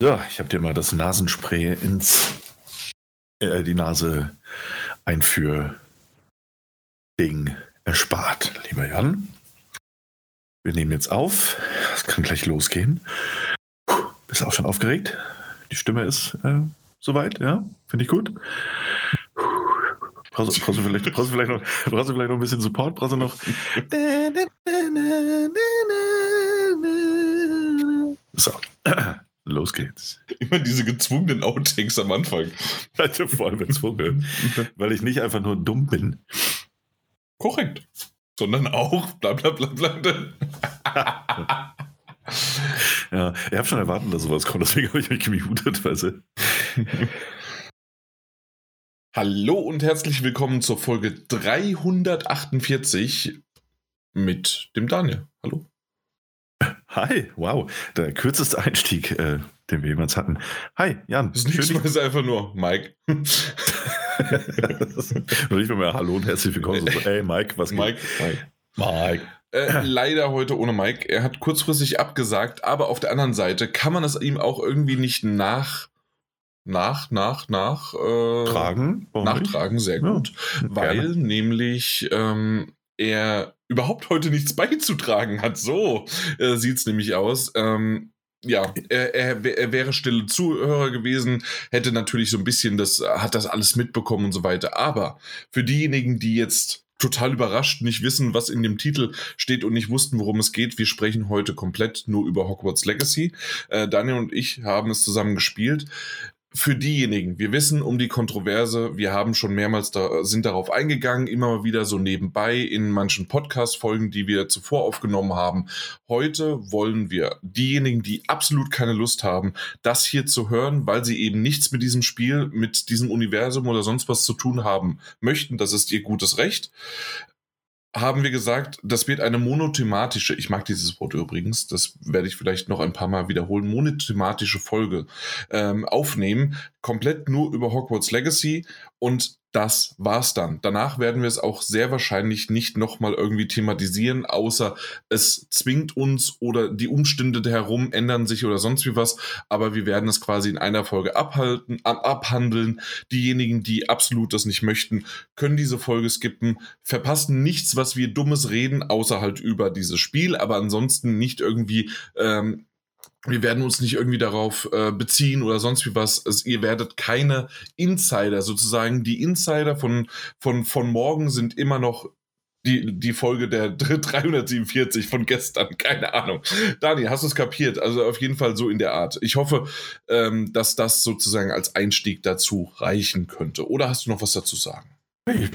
So, ich habe dir mal das Nasenspray ins äh, die Nase einführ Ding erspart, lieber Jan. Wir nehmen jetzt auf. Es kann gleich losgehen. Puh, bist auch schon aufgeregt? Die Stimme ist äh, soweit, ja? Finde ich gut. Brauchst, brauchst, du vielleicht, brauchst, du vielleicht noch, brauchst du vielleicht noch ein bisschen Support? Brauchst du noch. So, los geht's. Immer diese gezwungenen Outtakes am Anfang. Also voll gezwungen. weil ich nicht einfach nur dumm bin. Korrekt. Sondern auch bla bla bla bla. ja, ich habe schon erwartet, dass sowas kommt, deswegen habe ich mich gemutet, weißt du. Hallo und herzlich willkommen zur Folge 348 mit dem Daniel. Hallo. Hi, wow, der kürzeste Einstieg, äh, den wir jemals hatten. Hi, Jan. Das Mal ist einfach nur Mike. und nicht mehr Hallo und herzlich willkommen. So, hey, Mike, was geht? Mike, Mike. Mike. Äh, leider heute ohne Mike. Er hat kurzfristig abgesagt, aber auf der anderen Seite kann man es ihm auch irgendwie nicht nach nach, nach, nach äh, tragen. nachtragen, nicht? sehr gut. Ja, weil nämlich ähm, er überhaupt heute nichts beizutragen hat. So äh, sieht es nämlich aus. Ähm, ja, er, er, er, wäre stille Zuhörer gewesen, hätte natürlich so ein bisschen das, hat das alles mitbekommen und so weiter. Aber für diejenigen, die jetzt total überrascht, nicht wissen, was in dem Titel steht und nicht wussten, worum es geht. Wir sprechen heute komplett nur über Hogwarts Legacy. Äh, Daniel und ich haben es zusammen gespielt für diejenigen, wir wissen um die Kontroverse, wir haben schon mehrmals da, sind darauf eingegangen, immer wieder so nebenbei in manchen Podcast-Folgen, die wir zuvor aufgenommen haben. Heute wollen wir diejenigen, die absolut keine Lust haben, das hier zu hören, weil sie eben nichts mit diesem Spiel, mit diesem Universum oder sonst was zu tun haben möchten, das ist ihr gutes Recht haben wir gesagt, das wird eine monothematische, ich mag dieses Wort übrigens, das werde ich vielleicht noch ein paar Mal wiederholen, monothematische Folge ähm, aufnehmen, komplett nur über Hogwarts Legacy und das war's dann. Danach werden wir es auch sehr wahrscheinlich nicht nochmal irgendwie thematisieren, außer es zwingt uns oder die Umstände herum ändern sich oder sonst wie was. Aber wir werden es quasi in einer Folge abhalten, ab, abhandeln. Diejenigen, die absolut das nicht möchten, können diese Folge skippen, verpassen nichts, was wir dummes reden, außer halt über dieses Spiel, aber ansonsten nicht irgendwie ähm, wir werden uns nicht irgendwie darauf äh, beziehen oder sonst wie was. Also, ihr werdet keine Insider sozusagen. Die Insider von, von, von morgen sind immer noch die, die Folge der 347 von gestern. Keine Ahnung. Dani, hast du es kapiert? Also auf jeden Fall so in der Art. Ich hoffe, ähm, dass das sozusagen als Einstieg dazu reichen könnte. Oder hast du noch was dazu sagen? Ich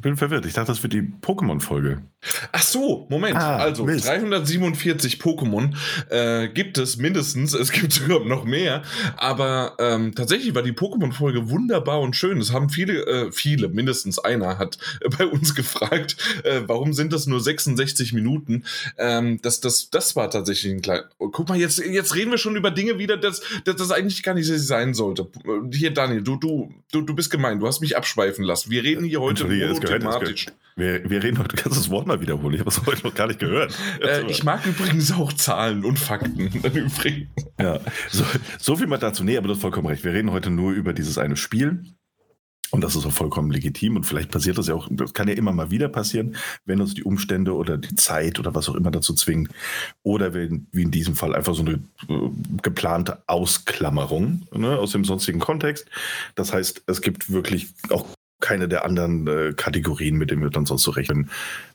bin verwirrt. Ich dachte, das wird die Pokémon-Folge. Ach so, Moment. Ah, also Mist. 347 Pokémon äh, gibt es mindestens. Es gibt sogar noch mehr. Aber ähm, tatsächlich war die Pokémon-Folge wunderbar und schön. Es haben viele, äh, viele, mindestens einer hat äh, bei uns gefragt, äh, warum sind das nur 66 Minuten? Ähm, das, das, das war tatsächlich ein kleiner. Oh, guck mal, jetzt, jetzt reden wir schon über Dinge wieder, dass das, das eigentlich gar nicht sein sollte. Hier, Daniel, du, du, du, du bist gemein. Du hast mich abschweifen lassen. Wir reden hier heute monothematisch. Wir, wir reden heute, du kannst das Wort mal wiederholen. Ich habe es heute noch gar nicht gehört. Äh, ich mag übrigens auch Zahlen und Fakten. ja, so, so viel mal dazu. Nee, aber du hast vollkommen recht. Wir reden heute nur über dieses eine Spiel. Und das ist auch vollkommen legitim. Und vielleicht passiert das ja auch, das kann ja immer mal wieder passieren, wenn uns die Umstände oder die Zeit oder was auch immer dazu zwingen. Oder wenn, wie in diesem Fall, einfach so eine äh, geplante Ausklammerung ne, aus dem sonstigen Kontext. Das heißt, es gibt wirklich auch keine der anderen äh, Kategorien, mit denen wir dann sonst so rechnen.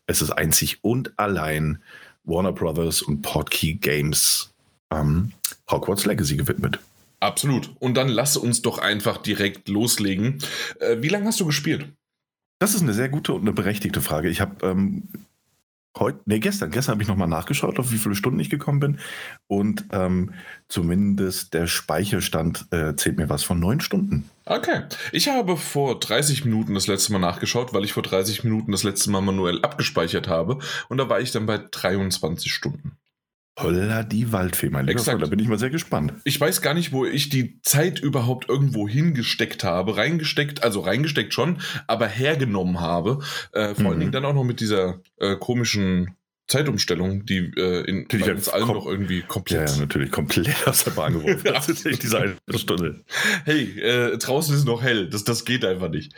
Es ist einzig und allein Warner Brothers und Portkey Games ähm, Hogwarts Legacy gewidmet. Absolut. Und dann lass uns doch einfach direkt loslegen. Äh, wie lange hast du gespielt? Das ist eine sehr gute und eine berechtigte Frage. Ich habe ähm, heute, nee, gestern, gestern habe ich nochmal nachgeschaut, auf wie viele Stunden ich gekommen bin. Und ähm, zumindest der Speicherstand äh, zählt mir was von neun Stunden. Okay. Ich habe vor 30 Minuten das letzte Mal nachgeschaut, weil ich vor 30 Minuten das letzte Mal manuell abgespeichert habe. Und da war ich dann bei 23 Stunden. Holla die Waldfee, mein Lieber. Exakt. Da bin ich mal sehr gespannt. Ich weiß gar nicht, wo ich die Zeit überhaupt irgendwo hingesteckt habe. Reingesteckt, also reingesteckt schon, aber hergenommen habe. Äh, vor mhm. allen Dingen dann auch noch mit dieser äh, komischen Zeitumstellung, die äh, in Natürlich bei uns allen noch irgendwie Ja, komplett. ja, natürlich komplett aus der Bahn geworfen. Das ist echt diese eine Stunde. Hey, äh, draußen ist noch hell. Das, das geht einfach nicht.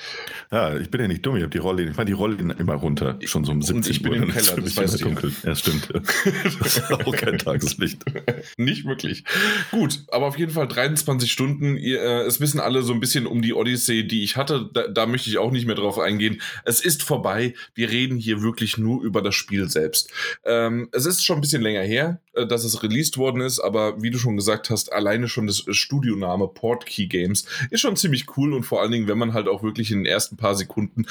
Ja, ich bin ja nicht dumm, ich habe die Rolle, ich mache die Rolle immer runter, schon so um 17 ich bin Uhr. im dann ist Keller, das du. dunkel. Ja, stimmt. Das ist auch kein Tageslicht. Nicht wirklich. Gut, aber auf jeden Fall 23 Stunden. Ihr, äh, es wissen alle so ein bisschen um die Odyssey, die ich hatte. Da, da möchte ich auch nicht mehr drauf eingehen. Es ist vorbei. Wir reden hier wirklich nur über das Spiel selbst. Ähm, es ist schon ein bisschen länger her, äh, dass es released worden ist, aber wie du schon gesagt hast, alleine schon das Studioname Portkey Games ist schon ziemlich cool und vor allen Dingen, wenn man halt auch wirklich in den ersten paar Sekunden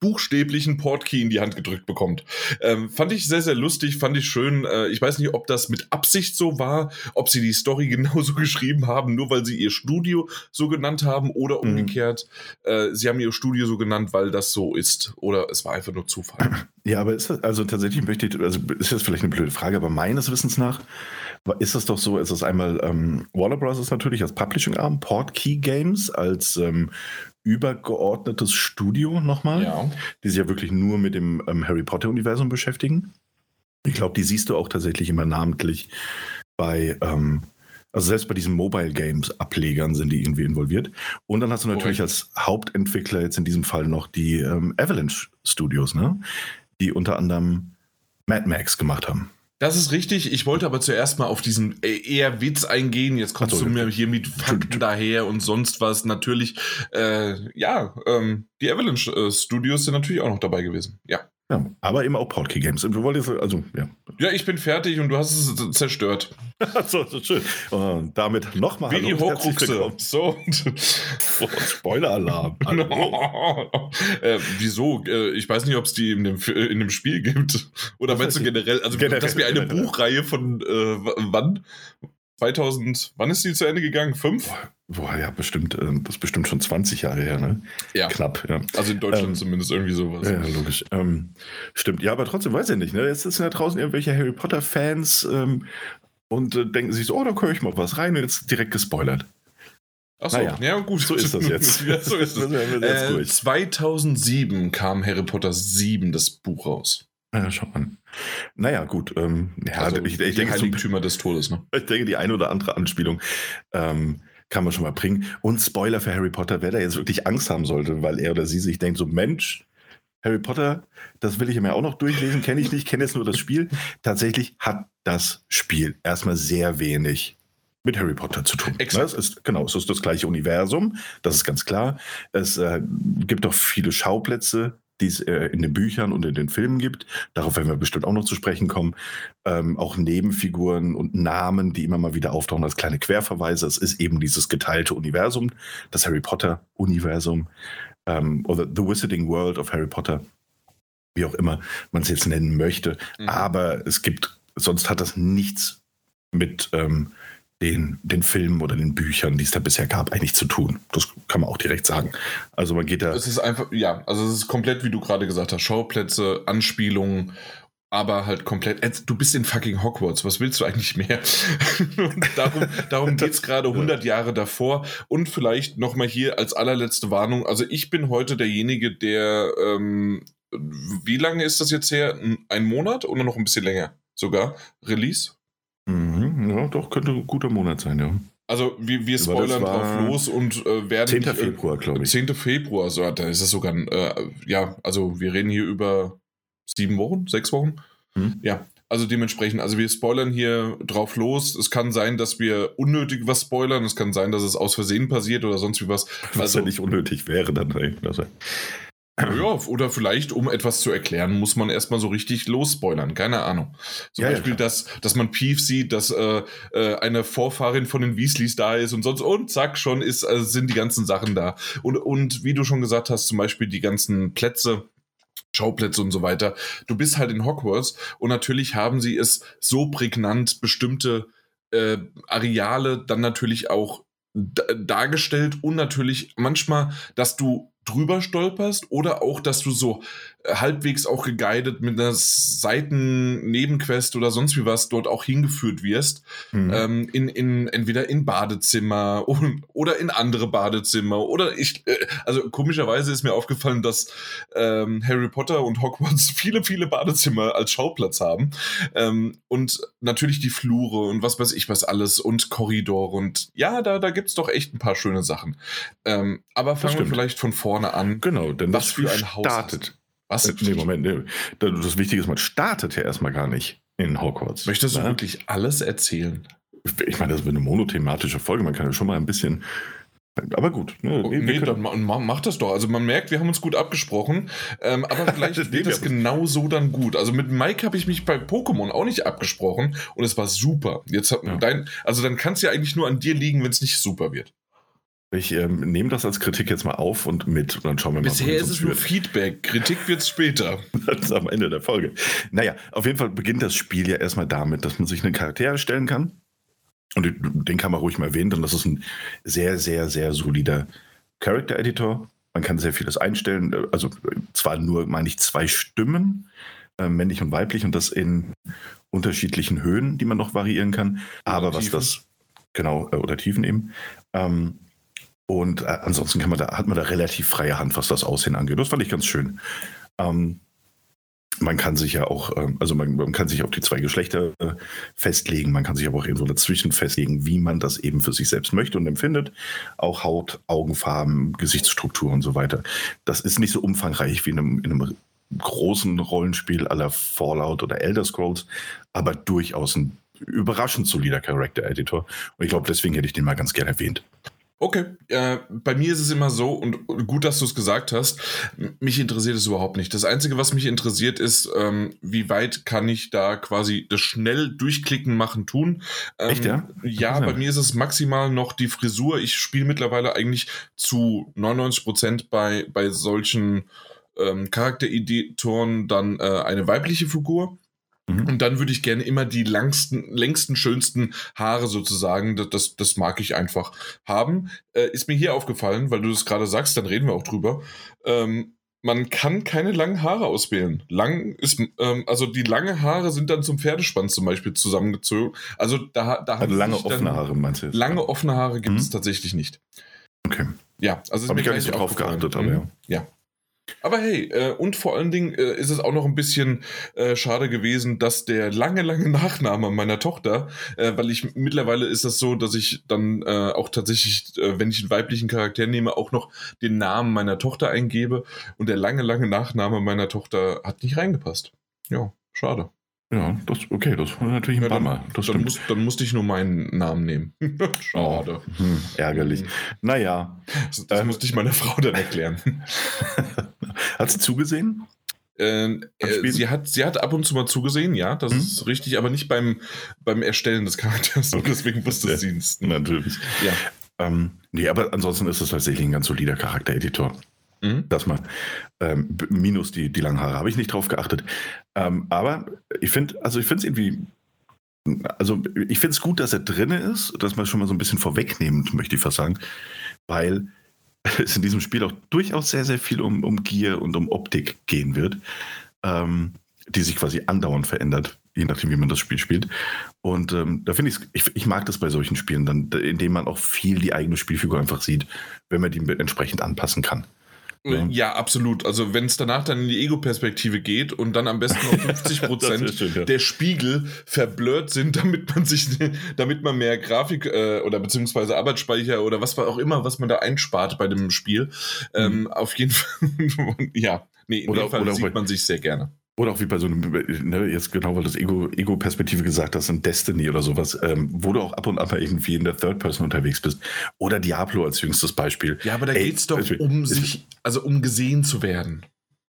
buchstäblichen Portkey in die Hand gedrückt bekommt. Ähm, fand ich sehr, sehr lustig, fand ich schön. Äh, ich weiß nicht, ob das mit Absicht so war, ob sie die Story genauso geschrieben haben, nur weil sie ihr Studio so genannt haben oder Mhm. umgekehrt. Äh, sie haben ihr Studio so genannt, weil das so ist. Oder es war einfach nur Zufall. Ja, aber ist das, also tatsächlich möchte ich, also ist jetzt vielleicht eine blöde Frage, aber meines Wissens nach ist es doch so, ist es einmal ähm, Warner Bros. natürlich als Publishing-Arm, Portkey Games als ähm, übergeordnetes Studio nochmal, ja. die sich ja wirklich nur mit dem ähm, Harry Potter-Universum beschäftigen. Ich glaube, die siehst du auch tatsächlich immer namentlich bei, ähm, also selbst bei diesen Mobile Games Ablegern sind die irgendwie involviert. Und dann hast du natürlich Korrekt. als Hauptentwickler jetzt in diesem Fall noch die ähm, Avalanche Studios, ne? Die unter anderem Mad Max gemacht haben. Das ist richtig. Ich wollte aber zuerst mal auf diesen äh, eher Witz eingehen. Jetzt kommst so, du mir hier mit Fakten daher und sonst was. Natürlich, äh, ja, ähm, die Avalanche äh, Studios sind natürlich auch noch dabei gewesen. Ja. Ja, aber eben auch Portkey Games. Und wir wollen jetzt, also, ja. Ja, ich bin fertig und du hast es zerstört. so, so schön. Und damit nochmal Wie die willkommen. So. Oh, Spoiler-Alarm. Äh, wieso? Äh, ich weiß nicht, ob es die in dem, in dem Spiel gibt. Oder Was meinst du generell? Also, Generell, dass wir eine generell. Buchreihe von äh, wann? 2000, wann ist die zu Ende gegangen? Fünf? Boah, ja, bestimmt, äh, das ist bestimmt schon 20 Jahre her, ne? Ja. Knapp, ja. Also in Deutschland Ähm, zumindest irgendwie sowas. Ja, logisch. Ähm, stimmt. Ja, aber trotzdem weiß ich nicht. Ne? Jetzt sind ja draußen irgendwelche Harry Potter-Fans ähm, und äh, denken sich so, oh, da höre ich mal was rein und jetzt direkt gespoilert. Achso, naja, ja gut. So ist das jetzt. ja, so ist. Das wir jetzt Äh, durch. 2007 kam Harry Potter 7, das Buch raus. Ja, schau mal. Naja, gut. Ähm, ja, Also ich, ich, denke, Heiligtümer des Todes, ne? ich denke, die eine oder andere Anspielung ähm, kann man schon mal bringen. Und Spoiler für Harry Potter, wer da jetzt wirklich Angst haben sollte, weil er oder sie sich denkt, so Mensch, Harry Potter, das will ich mir auch noch durchlesen, kenne ich nicht, kenne jetzt nur das Spiel. Tatsächlich hat das Spiel erstmal sehr wenig mit Harry Potter zu tun. Exakt. Ne, ist, genau, es ist das gleiche Universum, das ist ganz klar. Es äh, gibt auch viele Schauplätze, die es äh, in den Büchern und in den Filmen gibt. Darauf werden wir bestimmt auch noch zu sprechen kommen. Ähm, auch Nebenfiguren und Namen, die immer mal wieder auftauchen als kleine Querverweise. Es ist eben dieses geteilte Universum, das Harry Potter-Universum ähm, oder The Wizarding World of Harry Potter, wie auch immer man es jetzt nennen möchte. Mhm. Aber es gibt, sonst hat das nichts mit ähm, den, den Filmen oder den Büchern, die es da bisher gab, eigentlich zu tun. Das kann man auch direkt sagen. Also man geht da. Es ist einfach, ja, also es ist komplett, wie du gerade gesagt hast, Schauplätze, Anspielungen, aber halt komplett. Du bist in fucking Hogwarts, was willst du eigentlich mehr? Darum darum geht es gerade 100 Jahre davor. Und vielleicht nochmal hier als allerletzte Warnung. Also ich bin heute derjenige, der, ähm, wie lange ist das jetzt her? Ein Monat oder noch ein bisschen länger sogar? Release? Mhm, ja, doch, könnte ein guter Monat sein, ja. Also wir, wir spoilern drauf los und äh, werden 10. nicht, äh, Februar, glaube ich. 10. Februar, so, da ist es sogar, äh, ja, also wir reden hier über sieben Wochen, sechs Wochen. Hm. Ja, also dementsprechend, also wir spoilern hier drauf los. Es kann sein, dass wir unnötig was spoilern. Es kann sein, dass es aus Versehen passiert oder sonst wie was. Was Also, ja nicht unnötig wäre, dann. wär- ja, oder vielleicht, um etwas zu erklären, muss man erstmal so richtig losspoilern. Keine Ahnung. Zum Ja, ja, Beispiel, klar. dass, dass man Peeve sieht, dass äh, äh, eine Vorfahrin von den Weasleys da ist und sonst, und zack, schon ist, äh, sind die ganzen Sachen da. Und, und wie du schon gesagt hast, zum Beispiel die ganzen Plätze, Schauplätze und so weiter. Du bist halt in Hogwarts und natürlich haben sie es so prägnant bestimmte äh, Areale dann natürlich auch da- dargestellt und natürlich manchmal, dass du drüber stolperst oder auch, dass du so halbwegs auch geguidet mit einer Seiten-Nebenquest oder sonst wie was dort auch hingeführt wirst. Mhm. Ähm, in, in, entweder in Badezimmer oder in andere Badezimmer oder ich, äh, also komischerweise ist mir aufgefallen, dass ähm, Harry Potter und Hogwarts viele, viele Badezimmer als Schauplatz haben. Ähm, und natürlich die Flure und was weiß ich was alles und Korridor und ja, da, da gibt es doch echt ein paar schöne Sachen. Ähm, aber fangen wir vielleicht von vorne an. Genau, denn was für ein Haus startet. Was? Äh, nee, Moment, nee. Das Wichtige ist, man startet ja erstmal gar nicht in Hogwarts. Möchtest du ja? wirklich alles erzählen? Ich meine, das ist eine monothematische Folge, man kann ja schon mal ein bisschen aber gut. Ne, oh, nee, dann mach das doch. Also man merkt, wir haben uns gut abgesprochen. Ähm, aber vielleicht wird das genau so dann gut. Also mit Mike habe ich mich bei Pokémon auch nicht abgesprochen und es war super. Jetzt hat ja. dein, also dann kann es ja eigentlich nur an dir liegen, wenn es nicht super wird. Ich ähm, nehme das als Kritik jetzt mal auf und mit und dann schauen wir mal. Bisher ist es nur Feedback. Kritik wird es später. das ist am Ende der Folge. Naja, auf jeden Fall beginnt das Spiel ja erstmal damit, dass man sich einen Charakter erstellen kann und den kann man ruhig mal erwähnen, denn das ist ein sehr, sehr, sehr solider Character Editor. Man kann sehr vieles einstellen. Also zwar nur, meine ich, zwei Stimmen, äh, männlich und weiblich, und das in unterschiedlichen Höhen, die man noch variieren kann. Aber was das, genau, äh, oder Tiefen eben. Ähm, und äh, ansonsten man da, hat man da relativ freie Hand, was das Aussehen angeht. Das fand ich ganz schön. Ähm, man kann sich ja auch, ähm, also man, man, kann sich auf die zwei Geschlechter äh, festlegen, man kann sich aber auch irgendwo dazwischen festlegen, wie man das eben für sich selbst möchte und empfindet. Auch Haut, Augenfarben, Gesichtsstruktur und so weiter. Das ist nicht so umfangreich wie in einem, in einem großen Rollenspiel aller Fallout oder Elder Scrolls, aber durchaus ein überraschend solider Character Editor. Und ich glaube, deswegen hätte ich den mal ganz gerne erwähnt. Okay, äh, bei mir ist es immer so, und gut, dass du es gesagt hast, mich interessiert es überhaupt nicht. Das Einzige, was mich interessiert, ist, ähm, wie weit kann ich da quasi das schnell durchklicken, machen, tun. Ähm, Echt, ja? Ja, bei mir ist es maximal noch die Frisur. Ich spiele mittlerweile eigentlich zu 99 Prozent bei, bei solchen ähm, Charaktereditoren dann äh, eine weibliche Figur. Mhm. Und dann würde ich gerne immer die langsten, längsten, schönsten Haare sozusagen, das, das, das mag ich einfach haben. Äh, ist mir hier aufgefallen, weil du das gerade sagst, dann reden wir auch drüber. Ähm, man kann keine langen Haare auswählen. Lang ist, ähm, also die lange Haare sind dann zum Pferdespann zum Beispiel zusammengezogen. Also da, da also lange offene Haare meinst du? Jetzt? Lange offene Haare gibt mhm. es tatsächlich nicht. Okay. Ja, also habe ich gar nicht so drauf geachtet, aber ja. Mhm. Ja. Aber hey, äh, und vor allen Dingen äh, ist es auch noch ein bisschen äh, schade gewesen, dass der lange, lange Nachname meiner Tochter, äh, weil ich mittlerweile ist das so, dass ich dann äh, auch tatsächlich, äh, wenn ich einen weiblichen Charakter nehme, auch noch den Namen meiner Tochter eingebe und der lange, lange Nachname meiner Tochter hat nicht reingepasst. Ja, schade. Ja, das, okay, das war natürlich ein ja, Bummer. Das dann, muss, dann, musste ich nur meinen Namen nehmen. Schade. Oh, hm, ärgerlich. Hm. Naja. Das, das ähm, musste ich meiner Frau dann erklären. hat sie zugesehen? Äh, äh, sie, hat, sie hat ab und zu mal zugesehen, ja, das hm? ist richtig, aber nicht beim, beim Erstellen des Charakters. Okay. Deswegen wusste sie es. Natürlich. Ja. Ähm, nee, aber ansonsten ist es tatsächlich ein ganz solider Charaktereditor. Mhm. Das mal. Ähm, minus die, die langen Haare habe ich nicht drauf geachtet. Ähm, aber ich finde, also ich finde es irgendwie, also ich finde es gut, dass er drin ist, dass man schon mal so ein bisschen vorwegnehmend, möchte ich fast sagen, weil es in diesem Spiel auch durchaus sehr, sehr viel um, um Gier und um Optik gehen wird, ähm, die sich quasi andauernd verändert, je nachdem, wie man das Spiel spielt. Und ähm, da finde ich, ich mag das bei solchen Spielen, dann, indem man auch viel die eigene Spielfigur einfach sieht, wenn man die entsprechend anpassen kann. Ja. ja, absolut. Also wenn es danach dann in die Ego-Perspektive geht und dann am besten noch 50 Prozent ja. der Spiegel verblurrt sind, damit man sich, damit man mehr Grafik äh, oder beziehungsweise Arbeitsspeicher oder was auch immer, was man da einspart bei dem Spiel. Ähm, mhm. Ähm, auf jeden Fall, ja, nee, in oder, dem Fall sieht man sich sehr gerne. Oder auch wie bei so einem, ne, jetzt genau, weil das Ego-Perspektive Ego gesagt hast, in Destiny oder sowas, ähm, wo du auch ab und an mal irgendwie in der Third Person unterwegs bist. Oder Diablo als jüngstes Beispiel. Ja, aber da geht es doch um sich, also um gesehen zu werden.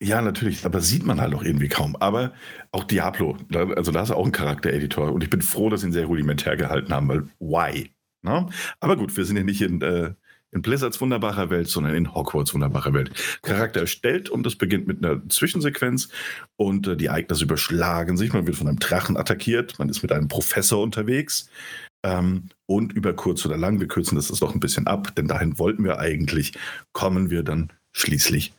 Ja, natürlich, aber sieht man halt auch irgendwie kaum. Aber auch Diablo, also da ist auch ein Charaktereditor und ich bin froh, dass sie ihn sehr rudimentär gehalten haben, weil why? Ne? Aber gut, wir sind ja nicht in, äh, in Blizzards wunderbarer Welt, sondern in Hogwarts wunderbarer Welt. Charakter erstellt und das beginnt mit einer Zwischensequenz und äh, die Ereignisse überschlagen sich. Man wird von einem Drachen attackiert, man ist mit einem Professor unterwegs. Ähm, und über kurz oder lang, wir kürzen das doch ein bisschen ab, denn dahin wollten wir eigentlich, kommen wir dann schließlich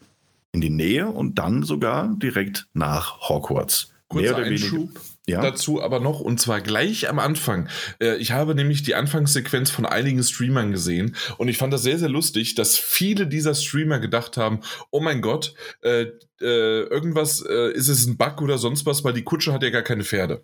in die Nähe und dann sogar direkt nach Hogwarts. Kurzer Einschub ja. dazu aber noch und zwar gleich am Anfang. Äh, ich habe nämlich die Anfangssequenz von einigen Streamern gesehen und ich fand das sehr, sehr lustig, dass viele dieser Streamer gedacht haben, oh mein Gott, äh, äh, irgendwas, äh, ist es ein Bug oder sonst was, weil die Kutsche hat ja gar keine Pferde.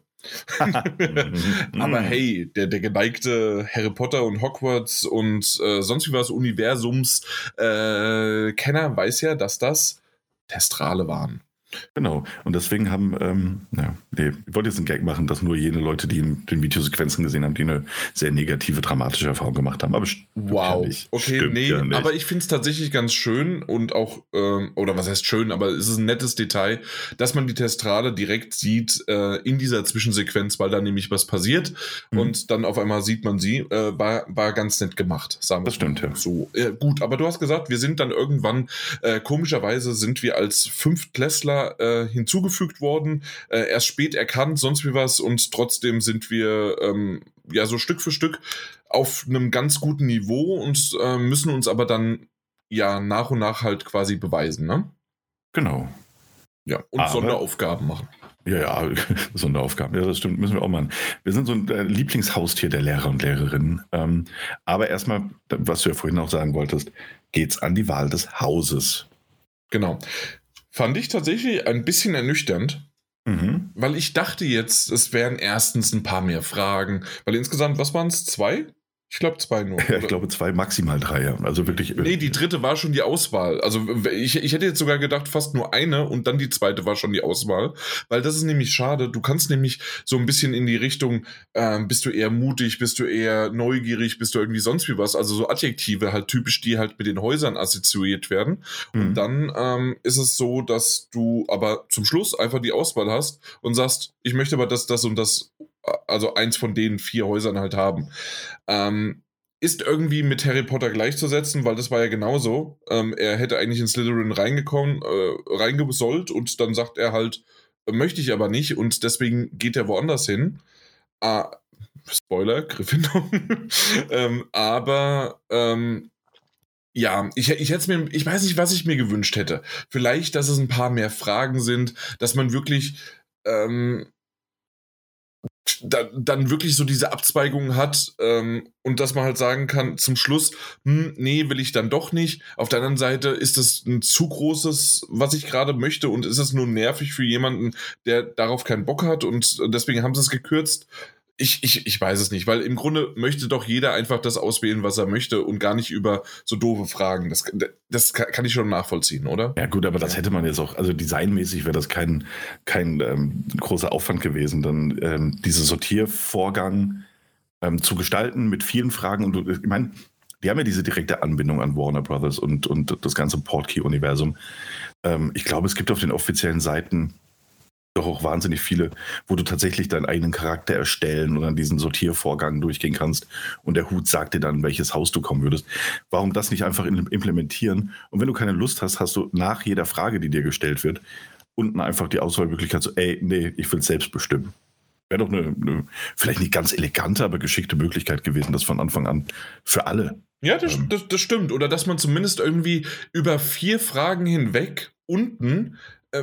aber hey, der, der geneigte Harry Potter und Hogwarts und äh, sonst wie was Universums äh, Kenner weiß ja, dass das Testrale waren. Genau. Und deswegen haben, ähm, ja, nee, ich wollte jetzt einen Gag machen, dass nur jene Leute, die in den Videosequenzen gesehen haben, die eine sehr negative, dramatische Erfahrung gemacht haben. Aber wow. Ja nicht. Okay, stimmt nee, ja aber ich finde es tatsächlich ganz schön und auch, ähm, oder was heißt schön, aber es ist ein nettes Detail, dass man die Testrale direkt sieht äh, in dieser Zwischensequenz, weil da nämlich was passiert mhm. und dann auf einmal sieht man sie. Äh, war, war ganz nett gemacht, sagen wir Das stimmt, ja. So, äh, gut, aber du hast gesagt, wir sind dann irgendwann, äh, komischerweise sind wir als Fünftklässler äh, hinzugefügt worden, äh, erst spät erkannt, sonst wie was und trotzdem sind wir ähm, ja so Stück für Stück auf einem ganz guten Niveau und äh, müssen uns aber dann ja nach und nach halt quasi beweisen, ne? Genau. Ja, und aber, Sonderaufgaben machen. Ja, ja, Sonderaufgaben. Ja, das stimmt, müssen wir auch machen. Wir sind so ein äh, Lieblingshaustier der Lehrer und Lehrerinnen. Ähm, aber erstmal, was du ja vorhin auch sagen wolltest, geht's an die Wahl des Hauses. Genau. Fand ich tatsächlich ein bisschen ernüchternd. Mhm. Weil ich dachte jetzt, es wären erstens ein paar mehr Fragen. Weil insgesamt, was waren es? Zwei? Ich glaube zwei nur. Ja, ich glaube zwei, maximal drei, ja. Also wirklich. Äh, nee, die dritte war schon die Auswahl. Also ich, ich hätte jetzt sogar gedacht, fast nur eine und dann die zweite war schon die Auswahl. Weil das ist nämlich schade. Du kannst nämlich so ein bisschen in die Richtung, äh, bist du eher mutig, bist du eher neugierig, bist du irgendwie sonst wie was. Also so Adjektive halt typisch, die halt mit den Häusern assoziiert werden. Mhm. Und dann ähm, ist es so, dass du aber zum Schluss einfach die Auswahl hast und sagst, ich möchte aber das, das und das also eins von den vier Häusern halt haben. Ähm, ist irgendwie mit Harry Potter gleichzusetzen, weil das war ja genauso. Ähm, er hätte eigentlich in Slytherin reingekommen, äh, reingesollt und dann sagt er halt, möchte ich aber nicht und deswegen geht er woanders hin. Ah, Spoiler, Gryffindor. ähm, aber ähm, ja, ich, ich hätte mir, ich weiß nicht, was ich mir gewünscht hätte. Vielleicht, dass es ein paar mehr Fragen sind, dass man wirklich ähm, da, dann wirklich so diese Abzweigungen hat ähm, und dass man halt sagen kann, zum Schluss, hm, nee, will ich dann doch nicht. Auf der anderen Seite ist das ein zu großes, was ich gerade möchte und ist es nur nervig für jemanden, der darauf keinen Bock hat und deswegen haben sie es gekürzt. Ich, ich, ich weiß es nicht, weil im Grunde möchte doch jeder einfach das auswählen, was er möchte und gar nicht über so doofe Fragen. Das, das kann ich schon nachvollziehen, oder? Ja, gut, aber das hätte man jetzt auch, also designmäßig wäre das kein, kein ähm, großer Aufwand gewesen, dann ähm, diesen Sortiervorgang ähm, zu gestalten mit vielen Fragen. Und ich meine, die haben ja diese direkte Anbindung an Warner Brothers und, und das ganze Portkey-Universum. Ähm, ich glaube, es gibt auf den offiziellen Seiten doch auch wahnsinnig viele, wo du tatsächlich deinen eigenen Charakter erstellen und dann diesen Sortiervorgang durchgehen kannst und der Hut sagt dir dann, welches Haus du kommen würdest. Warum das nicht einfach implementieren? Und wenn du keine Lust hast, hast du nach jeder Frage, die dir gestellt wird, unten einfach die Auswahlmöglichkeit so, ey, nee, ich will es selbst bestimmen. Wäre doch eine, eine, vielleicht nicht ganz elegante, aber geschickte Möglichkeit gewesen, das von Anfang an für alle. Ja, das, ähm, das, das stimmt. Oder dass man zumindest irgendwie über vier Fragen hinweg unten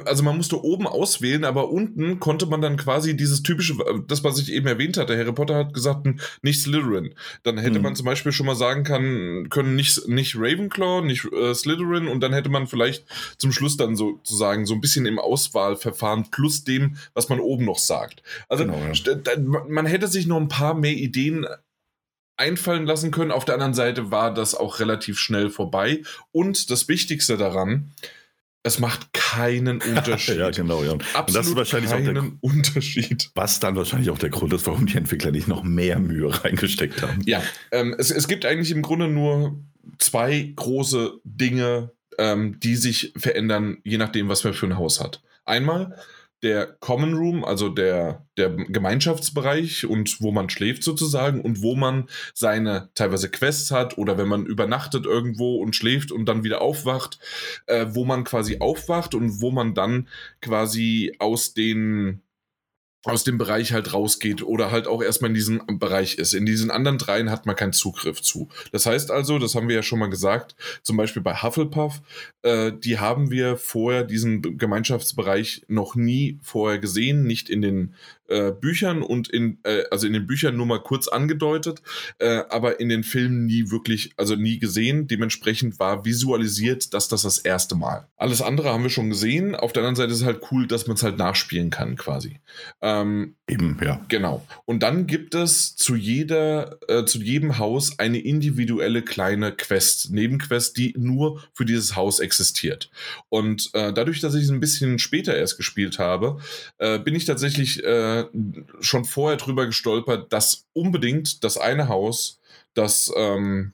also man musste oben auswählen, aber unten konnte man dann quasi dieses typische, äh, das was ich eben erwähnt hatte, Harry Potter hat gesagt, nicht Slytherin. Dann hätte mhm. man zum Beispiel schon mal sagen kann, können nicht, nicht Ravenclaw, nicht äh, Slytherin und dann hätte man vielleicht zum Schluss dann sozusagen so ein bisschen im Auswahlverfahren plus dem, was man oben noch sagt. Also genau, ja. man hätte sich noch ein paar mehr Ideen einfallen lassen können. Auf der anderen Seite war das auch relativ schnell vorbei. Und das Wichtigste daran, es macht keinen Unterschied. ja, genau, ja. Absolut und das ist wahrscheinlich keinen auch der, Unterschied. Was dann wahrscheinlich auch der Grund ist, warum die Entwickler nicht noch mehr Mühe reingesteckt haben. Ja, ähm, es, es gibt eigentlich im Grunde nur zwei große Dinge, ähm, die sich verändern, je nachdem, was man für ein Haus hat. Einmal der Common Room, also der, der Gemeinschaftsbereich und wo man schläft sozusagen und wo man seine teilweise Quests hat oder wenn man übernachtet irgendwo und schläft und dann wieder aufwacht, äh, wo man quasi aufwacht und wo man dann quasi aus den aus dem Bereich halt rausgeht oder halt auch erstmal in diesem Bereich ist. In diesen anderen dreien hat man keinen Zugriff zu. Das heißt also, das haben wir ja schon mal gesagt, zum Beispiel bei Hufflepuff, äh, die haben wir vorher diesen Gemeinschaftsbereich noch nie vorher gesehen, nicht in den äh, Büchern und in, äh, also in den Büchern nur mal kurz angedeutet, äh, aber in den Filmen nie wirklich, also nie gesehen. Dementsprechend war visualisiert, dass das das erste Mal. Alles andere haben wir schon gesehen. Auf der anderen Seite ist es halt cool, dass man es halt nachspielen kann, quasi. Ähm, Eben, ja. Genau. Und dann gibt es zu jeder, äh, zu jedem Haus eine individuelle kleine Quest, Nebenquest, die nur für dieses Haus existiert. Und äh, dadurch, dass ich es ein bisschen später erst gespielt habe, äh, bin ich tatsächlich äh, schon vorher drüber gestolpert, dass unbedingt das eine Haus, das ähm,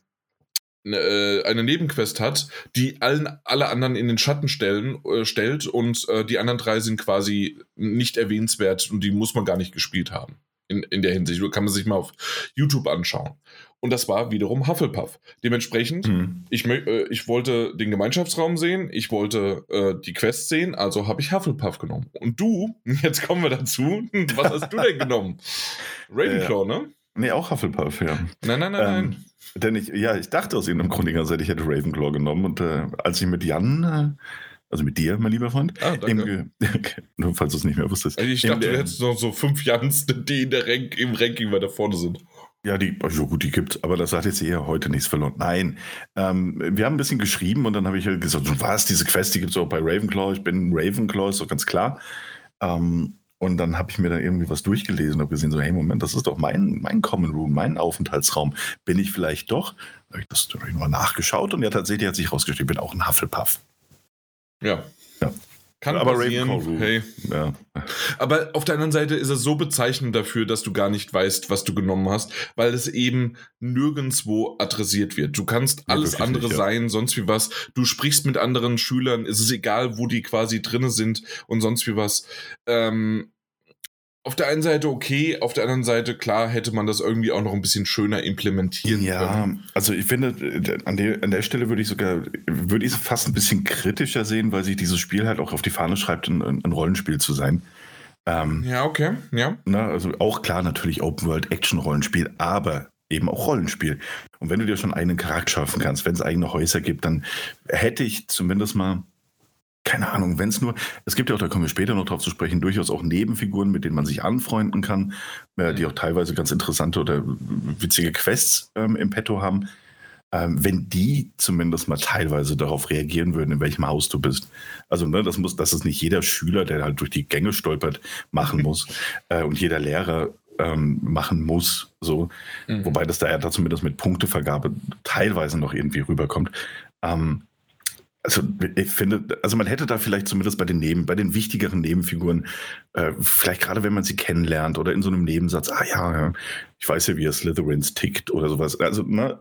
äh, eine Nebenquest hat, die allen, alle anderen in den Schatten stellen, äh, stellt und äh, die anderen drei sind quasi nicht erwähnenswert und die muss man gar nicht gespielt haben. In, in der Hinsicht. Kann man sich mal auf YouTube anschauen. Und das war wiederum Hufflepuff. Dementsprechend, mhm. ich, äh, ich wollte den Gemeinschaftsraum sehen, ich wollte äh, die Quest sehen, also habe ich Hufflepuff genommen. Und du, jetzt kommen wir dazu, was hast du denn genommen? Ravenclaw, ne? Nee, auch Hufflepuff, ja. Nein, nein, nein, ähm, nein. Denn ich, ja, ich dachte aus irgendeinem Grund die ganze Zeit, ich hätte Ravenclaw genommen. Und äh, als ich mit Jan, äh, also mit dir, mein lieber Freund, ah, im, okay, nur falls du es nicht mehr wusstest. Also ich dachte, im, du hättest noch so fünf Jans, die in der Rank, im Ranking weiter vorne sind. Ja, die, also gut, die gibt's, aber das hat jetzt eher heute nichts verloren. Nein, ähm, wir haben ein bisschen geschrieben und dann habe ich halt gesagt, was, diese Quest, die gibt es auch bei Ravenclaw, ich bin Ravenclaw, ist doch ganz klar. Ähm, und dann habe ich mir da irgendwie was durchgelesen und habe gesehen, so, hey, Moment, das ist doch mein, mein Common Room, mein Aufenthaltsraum. Bin ich vielleicht doch? Da habe ich das hab ich mal nachgeschaut und ja, tatsächlich hat sich rausgestellt, ich bin auch ein Hufflepuff. Ja. Ja. Kann aber passieren. Hey. Ja. Aber auf der anderen Seite ist es so bezeichnend dafür, dass du gar nicht weißt, was du genommen hast, weil es eben nirgendwo adressiert wird. Du kannst alles ja, andere nicht, ja. sein, sonst wie was. Du sprichst mit anderen Schülern, es ist egal, wo die quasi drinne sind und sonst wie was. Ähm, auf der einen Seite okay, auf der anderen Seite, klar, hätte man das irgendwie auch noch ein bisschen schöner implementieren ja, können. Ja, also ich finde, an der, an der Stelle würde ich sogar, würde ich es fast ein bisschen kritischer sehen, weil sich dieses Spiel halt auch auf die Fahne schreibt, ein, ein Rollenspiel zu sein. Ähm, ja, okay, ja. Na, also auch klar natürlich Open World Action Rollenspiel, aber eben auch Rollenspiel. Und wenn du dir schon einen Charakter schaffen kannst, wenn es eigene Häuser gibt, dann hätte ich zumindest mal keine Ahnung, wenn es nur, es gibt ja auch, da kommen wir später noch drauf zu sprechen, durchaus auch Nebenfiguren, mit denen man sich anfreunden kann, äh, die auch teilweise ganz interessante oder witzige Quests ähm, im Petto haben. Ähm, wenn die zumindest mal teilweise darauf reagieren würden, in welchem Haus du bist. Also, ne, das muss, das ist nicht jeder Schüler, der halt durch die Gänge stolpert, machen muss äh, und jeder Lehrer ähm, machen muss, so. Mhm. Wobei das da ja da zumindest mit Punktevergabe teilweise noch irgendwie rüberkommt. Ähm, also ich finde, also man hätte da vielleicht zumindest bei den Neben, bei den wichtigeren Nebenfiguren, äh, vielleicht gerade wenn man sie kennenlernt oder in so einem Nebensatz, ah ja, ich weiß ja, wie er Slytherins tickt oder sowas. Also, ne,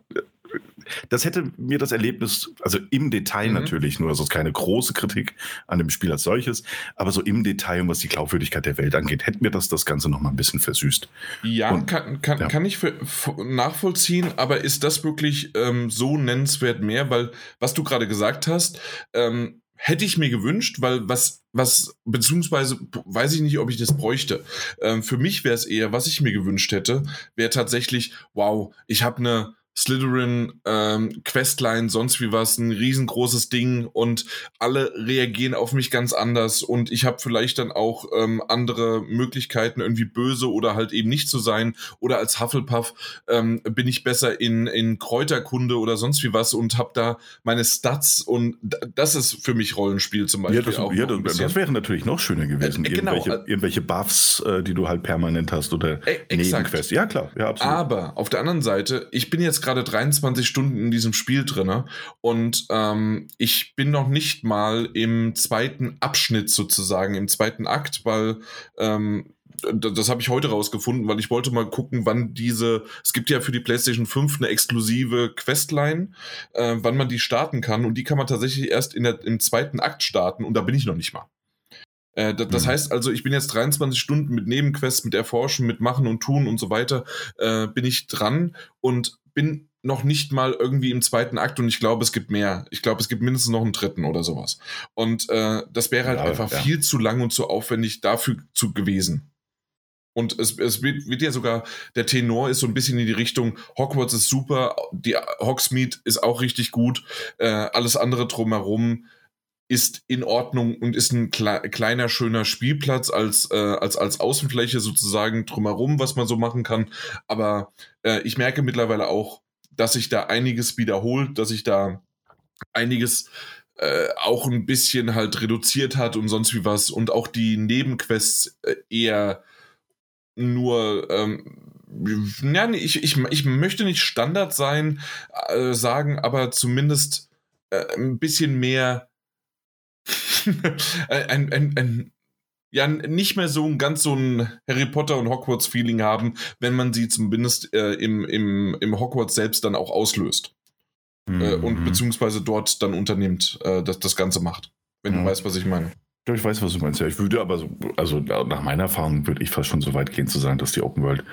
das hätte mir das Erlebnis, also im Detail mhm. natürlich nur, also keine große Kritik an dem Spiel als solches, aber so im Detail, was die Glaubwürdigkeit der Welt angeht, hätte mir das das Ganze nochmal ein bisschen versüßt. Ja, Und, kann, kann, ja. kann ich für, für nachvollziehen, aber ist das wirklich ähm, so nennenswert mehr? Weil, was du gerade gesagt hast, ähm, hätte ich mir gewünscht, weil was, was, beziehungsweise weiß ich nicht, ob ich das bräuchte. Ähm, für mich wäre es eher, was ich mir gewünscht hätte, wäre tatsächlich, wow, ich habe eine Slytherin, ähm, Questline, sonst wie was, ein riesengroßes Ding und alle reagieren auf mich ganz anders und ich habe vielleicht dann auch ähm, andere Möglichkeiten, irgendwie böse oder halt eben nicht zu sein oder als Hufflepuff ähm, bin ich besser in, in Kräuterkunde oder sonst wie was und habe da meine Stats und das ist für mich Rollenspiel zum Beispiel. Ja, das, auch ja, das, das wäre natürlich noch schöner gewesen. Äh, genau. Irgendwelche, äh, irgendwelche Buffs, äh, die du halt permanent hast oder äh, Nebenquests. Ja, klar, ja, absolut. Aber auf der anderen Seite, ich bin jetzt gerade 23 Stunden in diesem Spiel drin und ähm, ich bin noch nicht mal im zweiten Abschnitt sozusagen, im zweiten Akt, weil ähm, das habe ich heute rausgefunden, weil ich wollte mal gucken, wann diese, es gibt ja für die PlayStation 5 eine exklusive Questline, äh, wann man die starten kann und die kann man tatsächlich erst in der, im zweiten Akt starten und da bin ich noch nicht mal. Äh, das mhm. heißt also, ich bin jetzt 23 Stunden mit Nebenquests, mit Erforschen, mit Machen und Tun und so weiter, äh, bin ich dran und bin noch nicht mal irgendwie im zweiten Akt und ich glaube, es gibt mehr. Ich glaube, es gibt mindestens noch einen dritten oder sowas. Und äh, das wäre halt ja, einfach ja. viel zu lang und zu aufwendig dafür zu gewesen. Und es, es wird, wird, ja sogar, der Tenor ist so ein bisschen in die Richtung, Hogwarts ist super, die Hogsmeade ist auch richtig gut, äh, alles andere drumherum ist in Ordnung und ist ein kle kleiner, schöner Spielplatz als, äh, als, als Außenfläche sozusagen drumherum, was man so machen kann. Aber äh, ich merke mittlerweile auch, dass sich da einiges wiederholt, dass sich da einiges äh, auch ein bisschen halt reduziert hat und sonst wie was und auch die Nebenquests äh, eher nur, ähm, ja, ich, ich, ich möchte nicht Standard sein, äh, sagen, aber zumindest äh, ein bisschen mehr ein, ein, ein, ja, nicht mehr so ein ganz so ein Harry Potter und Hogwarts-Feeling haben, wenn man sie zumindest äh, im, im, im Hogwarts selbst dann auch auslöst. Mhm. Äh, und mhm. beziehungsweise dort dann unternimmt, äh, das, das Ganze macht. Wenn mhm. du weißt, was ich meine. Ja, ich weiß, was du meinst. Ja, ich würde aber so, also nach meiner Erfahrung würde ich fast schon so weit gehen zu sagen, dass die Open World,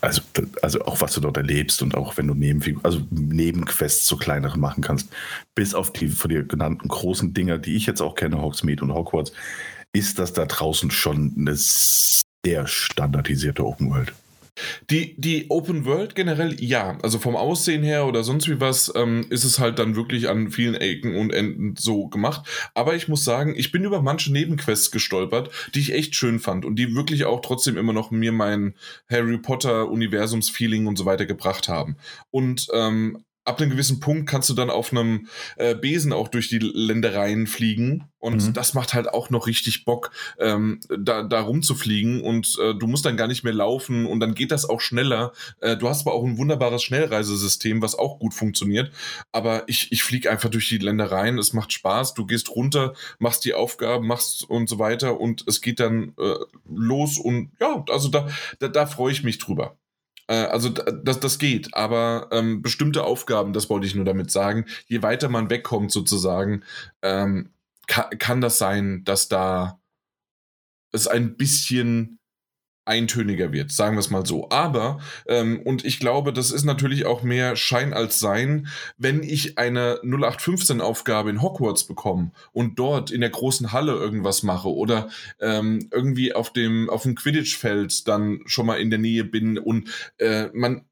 also, also auch was du dort erlebst und auch wenn du neben, also Nebenquests so kleinere machen kannst, bis auf die von dir genannten großen Dinger, die ich jetzt auch kenne, Hogsmeade und Hogwarts, ist das da draußen schon eine sehr standardisierte Open World. Die, die Open World generell, ja. Also vom Aussehen her oder sonst wie was, ähm, ist es halt dann wirklich an vielen Ecken und Enden so gemacht. Aber ich muss sagen, ich bin über manche Nebenquests gestolpert, die ich echt schön fand und die wirklich auch trotzdem immer noch mir mein Harry Potter Universums-Feeling und so weiter gebracht haben. Und ähm, ab einem gewissen Punkt kannst du dann auf einem äh, Besen auch durch die Ländereien fliegen. Und mhm. das macht halt auch noch richtig Bock, ähm, da, da rumzufliegen. Und äh, du musst dann gar nicht mehr laufen und dann geht das auch schneller. Äh, du hast aber auch ein wunderbares Schnellreisesystem, was auch gut funktioniert. Aber ich, ich fliege einfach durch die Ländereien. Es macht Spaß. Du gehst runter, machst die Aufgaben, machst und so weiter. Und es geht dann äh, los. Und ja, also da, da, da freue ich mich drüber. Äh, also das, das geht, aber ähm, bestimmte Aufgaben, das wollte ich nur damit sagen, je weiter man wegkommt sozusagen, ähm, kann, kann das sein, dass da es ein bisschen eintöniger wird, sagen wir es mal so. Aber, ähm, und ich glaube, das ist natürlich auch mehr Schein als Sein, wenn ich eine 0815-Aufgabe in Hogwarts bekomme und dort in der großen Halle irgendwas mache oder ähm, irgendwie auf dem, auf dem Quidditch-Feld dann schon mal in der Nähe bin und äh, man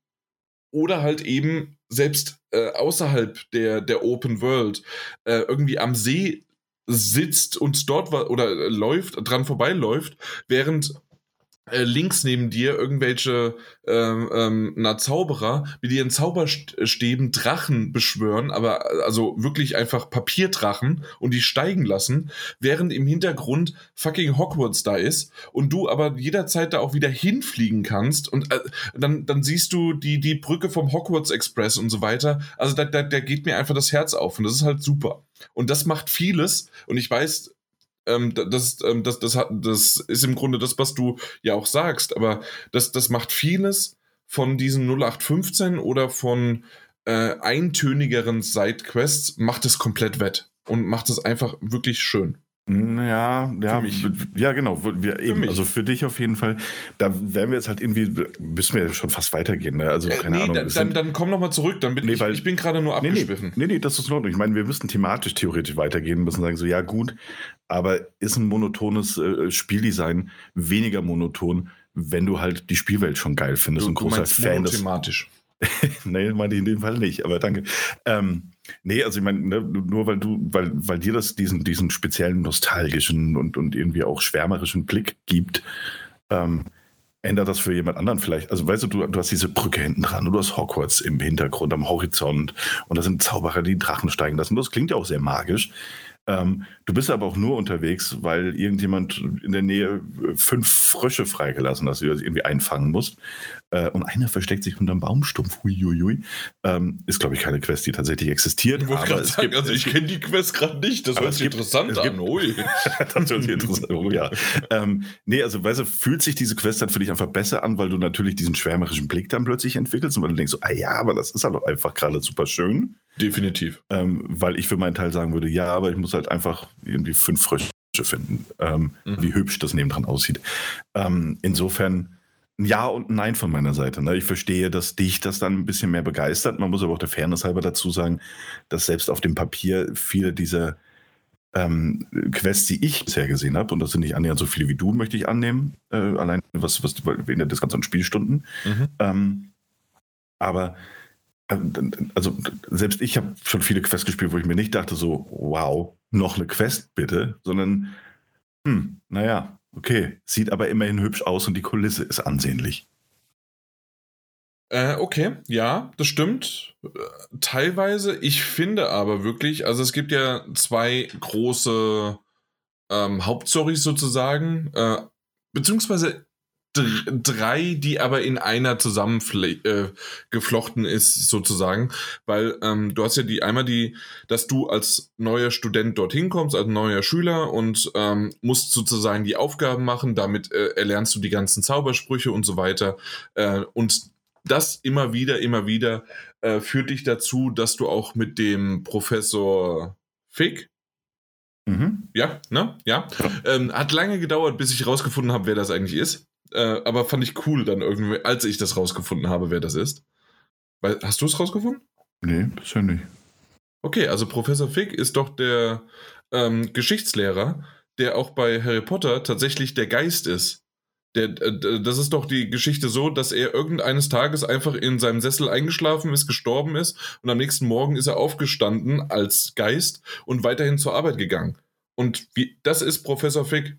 oder halt eben selbst äh, außerhalb der, der Open World äh, irgendwie am See sitzt und dort oder läuft, dran vorbeiläuft, während äh, links neben dir irgendwelche ähm, ähm, na, Zauberer mit ihren Zauberstäben Drachen beschwören, aber äh, also wirklich einfach Papierdrachen und die steigen lassen, während im Hintergrund fucking Hogwarts da ist und du aber jederzeit da auch wieder hinfliegen kannst und äh, dann, dann siehst du die, die Brücke vom Hogwarts Express und so weiter. Also da, da, da geht mir einfach das Herz auf und das ist halt super. Und das macht vieles und ich weiß, ähm, das, ähm, das, das, hat, das ist im Grunde das, was du ja auch sagst, aber das, das macht vieles von diesen 0815 oder von äh, eintönigeren Sidequests, macht es komplett wett und macht es einfach wirklich schön. Ja, ja, ja, genau. Wir eben, also für dich auf jeden Fall. Da werden wir jetzt halt irgendwie, müssen wir schon fast weitergehen. Ne? Also, äh, keine nee, Ahnung. Dann, dann, dann komm nochmal zurück. Dann bin nee, ich, weil, ich bin gerade nur abgeschwiffen. Nee, nee, nee, das ist in Ordnung. Ich meine, wir müssen thematisch theoretisch weitergehen, müssen sagen, so, ja, gut, aber ist ein monotones äh, Spieldesign weniger monoton, wenn du halt die Spielwelt schon geil findest du, und großer Fan des. Thematisch. nee, meine ich in dem Fall nicht, aber danke. Ähm, nee, also ich meine, ne, nur weil du, weil, weil dir das diesen, diesen speziellen nostalgischen und, und irgendwie auch schwärmerischen Blick gibt, ähm, ändert das für jemand anderen vielleicht. Also weißt du, du, du hast diese Brücke hinten dran du hast Hogwarts im Hintergrund am Horizont und da sind Zauberer, die Drachen steigen lassen. Das klingt ja auch sehr magisch. Ähm, du bist aber auch nur unterwegs, weil irgendjemand in der Nähe äh, fünf Frösche freigelassen hat, die du irgendwie einfangen musst. Äh, und einer versteckt sich unter einem Baumstumpf. Huiuiui. Ähm, ist, glaube ich, keine Quest, die tatsächlich existiert. Ich aber sagen, gibt, also ich kenne die Quest gerade nicht. Das hört sich interessant an. Gibt, Ui. das hört sich interessant an. Oh, ja. ähm, nee, also weißt du, fühlt sich diese Quest dann für dich einfach besser an, weil du natürlich diesen schwärmerischen Blick dann plötzlich entwickelst und weil du denkst so, ah ja, aber das ist halt einfach gerade super schön. Definitiv. Ähm, weil ich für meinen Teil sagen würde, ja, aber ich muss halt einfach irgendwie fünf Frösche finden, ähm, mhm. wie hübsch das nebendran aussieht. Ähm, insofern ein Ja und ein Nein von meiner Seite. Ne? Ich verstehe, dass dich das dann ein bisschen mehr begeistert. Man muss aber auch der Fairness halber dazu sagen, dass selbst auf dem Papier viele dieser ähm, Quests, die ich bisher gesehen habe, und das sind nicht annähernd so viele wie du, möchte ich annehmen, äh, allein was, was wegen der Distanz an Spielstunden. Mhm. Ähm, aber äh, also selbst ich habe schon viele Quests gespielt, wo ich mir nicht dachte, so, wow, noch eine Quest bitte, sondern, hm, naja, okay, sieht aber immerhin hübsch aus und die Kulisse ist ansehnlich. Äh, okay, ja, das stimmt. Teilweise, ich finde aber wirklich, also es gibt ja zwei große ähm, Hauptstories sozusagen, äh, beziehungsweise drei, die aber in einer zusammengeflochten äh, ist, sozusagen. Weil ähm, du hast ja die einmal die, dass du als neuer Student dorthin kommst, als neuer Schüler und ähm, musst sozusagen die Aufgaben machen, damit äh, erlernst du die ganzen Zaubersprüche und so weiter. Äh, und das immer wieder, immer wieder äh, führt dich dazu, dass du auch mit dem Professor Fick, mhm. ja, ne, ja, ähm, hat lange gedauert, bis ich rausgefunden habe, wer das eigentlich ist. Äh, aber fand ich cool dann irgendwie, als ich das rausgefunden habe, wer das ist. Weil, hast du es rausgefunden? Nee, bisher nicht. Okay, also Professor Fick ist doch der ähm, Geschichtslehrer, der auch bei Harry Potter tatsächlich der Geist ist. Der, äh, das ist doch die Geschichte so, dass er irgendeines Tages einfach in seinem Sessel eingeschlafen ist, gestorben ist und am nächsten Morgen ist er aufgestanden als Geist und weiterhin zur Arbeit gegangen. Und wie, das ist Professor Fick.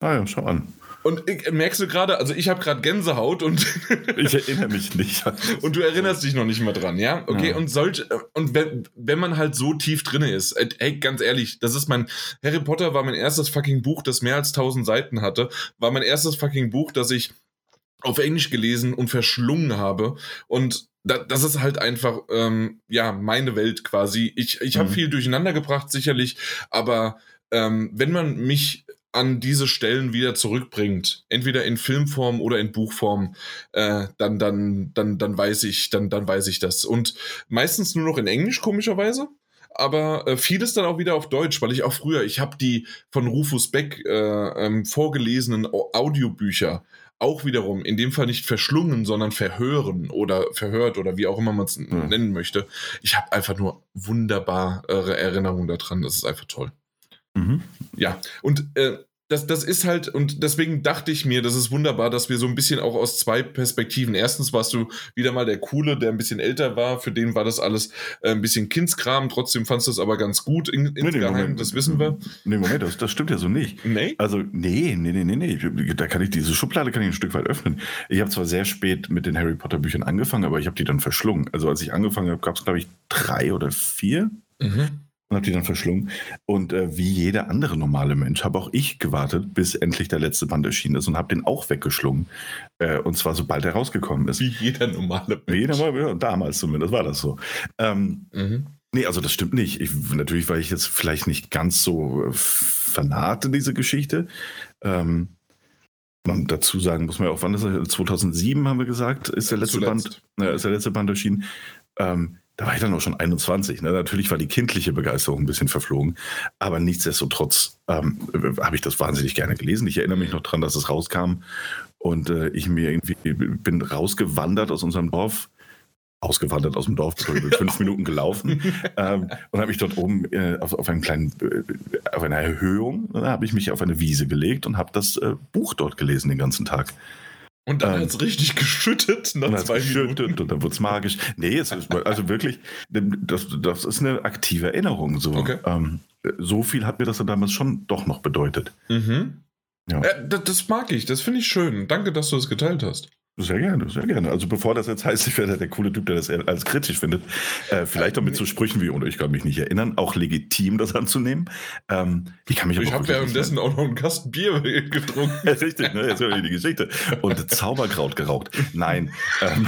Ah ja, schau an. Und ich, merkst du gerade, also ich habe gerade Gänsehaut und ich erinnere mich nicht. und du erinnerst dich noch nicht mal dran, ja? Okay, ja. und solch und wenn, wenn man halt so tief drin ist, äh, ey, ganz ehrlich, das ist mein Harry Potter war mein erstes fucking Buch, das mehr als 1000 Seiten hatte, war mein erstes fucking Buch, das ich auf Englisch gelesen und verschlungen habe und das ist halt einfach ähm, ja meine Welt quasi. Ich ich habe mhm. viel durcheinander gebracht sicherlich, aber ähm, wenn man mich an diese Stellen wieder zurückbringt, entweder in Filmform oder in Buchform, äh, dann, dann, dann, dann weiß ich, dann, dann weiß ich das. Und meistens nur noch in Englisch, komischerweise. Aber äh, vieles dann auch wieder auf Deutsch, weil ich auch früher, ich habe die von Rufus Beck äh, ähm, vorgelesenen Audiobücher auch wiederum in dem Fall nicht verschlungen, sondern verhören oder verhört oder wie auch immer man es nennen möchte. Ich habe einfach nur wunderbare Erinnerungen daran. Das ist einfach toll. Mhm. Ja, und äh, das, das ist halt, und deswegen dachte ich mir, das ist wunderbar, dass wir so ein bisschen auch aus zwei Perspektiven. Erstens warst du wieder mal der Coole, der ein bisschen älter war, für den war das alles äh, ein bisschen Kindskram, trotzdem fandst du es aber ganz gut in, insgeheim, nee, nee, das wissen wir. Nee, Moment, das, das stimmt ja so nicht. Nee? Also, nee, nee, nee, nee, nee. Da kann ich, diese Schublade kann ich ein Stück weit öffnen. Ich habe zwar sehr spät mit den Harry Potter Büchern angefangen, aber ich habe die dann verschlungen. Also, als ich angefangen habe, gab es, glaube ich, drei oder vier. Mhm und habe die dann verschlungen. Und äh, wie jeder andere normale Mensch habe auch ich gewartet, bis endlich der letzte Band erschienen ist und habe den auch weggeschlungen. Äh, und zwar sobald er rausgekommen ist. Wie jeder normale Mensch. Wie jeder ja, damals zumindest war das so. Ähm, mhm. Nee, also das stimmt nicht. Ich, natürlich war ich jetzt vielleicht nicht ganz so äh, fanat in diese Geschichte. Ähm, man dazu sagen muss man ja auch, wann ist er? 2007 haben wir gesagt, ist der letzte Zuletzt. Band, äh, ist der letzte Band erschienen. Ähm, da war ich dann auch schon 21. Ne? Natürlich war die kindliche Begeisterung ein bisschen verflogen, aber nichtsdestotrotz ähm, habe ich das wahnsinnig gerne gelesen. Ich erinnere mich noch daran, dass es rauskam und äh, ich mir irgendwie bin rausgewandert aus unserem Dorf, ausgewandert aus dem Dorf, fünf Minuten gelaufen ähm, und habe mich dort oben äh, auf, auf, einem kleinen, äh, auf einer Erhöhung, da habe ich mich auf eine Wiese gelegt und habe das äh, Buch dort gelesen den ganzen Tag. Und dann ähm, hat es richtig geschüttet nach zwei geschüttet Minuten. Und dann wurde es magisch. Nee, es ist, also wirklich, das, das ist eine aktive Erinnerung. So. Okay. Ähm, so viel hat mir das dann damals schon doch noch bedeutet. Mhm. Ja. Äh, das, das, mag ich, das finde ich schön. Danke, dass du es geteilt hast. Sehr gerne, sehr gerne. Also bevor das jetzt heißt, ich werde der coole Typ, der das alles kritisch findet, äh, vielleicht auch mit so Sprüchen wie, und ich kann mich nicht erinnern, auch legitim das anzunehmen. Ähm, ich kann mich ich habe währenddessen auch noch einen Kasten Bier getrunken. Richtig, ne? jetzt höre ich die Geschichte. Und Zauberkraut geraucht. Nein. Ähm,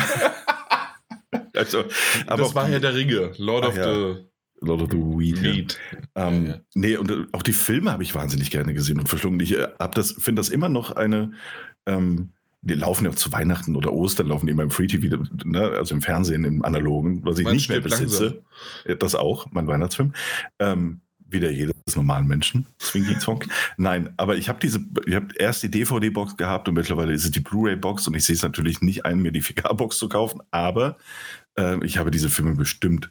also, aber das war ja der Ringe, Lord of ja. the Lord of the Weed. Weed. Ähm, ja, ja. Nee, und äh, auch die Filme habe ich wahnsinnig gerne gesehen und verschlungen. Ich äh, das, finde das immer noch eine ähm, die laufen ja auch zu Weihnachten oder Ostern, laufen die immer im Free TV, ne? also im Fernsehen, im Analogen, was ich nicht mehr besitze. Langsam. Das auch, mein Weihnachtsfilm. Ähm, wieder jedes normalen Menschen. Swingy Zonk. Nein, aber ich habe diese, ich habe erst die DVD-Box gehabt und mittlerweile ist es die Blu-ray-Box und ich sehe es natürlich nicht ein, mir die 4K-Box zu kaufen, aber äh, ich habe diese Filme bestimmt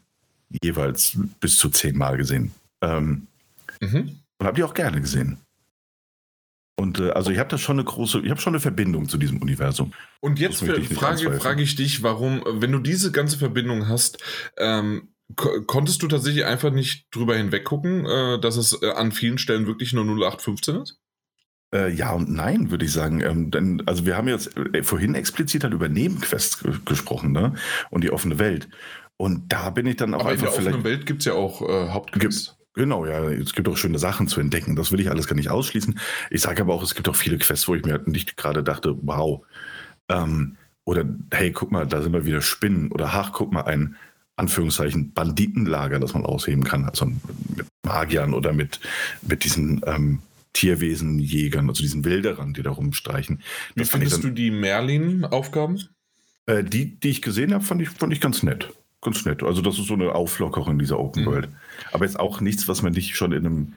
jeweils bis zu zehnmal gesehen. Ähm, mhm. Und habe die auch gerne gesehen. Und äh, also ich habe da schon eine große, ich habe schon eine Verbindung zu diesem Universum. Und jetzt frage, frage ich dich, warum, wenn du diese ganze Verbindung hast, ähm, konntest du tatsächlich einfach nicht drüber hinweggucken, äh, dass es äh, an vielen Stellen wirklich nur 0815 ist? Äh, ja und nein, würde ich sagen. Ähm, denn, also wir haben jetzt äh, vorhin explizit halt über Nebenquests gesprochen, ne? Und die offene Welt. Und da bin ich dann auch Aber einfach in der offenen Welt gibt es ja auch äh, Hauptquests. Genau, ja, es gibt auch schöne Sachen zu entdecken. Das will ich alles gar nicht ausschließen. Ich sage aber auch, es gibt auch viele Quests, wo ich mir nicht gerade dachte, wow. Ähm, oder hey, guck mal, da sind wir wieder Spinnen. Oder ach, guck mal, ein Anführungszeichen Banditenlager, das man ausheben kann. Also mit Magiern oder mit, mit diesen ähm, Tierwesenjägern, also diesen Wilderern, die da rumstreichen. Wie findest dann, du die Merlin-Aufgaben? Äh, die, die ich gesehen habe, fand ich, fand ich ganz nett ganz nett. Also das ist so eine Auflockerung dieser Open mhm. World. Aber jetzt auch nichts, was man nicht schon in einem,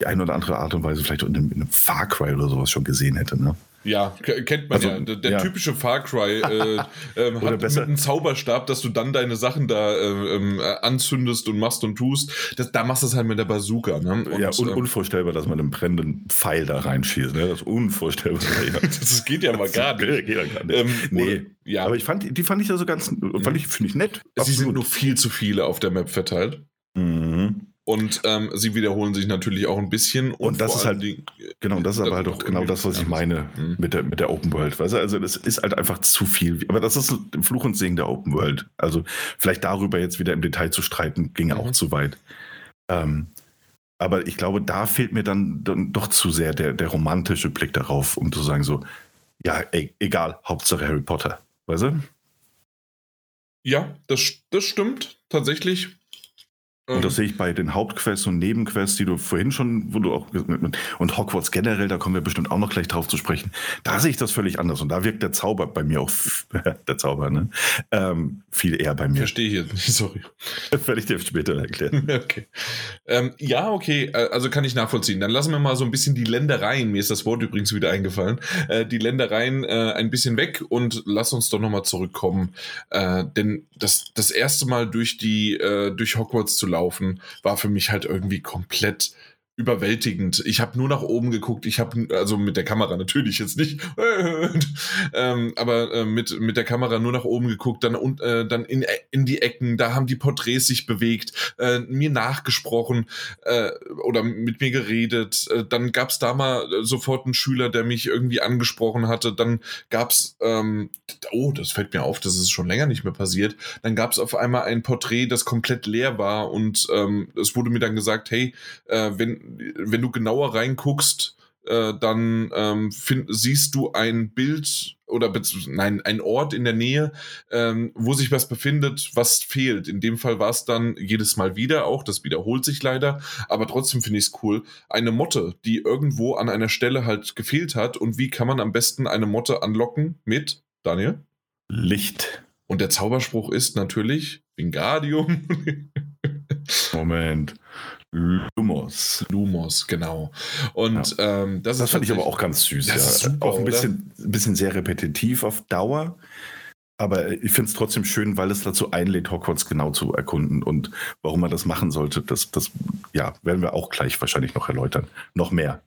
die eine oder andere Art und Weise vielleicht in einem, in einem Far Cry oder sowas schon gesehen hätte. Ne? Ja, kennt man also, ja. Der, ja. typische Far Cry äh, äh, hat besser. mit einem Zauberstab, dass du dann deine Sachen da äh, anzündest und machst und tust. Das, da machst du es halt mit der Bazooka. Ne? Und, ja, un ähm, unvorstellbar, dass man einen brennenden Pfeil da reinschießt. Ne? Das ist unvorstellbar. das geht ja mal gar nicht. Geht ja gar nicht. Ähm, nee, ja. aber ich fand, die fand ich also ganz, fand ich, finde ich nett. Sie Absolut. sind nur viel zu viele auf der Map verteilt. Mhm. Und ähm, sie wiederholen sich natürlich auch ein bisschen. Und, und das ist halt, die, genau, das ist aber halt auch genau das, was ich meine mhm. mit, der, mit der Open World. Weißt du? Also das ist halt einfach zu viel. Aber das ist Fluch und Segen der Open World. Also vielleicht darüber jetzt wieder im Detail zu streiten, ginge mhm. auch zu weit. Ähm, aber ich glaube, da fehlt mir dann, dann doch zu sehr der, der romantische Blick darauf, um zu sagen so, ja, ey, egal, Hauptsache Harry Potter. Weißt du? Ja, das, das stimmt tatsächlich. Und das sehe ich bei den Hauptquests und Nebenquests, die du vorhin schon, wo du auch und Hogwarts generell, da kommen wir bestimmt auch noch gleich drauf zu sprechen. Da sehe ich das völlig anders und da wirkt der Zauber bei mir auch der Zauber, ne? Ähm, viel eher bei mir. Verstehe ich jetzt nicht, sorry. Das werde ich dir später erklären. okay. Ähm, ja, okay, äh, also kann ich nachvollziehen. Dann lassen wir mal so ein bisschen die Ländereien, mir ist das Wort übrigens wieder eingefallen, äh, die Ländereien äh, ein bisschen weg und lass uns doch nochmal zurückkommen. Äh, denn das, das erste Mal durch die, äh, durch Hogwarts zu laufen, laufen, war für mich halt irgendwie komplett überwältigend. Ich habe nur nach oben geguckt. Ich habe also mit der Kamera natürlich jetzt nicht, ähm, aber äh, mit mit der Kamera nur nach oben geguckt, dann und äh, dann in in die Ecken. Da haben die Porträts sich bewegt, äh, mir nachgesprochen äh, oder mit mir geredet. Äh, dann gab's da mal sofort einen Schüler, der mich irgendwie angesprochen hatte. Dann gab's ähm, oh, das fällt mir auf, das ist schon länger nicht mehr passiert. Dann gab's auf einmal ein Porträt, das komplett leer war und ähm, es wurde mir dann gesagt, hey, äh, wenn wenn du genauer reinguckst, äh, dann ähm, find, siehst du ein Bild oder nein, ein Ort in der Nähe, ähm, wo sich was befindet, was fehlt. In dem Fall war es dann jedes Mal wieder auch, das wiederholt sich leider, aber trotzdem finde ich es cool. Eine Motte, die irgendwo an einer Stelle halt gefehlt hat. Und wie kann man am besten eine Motte anlocken mit, Daniel? Licht. Und der Zauberspruch ist natürlich Wingardium. Moment. Lumos. Lumos, genau. Und ja. ähm, das, das fand ich aber auch ganz süß. Das ja. ist super, auch ein bisschen, ein bisschen sehr repetitiv auf Dauer. Aber ich finde es trotzdem schön, weil es dazu einlädt, Hogwarts genau zu erkunden. Und warum man das machen sollte, das, das ja, werden wir auch gleich wahrscheinlich noch erläutern. Noch mehr.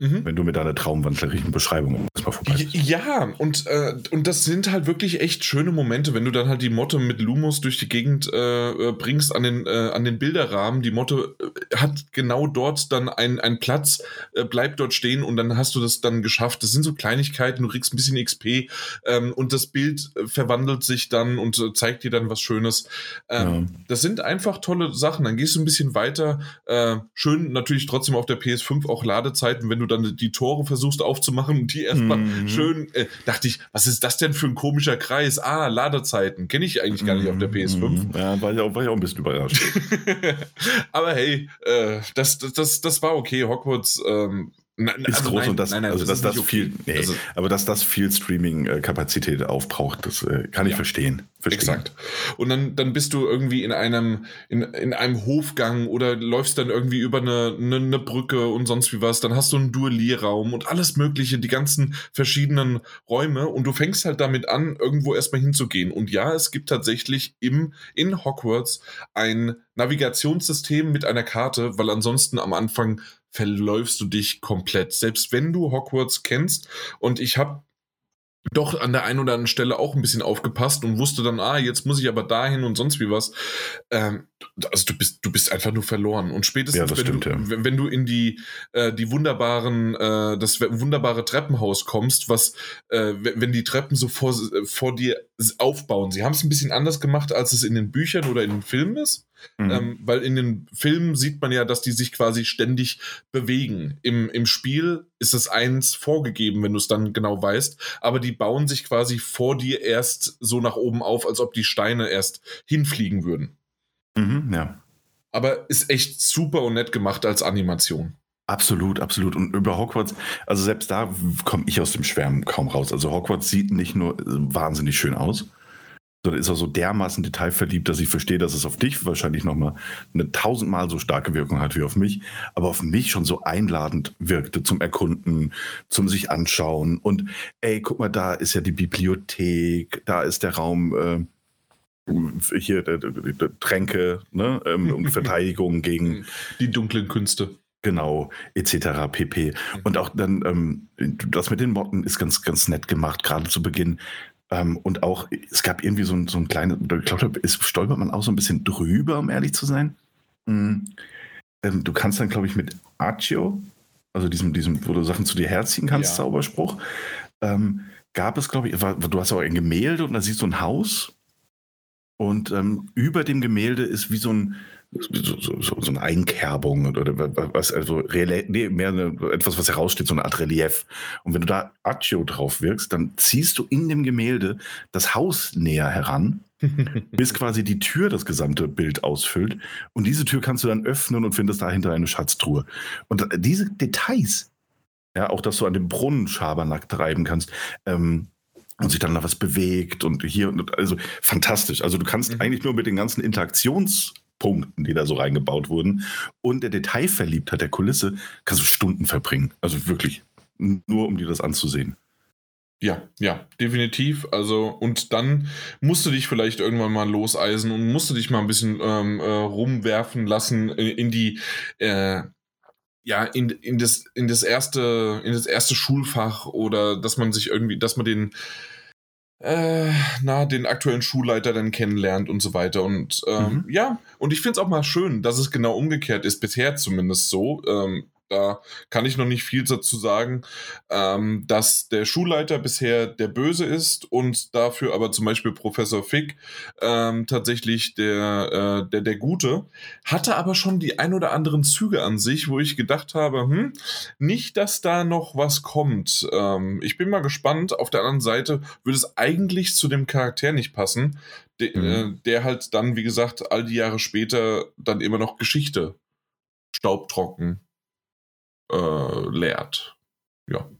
Mhm. Wenn du mit deiner traumwandlerischen Beschreibung erstmal vorbei bist. Ja, und, äh, und das sind halt wirklich echt schöne Momente, wenn du dann halt die Motte mit Lumos durch die Gegend äh, äh bringst an den, äh, an den Bilderrahmen. Die Motte äh, hat genau dort dann einen Platz, äh, bleibt dort stehen und dann hast du das dann geschafft. Das sind so Kleinigkeiten, du kriegst ein bisschen XP ähm, und das Bild verwandelt sich dann und zeigt dir dann was Schönes. Ähm, ja. Das sind einfach tolle Sachen. Dann gehst du ein bisschen weiter. schön natürlich trotzdem auf der PS5 auch Ladezeiten, wenn du dann die Tore versuchst aufzumachen und die erstmal mhm. schön, äh, dachte ich, was ist das denn für ein komischer Kreis? Ah, Ladezeiten. Kenne ich eigentlich gar nicht auf der PS5. Mhm. Ja, war ich auch, war ich auch ein bisschen überrascht. Aber hey, äh, das, das, das war okay. Hogwarts ähm, Nein, ist also groß nein, und das, nein, nein, also das dass das okay. viel, nee, also, aber dass das viel Streaming-Kapazität aufbraucht, das äh, kann ich ja, verstehen, verstehen. Exakt. Und dann, dann bist du irgendwie in einem, in, in einem Hofgang oder läufst dann irgendwie über eine, eine, eine Brücke und sonst wie was. Dann hast du einen Duellierraum und alles Mögliche, die ganzen verschiedenen Räume und du fängst halt damit an, irgendwo erstmal hinzugehen. Und ja, es gibt tatsächlich im, in Hogwarts ein Navigationssystem mit einer Karte, weil ansonsten am Anfang verläufst du dich komplett. Selbst wenn du Hogwarts kennst und ich habe doch an der einen oder anderen Stelle auch ein bisschen aufgepasst und wusste dann, ah, jetzt muss ich aber dahin und sonst wie was. Ähm, also du bist, du bist einfach nur verloren. Und spätestens, ja, wenn, stimmt, du, ja. wenn, wenn, du in die, äh, die wunderbaren, äh, das wunderbare Treppenhaus kommst, was, äh, wenn die Treppen so vor, vor dir aufbauen. Sie haben es ein bisschen anders gemacht, als es in den Büchern oder in den Filmen ist. Mhm. Ähm, weil in den Filmen sieht man ja, dass die sich quasi ständig bewegen. Im, im Spiel ist es eins vorgegeben, wenn du es dann genau weißt, aber die bauen sich quasi vor dir erst so nach oben auf, als ob die Steine erst hinfliegen würden. Mhm, ja. Aber ist echt super und nett gemacht als Animation. Absolut, absolut. Und über Hogwarts, also selbst da komme ich aus dem Schwärmen kaum raus. Also Hogwarts sieht nicht nur wahnsinnig schön aus, sondern ist auch so dermaßen detailverliebt, dass ich verstehe, dass es auf dich wahrscheinlich nochmal eine tausendmal so starke Wirkung hat wie auf mich, aber auf mich schon so einladend wirkte zum Erkunden, zum sich anschauen. Und ey, guck mal, da ist ja die Bibliothek, da ist der Raum. Äh, hier der, der Tränke ne, ähm, und Verteidigung gegen die dunklen Künste. Genau, etc. pp. Und auch dann, ähm, das mit den Motten ist ganz, ganz nett gemacht, gerade zu Beginn. Ähm, und auch, es gab irgendwie so ein, so ein kleines, ich glaube, da stolpert man auch so ein bisschen drüber, um ehrlich zu sein. Mhm. Ähm, du kannst dann, glaube ich, mit Accio, also diesem, diesem, wo du Sachen zu dir herziehen kannst, ja. Zauberspruch, ähm, gab es, glaube ich, war, du hast auch ein Gemälde und da siehst du ein Haus und ähm, über dem Gemälde ist wie so ein, so, so, so, eine Einkerbung oder was, also nee, mehr eine, etwas, was heraussteht, so eine Art Relief. Und wenn du da Accio drauf wirkst, dann ziehst du in dem Gemälde das Haus näher heran, bis quasi die Tür das gesamte Bild ausfüllt. Und diese Tür kannst du dann öffnen und findest dahinter eine Schatztruhe. Und diese Details, ja, auch dass du an dem Brunnen Schabernack treiben kannst, ähm, und sich dann da was bewegt und hier und also fantastisch. Also du kannst mhm. eigentlich nur mit den ganzen Interaktions Punkten, die da so reingebaut wurden. Und der Detailverliebtheit der Kulisse kannst du Stunden verbringen. Also wirklich nur, um dir das anzusehen. Ja, ja, definitiv. Also, und dann musst du dich vielleicht irgendwann mal loseisen und musst du dich mal ein bisschen ähm, äh, rumwerfen lassen in die, äh, ja, in, in, das, in das erste, in das erste Schulfach oder dass man sich irgendwie, dass man den, äh, na, den aktuellen Schulleiter dann kennenlernt und so weiter. Und ähm, mhm. ja, und ich finde es auch mal schön, dass es genau umgekehrt ist, bisher zumindest so. Ähm, da kann ich noch nicht viel dazu sagen, ähm, dass der Schulleiter bisher der Böse ist und dafür aber zum Beispiel Professor Fick ähm, tatsächlich der, äh, der, der Gute, hatte aber schon die ein oder anderen Züge an sich, wo ich gedacht habe, hm, nicht, dass da noch was kommt. Ähm, ich bin mal gespannt. Auf der anderen Seite würde es eigentlich zu dem Charakter nicht passen, de, mhm. äh, der halt dann, wie gesagt, all die Jahre später dann immer noch Geschichte staubtrocken äh, lehrt. Ja.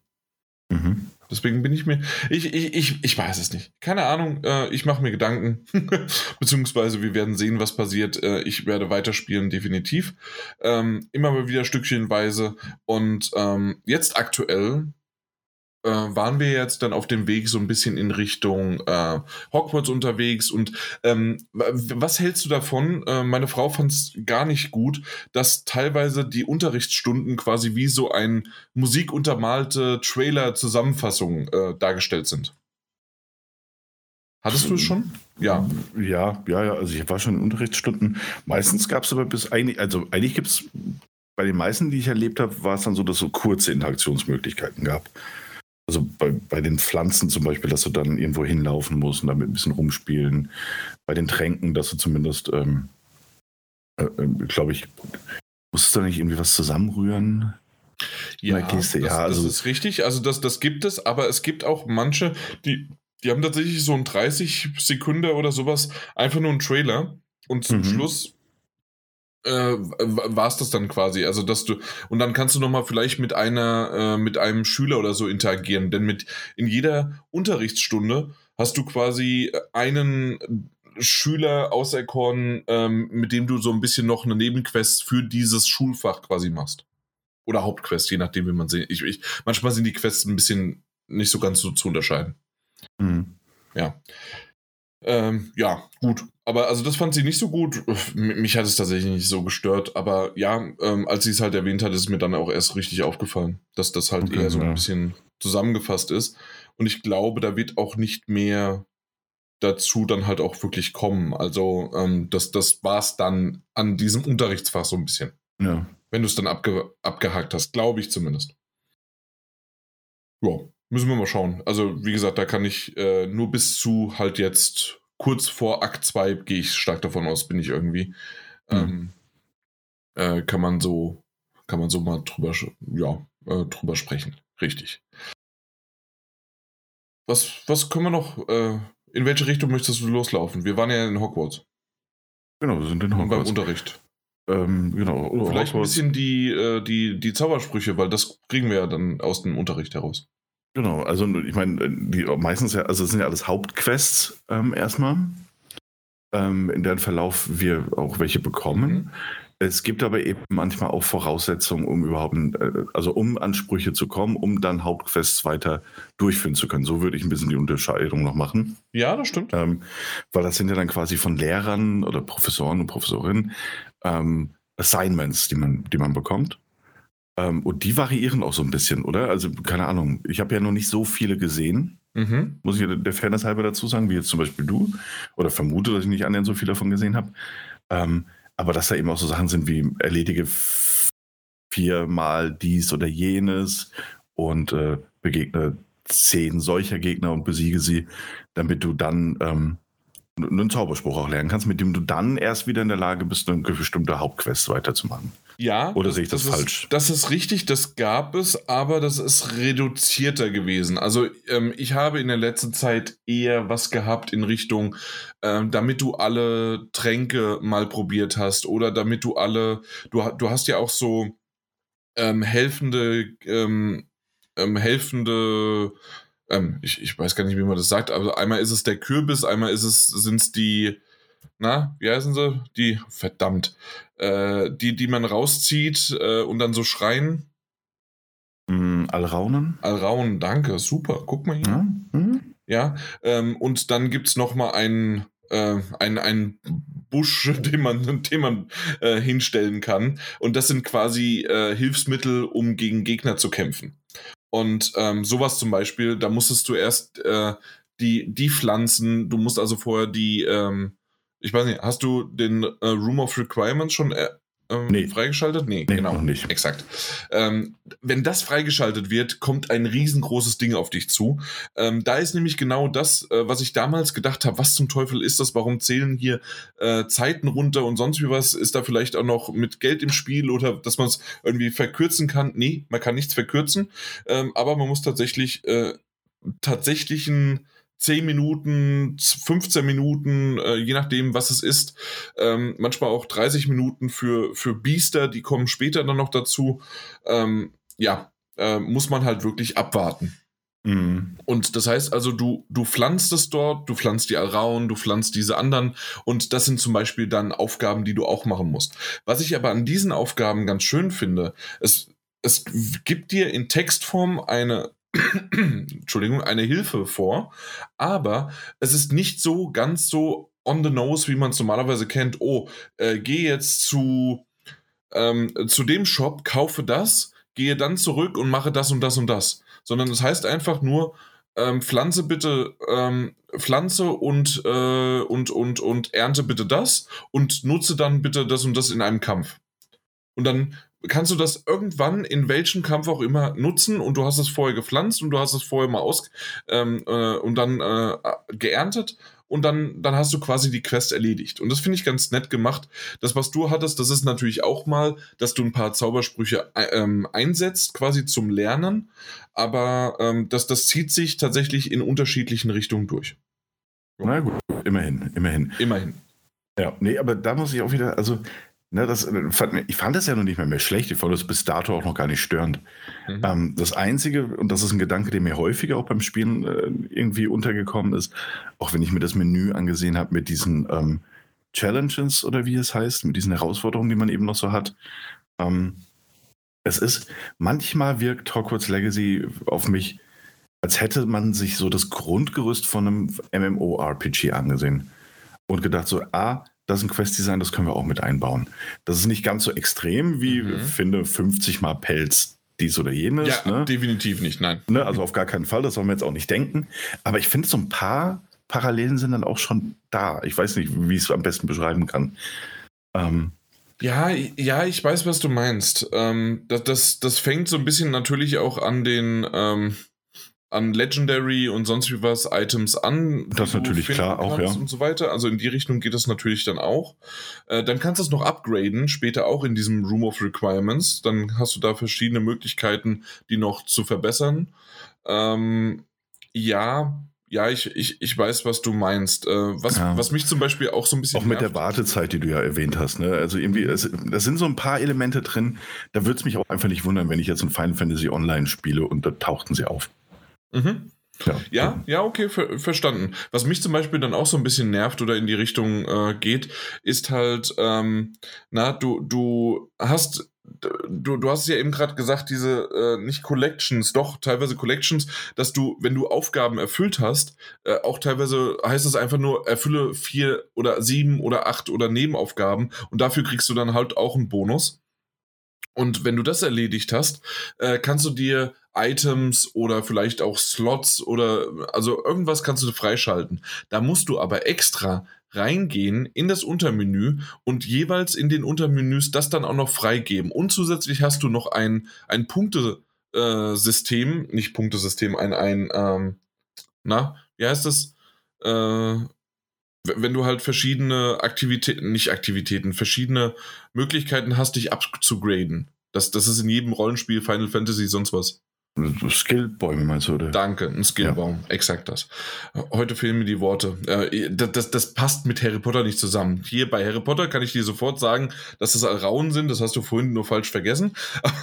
Mhm. Deswegen bin ich mir, ich, ich, ich, ich weiß es nicht. Keine Ahnung, äh, ich mache mir Gedanken, beziehungsweise wir werden sehen, was passiert. Äh, ich werde weiterspielen, definitiv. Ähm, immer mal wieder stückchenweise. Und ähm, jetzt aktuell äh, waren wir jetzt dann auf dem Weg so ein bisschen in Richtung äh, Hogwarts unterwegs. Und ähm, was hältst du davon? Äh, meine Frau fand es gar nicht gut, dass teilweise die Unterrichtsstunden quasi wie so ein musikuntermalte Trailer-Zusammenfassung äh, dargestellt sind. Hattest du es schon? Ja. Ja, ja, ja. Also ich war schon in Unterrichtsstunden. Meistens gab es aber bis eigentlich, also eigentlich gibt es bei den meisten, die ich erlebt habe, war es dann so, dass es so kurze Interaktionsmöglichkeiten gab. Also bei, bei den Pflanzen zum Beispiel, dass du dann irgendwo hinlaufen musst und damit ein bisschen rumspielen. Bei den Tränken, dass du zumindest, ähm, äh, äh, glaube ich, musstest du nicht irgendwie was zusammenrühren? Ja, das, ja also, das ist richtig. Also das, das gibt es, aber es gibt auch manche, die, die haben tatsächlich so ein 30 Sekunden oder sowas, einfach nur einen Trailer. Und zum mhm. Schluss äh, war es das dann quasi. Also, dass du, und dann kannst du nochmal vielleicht mit einer, äh, mit einem Schüler oder so interagieren, denn mit in jeder Unterrichtsstunde hast du quasi einen Schüler auserkoren, ähm, mit dem du so ein bisschen noch eine Nebenquest für dieses Schulfach quasi machst. Oder Hauptquest, je nachdem, wie man sie. Ich, ich, manchmal sind die Quests ein bisschen nicht so ganz so zu unterscheiden. Mhm. Ja. Ähm, ja, gut. Aber also das fand sie nicht so gut. Mich hat es tatsächlich nicht so gestört. Aber ja, ähm, als sie es halt erwähnt hat, ist es mir dann auch erst richtig aufgefallen, dass das halt okay, eher so ja. ein bisschen zusammengefasst ist. Und ich glaube, da wird auch nicht mehr dazu dann halt auch wirklich kommen. Also ähm, das, das war es dann an diesem Unterrichtsfach so ein bisschen. Ja. Wenn du es dann abge abgehakt hast, glaube ich zumindest. Ja, müssen wir mal schauen. Also, wie gesagt, da kann ich äh, nur bis zu halt jetzt kurz vor Akt 2 gehe ich stark davon aus, bin ich irgendwie. Mhm. Ähm, äh, kann man so, kann man so mal drüber, ja, äh, drüber sprechen. Richtig. Was, was können wir noch, äh, in welche Richtung möchtest du loslaufen? Wir waren ja in Hogwarts. Genau, wir sind in Hogwarts. Beim Unterricht. Ähm, genau. Vielleicht Hogwarts. ein bisschen die, äh, die, die Zaubersprüche, weil das kriegen wir ja dann aus dem Unterricht heraus. Genau, also ich meine, die meistens ja, also es sind ja alles Hauptquests ähm, erstmal, ähm, in deren Verlauf wir auch welche bekommen. Mhm. Es gibt aber eben manchmal auch Voraussetzungen, um überhaupt, äh, also um Ansprüche zu kommen, um dann Hauptquests weiter durchführen zu können. So würde ich ein bisschen die Unterscheidung noch machen. Ja, das stimmt. Ähm, weil das sind ja dann quasi von Lehrern oder Professoren und Professorinnen ähm, Assignments, die man, die man bekommt. Ähm, und die variieren auch so ein bisschen, oder? Also, keine Ahnung. Ich habe ja noch nicht so viele gesehen. Mhm. Muss ich der Fairness halber dazu sagen, wie jetzt zum Beispiel du. Oder vermute, dass ich nicht annähernd so viel davon gesehen habe. Ähm, aber dass da eben auch so Sachen sind wie erledige viermal dies oder jenes und äh, begegne zehn solcher Gegner und besiege sie, damit du dann ähm, einen Zauberspruch auch lernen kannst, mit dem du dann erst wieder in der Lage bist, eine bestimmte Hauptquest weiterzumachen. Ja. Oder sehe ich das, das falsch? Ist, das ist richtig, das gab es, aber das ist reduzierter gewesen. Also ähm, ich habe in der letzten Zeit eher was gehabt in Richtung, ähm, damit du alle Tränke mal probiert hast oder damit du alle, du, du hast ja auch so ähm, helfende, ähm, ähm, helfende, ähm, ich, ich weiß gar nicht, wie man das sagt, aber einmal ist es der Kürbis, einmal ist es, sind es die, na, wie heißen sie? Die, verdammt, äh, die, die man rauszieht äh, und dann so schreien. Mm, Alraunen? Alraunen, danke, super, guck mal hier. Ja, mhm. ja ähm, und dann gibt es nochmal einen, äh, ein, ein Busch, den man, den man äh, hinstellen kann. Und das sind quasi äh, Hilfsmittel, um gegen Gegner zu kämpfen. Und ähm, sowas zum Beispiel, da musstest du erst äh, die, die Pflanzen, du musst also vorher die, ähm, ich weiß nicht, hast du den äh, Room of Requirements schon äh, ähm, nee. freigeschaltet? Nee, nee, genau. Noch nicht. Exakt. Ähm, wenn das freigeschaltet wird, kommt ein riesengroßes Ding auf dich zu. Ähm, da ist nämlich genau das, äh, was ich damals gedacht habe, was zum Teufel ist das? Warum zählen hier äh, Zeiten runter und sonst wie was? Ist da vielleicht auch noch mit Geld im Spiel oder dass man es irgendwie verkürzen kann? Nee, man kann nichts verkürzen, ähm, aber man muss tatsächlich äh, tatsächlichen 10 Minuten, 15 Minuten, äh, je nachdem, was es ist. Ähm, manchmal auch 30 Minuten für, für Biester, die kommen später dann noch dazu. Ähm, ja, äh, muss man halt wirklich abwarten. Mhm. Und das heißt also, du, du pflanzt es dort, du pflanzt die Alraun, du pflanzt diese anderen und das sind zum Beispiel dann Aufgaben, die du auch machen musst. Was ich aber an diesen Aufgaben ganz schön finde, es, es gibt dir in Textform eine Entschuldigung, eine Hilfe vor, aber es ist nicht so ganz so on the nose, wie man es normalerweise kennt. Oh, äh, geh jetzt zu, ähm, zu dem Shop, kaufe das, gehe dann zurück und mache das und das und das. Sondern es heißt einfach nur, ähm, pflanze bitte, ähm, pflanze und, äh, und, und, und ernte bitte das und nutze dann bitte das und das in einem Kampf. Und dann kannst du das irgendwann in welchem Kampf auch immer nutzen und du hast es vorher gepflanzt und du hast es vorher mal aus ähm, äh, und dann äh, geerntet und dann, dann hast du quasi die Quest erledigt. Und das finde ich ganz nett gemacht. Das, was du hattest, das ist natürlich auch mal, dass du ein paar Zaubersprüche äh, ähm, einsetzt, quasi zum Lernen. Aber ähm, das, das zieht sich tatsächlich in unterschiedlichen Richtungen durch. Na gut, immerhin, immerhin. Immerhin. Ja, nee, aber da muss ich auch wieder, also Ne, das, äh, ich fand das ja noch nicht mehr, mehr schlecht. Ich fand das bis dato auch noch gar nicht störend. Mhm. Ähm, das Einzige, und das ist ein Gedanke, der mir häufiger auch beim Spielen äh, irgendwie untergekommen ist, auch wenn ich mir das Menü angesehen habe mit diesen ähm, Challenges oder wie es heißt, mit diesen Herausforderungen, die man eben noch so hat. Ähm, es ist, manchmal wirkt Hogwarts Legacy auf mich als hätte man sich so das Grundgerüst von einem MMORPG angesehen und gedacht so, ah, das ist ein Quest-Design, das können wir auch mit einbauen. Das ist nicht ganz so extrem wie, mhm. finde, 50 mal Pelz dies oder jenes. Ja, ne? definitiv nicht, nein. Ne? Also auf gar keinen Fall, das sollen wir jetzt auch nicht denken. Aber ich finde, so ein paar Parallelen sind dann auch schon da. Ich weiß nicht, wie ich es am besten beschreiben kann. Ähm, ja, ja, ich weiß, was du meinst. Ähm, das, das, das fängt so ein bisschen natürlich auch an den, ähm, an Legendary und sonst wie was Items an. Das natürlich klar auch, ja. Und so weiter. Also in die Richtung geht das natürlich dann auch. Äh, dann kannst du es noch upgraden, später auch in diesem Room of Requirements. Dann hast du da verschiedene Möglichkeiten, die noch zu verbessern. Ähm, ja, ja, ich, ich, ich weiß, was du meinst. Äh, was, ja. was mich zum Beispiel auch so ein bisschen. Auch mit nervt. der Wartezeit, die du ja erwähnt hast. Ne? Also irgendwie, es, da sind so ein paar Elemente drin, da würde es mich auch einfach nicht wundern, wenn ich jetzt ein Final Fantasy Online spiele und da tauchten sie auf. Mhm. Ja, ja, ja, okay, ver verstanden. Was mich zum Beispiel dann auch so ein bisschen nervt oder in die Richtung äh, geht, ist halt, ähm, na, du, du hast du, du hast ja eben gerade gesagt, diese äh, nicht Collections, doch teilweise Collections, dass du, wenn du Aufgaben erfüllt hast, äh, auch teilweise heißt es einfach nur, erfülle vier oder sieben oder acht oder Nebenaufgaben und dafür kriegst du dann halt auch einen Bonus. Und wenn du das erledigt hast, äh, kannst du dir Items oder vielleicht auch Slots oder also irgendwas kannst du freischalten. Da musst du aber extra reingehen in das Untermenü und jeweils in den Untermenüs das dann auch noch freigeben. Und zusätzlich hast du noch ein, ein Punktesystem, äh, nicht Punktesystem, ein, ein ähm, na, wie heißt das? Äh, wenn du halt verschiedene Aktivitäten, nicht Aktivitäten, verschiedene Möglichkeiten hast, dich abzugraden. Das, das ist in jedem Rollenspiel, Final Fantasy, sonst was. Skillbäume meinst du, oder? Danke, ein Skillbaum, ja. exakt das. Heute fehlen mir die Worte. Äh, das, das, das, passt mit Harry Potter nicht zusammen. Hier bei Harry Potter kann ich dir sofort sagen, dass das Rauen sind, das hast du vorhin nur falsch vergessen.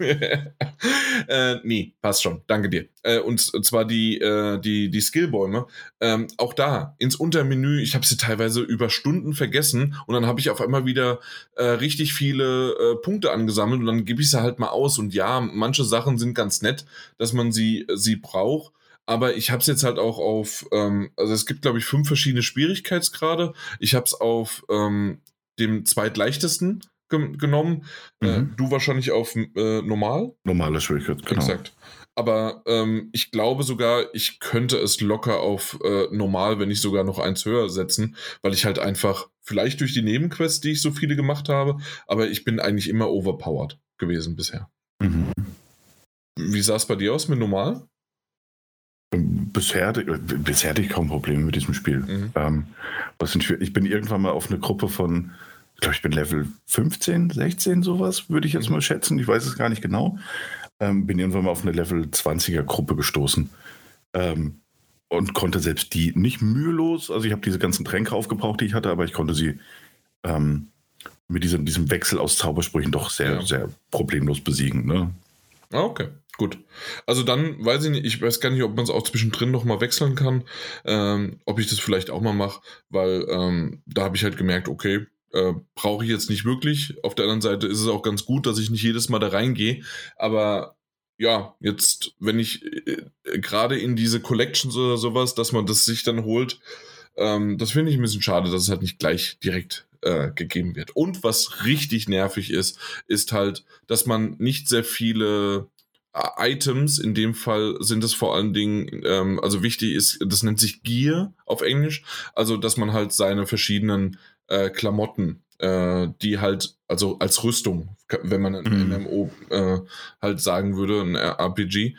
äh, nee, passt schon, danke dir. Äh, und zwar die, äh, die, die Skillbäume. Ähm, auch da, ins Untermenü, ich habe sie teilweise über Stunden vergessen und dann habe ich auf einmal wieder richtig viele Punkte angesammelt und dann gebe ich sie halt mal aus. Und ja, manche Sachen sind ganz nett, dass man sie, sie braucht. Aber ich habe es jetzt halt auch auf, ähm, also es gibt, glaube ich, fünf verschiedene Schwierigkeitsgrade. Ich habe es auf ähm, dem zweitleichtesten ge genommen. Äh, mhm. Äh, du wahrscheinlich auf äh, normal. Normale Schwierigkeit, genau. Exakt. Aber ähm, ich glaube sogar, ich könnte es locker auf äh, normal, wenn nicht sogar noch eins höher setzen, weil ich halt einfach, vielleicht durch die Nebenquests, die ich so viele gemacht habe, aber ich bin eigentlich immer overpowered gewesen bisher. Mhm. Wie sah es bei dir aus mit normal? Bisher, bisher hatte ich kaum Probleme mit diesem Spiel. Mhm. Ähm, was sind ich bin irgendwann mal auf eine Gruppe von, ich glaube, ich bin Level 15, 16, sowas, würde ich jetzt mhm. mal schätzen. Ich weiß es gar nicht genau. Ähm, bin irgendwann mal auf eine Level 20er Gruppe gestoßen. Ähm, und konnte selbst die nicht mühelos, also ich habe diese ganzen Tränke aufgebraucht, die ich hatte, aber ich konnte sie ähm, mit diesem, diesem Wechsel aus Zaubersprüchen doch sehr, ja. sehr problemlos besiegen. Ne? Ah, okay. Gut. Also dann weiß ich nicht, ich weiß gar nicht, ob man es auch zwischendrin nochmal wechseln kann, ähm, ob ich das vielleicht auch mal mache, weil ähm, da habe ich halt gemerkt, okay, äh, brauche ich jetzt nicht wirklich. Auf der anderen Seite ist es auch ganz gut, dass ich nicht jedes Mal da reingehe, aber ja, jetzt, wenn ich äh, gerade in diese Collections oder sowas, dass man das sich dann holt, ähm, das finde ich ein bisschen schade, dass es halt nicht gleich direkt äh, gegeben wird. Und was richtig nervig ist, ist halt, dass man nicht sehr viele Items, in dem Fall sind es vor allen Dingen, ähm, also wichtig ist, das nennt sich Gear auf Englisch, also dass man halt seine verschiedenen äh, Klamotten, äh, die halt, also als Rüstung, wenn man ein mhm. MMO äh, halt sagen würde, ein RPG,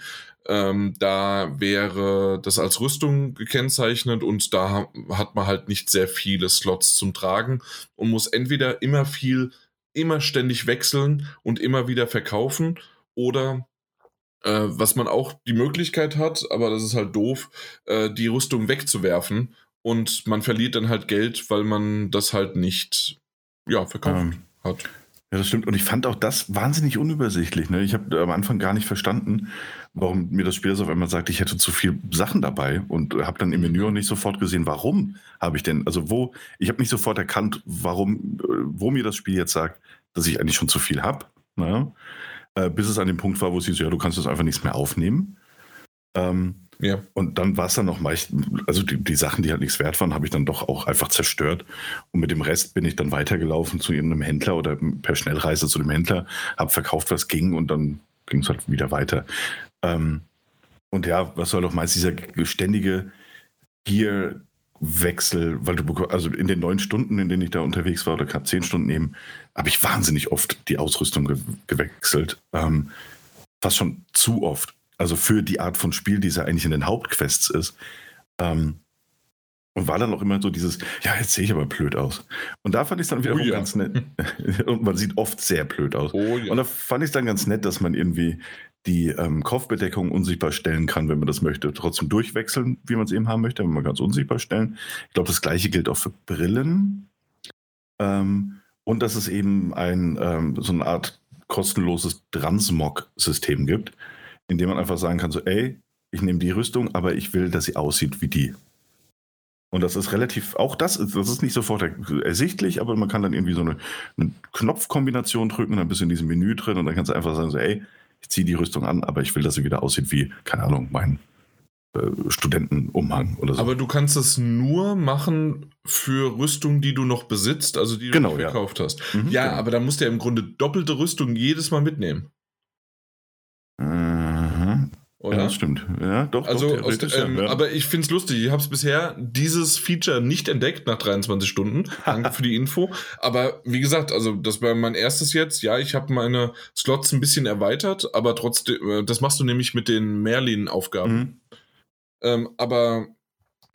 ähm, da wäre das als Rüstung gekennzeichnet und da hat man halt nicht sehr viele Slots zum Tragen und muss entweder immer viel, immer ständig wechseln und immer wieder verkaufen oder äh, was man auch die Möglichkeit hat, aber das ist halt doof, äh, die Rüstung wegzuwerfen und man verliert dann halt Geld, weil man das halt nicht ja, verkauft ähm, hat. Ja, das stimmt. Und ich fand auch das wahnsinnig unübersichtlich. Ne? Ich habe am Anfang gar nicht verstanden, warum mir das Spiel so auf einmal sagt, ich hätte zu viel Sachen dabei und habe dann im Menü auch nicht sofort gesehen, warum habe ich denn, also wo, ich habe nicht sofort erkannt, warum, äh, wo mir das Spiel jetzt sagt, dass ich eigentlich schon zu viel habe. Ne? Äh, bis es an dem Punkt war, wo sie so, ja, du kannst das einfach nichts mehr aufnehmen. Ähm, ja. Und dann war es dann noch meist, also die, die Sachen, die halt nichts wert waren, habe ich dann doch auch einfach zerstört. Und mit dem Rest bin ich dann weitergelaufen zu irgendeinem Händler oder per Schnellreise zu dem Händler, habe verkauft, was ging und dann ging es halt wieder weiter. Ähm, und ja, was soll doch meist dieser ständige Gearwechsel, weil du also in den neun Stunden, in denen ich da unterwegs war, oder gerade zehn Stunden eben, habe ich wahnsinnig oft die Ausrüstung ge gewechselt. Ähm, fast schon zu oft also für die Art von Spiel, die es ja eigentlich in den Hauptquests ist. Ähm, und war dann auch immer so dieses, ja, jetzt sehe ich aber blöd aus. Und da fand ich es dann wieder oh, ja. ganz nett. und man sieht oft sehr blöd aus. Oh, ja. Und da fand ich es dann ganz nett, dass man irgendwie die ähm, Kopfbedeckung unsichtbar stellen kann, wenn man das möchte. Trotzdem durchwechseln, wie man es eben haben möchte, wenn man ganz unsichtbar stellen. Ich glaube, das gleiche gilt auch für Brillen. Ähm, und dass es eben ein, ähm, so eine Art kostenloses Transmog-System gibt indem man einfach sagen kann, so, ey, ich nehme die Rüstung, aber ich will, dass sie aussieht wie die. Und das ist relativ, auch das, das ist nicht sofort ersichtlich, aber man kann dann irgendwie so eine, eine Knopfkombination drücken dann bist du in diesem Menü drin und dann kannst du einfach sagen, so, ey, ich ziehe die Rüstung an, aber ich will, dass sie wieder aussieht wie, keine Ahnung, mein äh, Studentenumhang oder so. Aber du kannst es nur machen für Rüstung, die du noch besitzt, also die du genau, gekauft ja. hast. Mhm, ja, genau. aber dann musst du ja im Grunde doppelte Rüstung jedes Mal mitnehmen. Mhm. Oder? Ja, das stimmt. Ja, doch. Also, doch, der, ähm, ja. aber ich finde es lustig. Ich habe es bisher dieses Feature nicht entdeckt nach 23 Stunden. Danke für die Info. Aber wie gesagt, also das war mein erstes jetzt. Ja, ich habe meine Slots ein bisschen erweitert, aber trotzdem, äh, das machst du nämlich mit den Merlin-Aufgaben. Mhm. Ähm, aber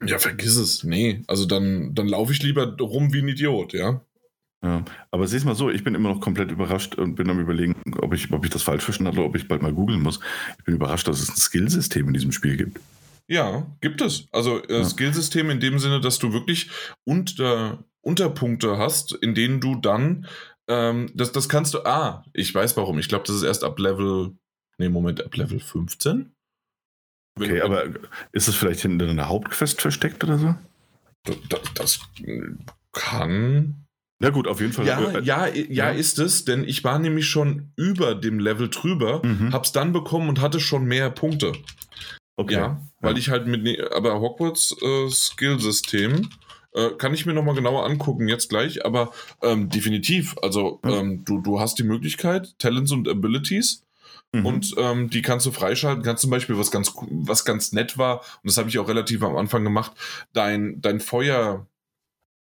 ja, vergiss es. Nee, also dann, dann laufe ich lieber rum wie ein Idiot, ja. Ja, aber siehst mal so, ich bin immer noch komplett überrascht und bin am überlegen, ob ich, ob ich das falsch verstanden habe oder ob ich bald mal googeln muss. Ich bin überrascht, dass es ein Skillsystem in diesem Spiel gibt. Ja, gibt es. Also äh, ja. Skillsystem in dem Sinne, dass du wirklich unter, Unterpunkte hast, in denen du dann, ähm, das, das kannst du, ah, ich weiß warum. Ich glaube, das ist erst ab Level, nee, Moment, ab Level 15. Okay, Wenn, aber ist es vielleicht hinter einer Hauptquest versteckt oder so? Das, das kann ja gut, auf jeden Fall. Ja, äh, ja, ja, ja, ist es, denn ich war nämlich schon über dem Level drüber, mhm. hab's dann bekommen und hatte schon mehr Punkte. Okay. Ja, weil ja. ich halt mit, ne, aber Hogwarts äh, Skill-System äh, kann ich mir nochmal genauer angucken, jetzt gleich, aber ähm, definitiv, also mhm. ähm, du, du hast die Möglichkeit, Talents und Abilities, Mhm. Und ähm, die kannst du freischalten. Kannst zum Beispiel, was ganz, was ganz nett war, und das habe ich auch relativ am Anfang gemacht, dein, dein Feuer,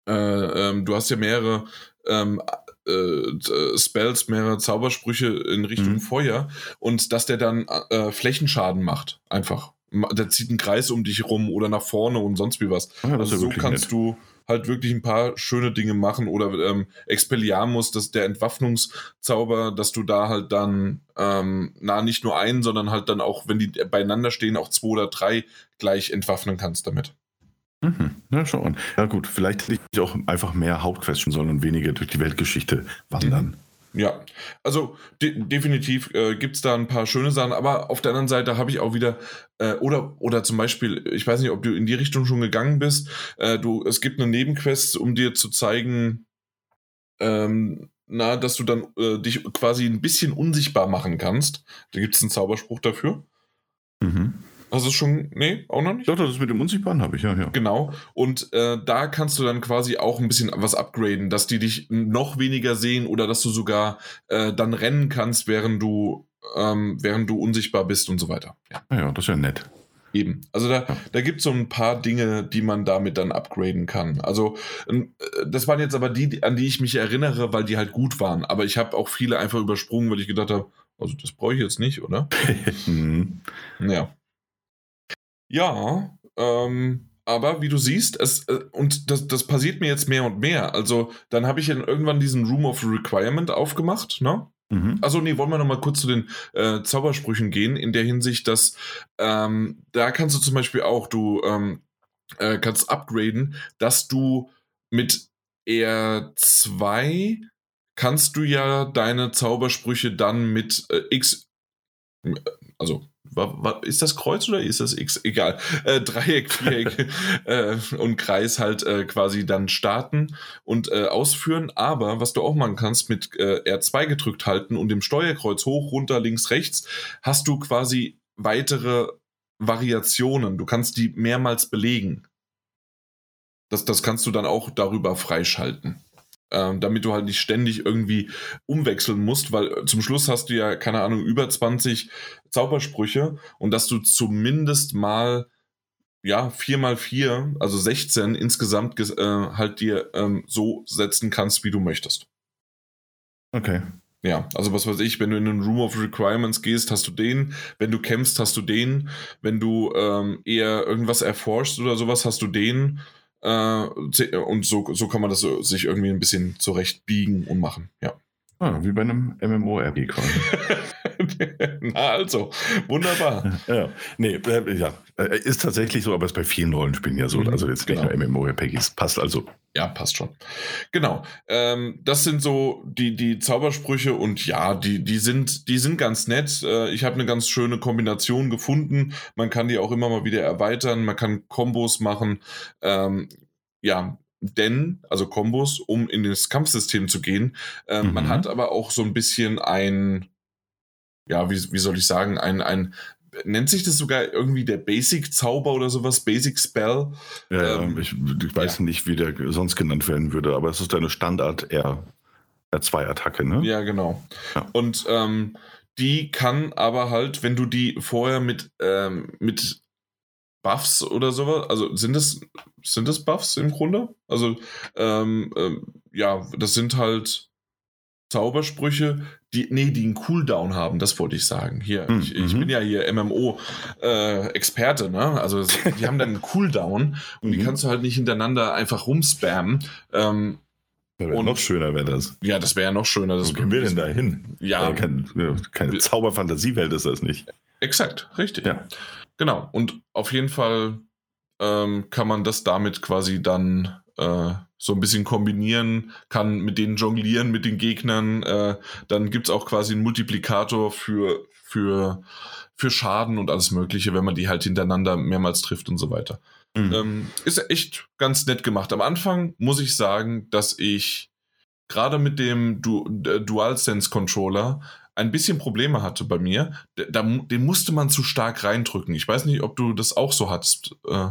äh, ähm, du hast ja mehrere ähm, äh, Spells, mehrere Zaubersprüche in Richtung mhm. Feuer und dass der dann äh, Flächenschaden macht, einfach. Der zieht einen Kreis um dich rum oder nach vorne und sonst wie was. Ja, also so kannst nett. du halt wirklich ein paar schöne Dinge machen oder ähm, Expelliarmus, das der Entwaffnungszauber, dass du da halt dann ähm, na nicht nur einen, sondern halt dann auch, wenn die beieinander stehen, auch zwei oder drei gleich entwaffnen kannst damit. Mhm. Ja, schon. Ja, gut, vielleicht hätte ich auch einfach mehr Hauptquestion sollen und weniger durch die Weltgeschichte wandern. Mhm. Ja, also de definitiv äh, gibt es da ein paar schöne Sachen, aber auf der anderen Seite habe ich auch wieder, äh, oder, oder zum Beispiel, ich weiß nicht, ob du in die Richtung schon gegangen bist, äh, du, es gibt eine Nebenquest, um dir zu zeigen, ähm, na, dass du dann äh, dich quasi ein bisschen unsichtbar machen kannst. Da gibt es einen Zauberspruch dafür. Mhm. Hast du schon? Nee, auch noch nicht? Doch, das mit dem Unsichtbaren habe ich, ja, ja. Genau. Und äh, da kannst du dann quasi auch ein bisschen was upgraden, dass die dich noch weniger sehen oder dass du sogar äh, dann rennen kannst, während du, ähm, während du unsichtbar bist und so weiter. Ja, ja das ist ja nett. Eben. Also da, ja. da gibt es so ein paar Dinge, die man damit dann upgraden kann. Also äh, das waren jetzt aber die, an die ich mich erinnere, weil die halt gut waren. Aber ich habe auch viele einfach übersprungen, weil ich gedacht habe, also das brauche ich jetzt nicht, oder? Mhm. ja. Ja, ähm, aber wie du siehst, es, äh, und das, das passiert mir jetzt mehr und mehr. Also, dann habe ich dann irgendwann diesen Room of Requirement aufgemacht, ne? Mhm. Also, nee, wollen wir nochmal kurz zu den äh, Zaubersprüchen gehen, in der Hinsicht, dass ähm, da kannst du zum Beispiel auch, du ähm, äh, kannst upgraden, dass du mit R2 kannst du ja deine Zaubersprüche dann mit äh, X, also ist das Kreuz oder ist das X? Egal. Äh, Dreieck, Viereck äh, und Kreis halt äh, quasi dann starten und äh, ausführen. Aber was du auch machen kannst, mit äh, R2 gedrückt halten und dem Steuerkreuz hoch, runter, links, rechts, hast du quasi weitere Variationen. Du kannst die mehrmals belegen. Das, das kannst du dann auch darüber freischalten. Ähm, damit du halt nicht ständig irgendwie umwechseln musst, weil zum Schluss hast du ja, keine Ahnung, über 20 Zaubersprüche und dass du zumindest mal ja, 4 mal 4, also 16 insgesamt äh, halt dir ähm, so setzen kannst, wie du möchtest. Okay. Ja, also was weiß ich, wenn du in den Room of Requirements gehst, hast du den. Wenn du kämpfst, hast du den. Wenn du ähm, eher irgendwas erforschst oder sowas, hast du den. Äh, und so, so kann man das so, sich irgendwie ein bisschen zurechtbiegen und machen. Ja. Ah, wie bei einem MMORPG quasi. Na also, wunderbar. Ja, nee, äh, ja, äh, ist tatsächlich so, aber ist bei vielen Rollenspielen ja so. Mhm, also jetzt nicht genau. nur MMORPGs. Passt also. Ja, passt schon. Genau. Ähm, das sind so die, die Zaubersprüche und ja, die, die, sind, die sind ganz nett. Äh, ich habe eine ganz schöne Kombination gefunden. Man kann die auch immer mal wieder erweitern. Man kann Kombos machen. Ähm, ja, denn, also Kombos, um in das Kampfsystem zu gehen. Ähm, mhm. Man hat aber auch so ein bisschen ein, ja, wie, wie soll ich sagen, ein, ein, nennt sich das sogar irgendwie der Basic-Zauber oder sowas, Basic-Spell? Ja, ähm, ich, ich, weiß ja. nicht, wie der sonst genannt werden würde, aber es ist eine Standard R, R2-Attacke, ne? Ja, genau. Ja. Und ähm, die kann aber halt, wenn du die vorher mit, ähm, mit Buffs oder sowas, also sind das, sind das Buffs im Grunde? Also, ähm, ähm, ja, das sind halt Zaubersprüche, die, nee, die einen Cooldown haben, das wollte ich sagen. Hier, mhm. ich, ich, bin ja hier MMO-Experte, äh, ne? Also die haben dann einen Cooldown und die mhm. kannst du halt nicht hintereinander einfach rumspammen. Ähm, und, noch schöner wäre das. Ja, das wäre ja noch schöner. Wo gehen wir denn da hin? Ja. Äh, keine, keine Zauberfantasiewelt ist das nicht. Exakt, richtig. Ja. Genau. Und auf jeden Fall ähm, kann man das damit quasi dann äh, so ein bisschen kombinieren, kann mit denen jonglieren, mit den Gegnern. Äh, dann gibt es auch quasi einen Multiplikator für, für, für Schaden und alles Mögliche, wenn man die halt hintereinander mehrmals trifft und so weiter. Mhm. Ähm, ist echt ganz nett gemacht. Am Anfang muss ich sagen, dass ich gerade mit dem du DualSense Controller ein bisschen Probleme hatte bei mir. Da, den musste man zu stark reindrücken. Ich weiß nicht, ob du das auch so hattest. Äh,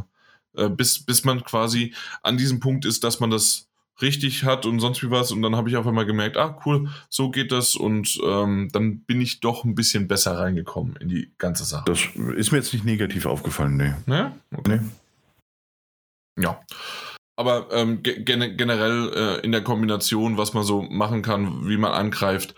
äh, bis, bis man quasi an diesem Punkt ist, dass man das richtig hat und sonst wie was. Und dann habe ich auf einmal gemerkt, ah, cool, so geht das. Und ähm, dann bin ich doch ein bisschen besser reingekommen in die ganze Sache. Das ist mir jetzt nicht negativ aufgefallen, nee. Ja? Okay. Nee. Ja. Aber ähm, gen generell äh, in der Kombination, was man so machen kann, wie man angreift.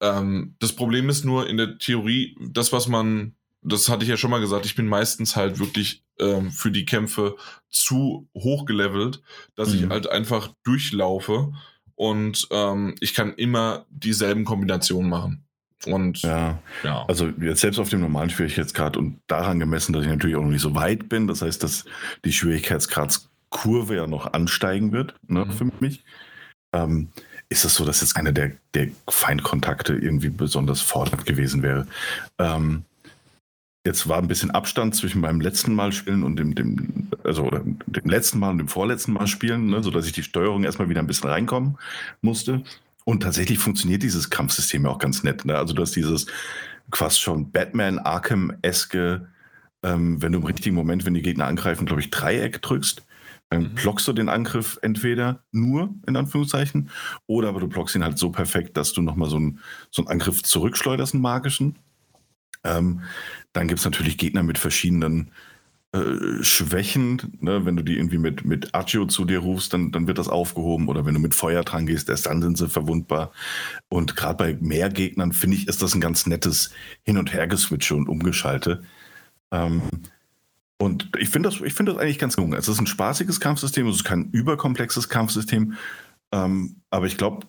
Ähm, das Problem ist nur in der Theorie, das, was man das hatte ich ja schon mal gesagt, ich bin meistens halt wirklich ähm, für die Kämpfe zu hoch gelevelt, dass mhm. ich halt einfach durchlaufe und ähm, ich kann immer dieselben Kombinationen machen. Und ja. ja. also jetzt selbst auf dem normalen Schwierigkeitsgrad und daran gemessen, dass ich natürlich auch noch nicht so weit bin, das heißt, dass die Schwierigkeitsgradskurve ja noch ansteigen wird ne, mhm. für mich. Ähm, ist es so, dass jetzt einer der, der Feindkontakte irgendwie besonders fordernd gewesen wäre. Ähm, Jetzt war ein bisschen Abstand zwischen meinem letzten Mal spielen und dem, dem also dem letzten Mal und dem vorletzten Mal spielen, ne, sodass ich die Steuerung erstmal wieder ein bisschen reinkommen musste. Und tatsächlich funktioniert dieses Kampfsystem ja auch ganz nett. Ne? Also du hast dieses quasi schon Batman Arkham-eske, ähm, wenn du im richtigen Moment, wenn die Gegner angreifen, glaube ich, Dreieck drückst, dann mhm. blockst du den Angriff entweder nur, in Anführungszeichen, oder aber du blockst ihn halt so perfekt, dass du nochmal so einen, so einen Angriff zurückschleuderst, einen magischen. Ähm, dann gibt es natürlich Gegner mit verschiedenen äh, Schwächen. Ne? Wenn du die irgendwie mit, mit Agio zu dir rufst, dann, dann wird das aufgehoben. Oder wenn du mit Feuer dran gehst, erst dann sind sie verwundbar. Und gerade bei mehr Gegnern, finde ich, ist das ein ganz nettes Hin- und Hergeswitche und Umgeschalte. Ähm, und ich finde das, find das eigentlich ganz gelungen. Es ist ein spaßiges Kampfsystem, es ist kein überkomplexes Kampfsystem. Ähm, aber ich glaube,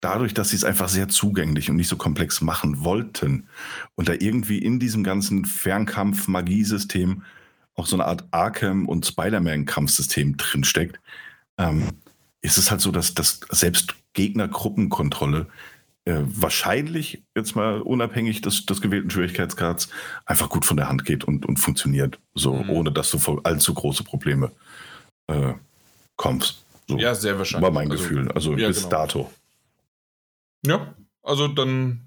dadurch, dass sie es einfach sehr zugänglich und nicht so komplex machen wollten und da irgendwie in diesem ganzen Fernkampf-Magiesystem auch so eine Art Arkham- und Spider-Man-Kampfsystem drinsteckt, ähm, ist es halt so, dass, dass selbst Gegnergruppenkontrolle äh, wahrscheinlich, jetzt mal unabhängig des, des gewählten Schwierigkeitsgrads, einfach gut von der Hand geht und, und funktioniert, so mhm. ohne dass du vor allzu große Probleme äh, kommst. So ja, sehr wahrscheinlich. War mein also, Gefühl, also ja, bis genau. dato. Ja, also dann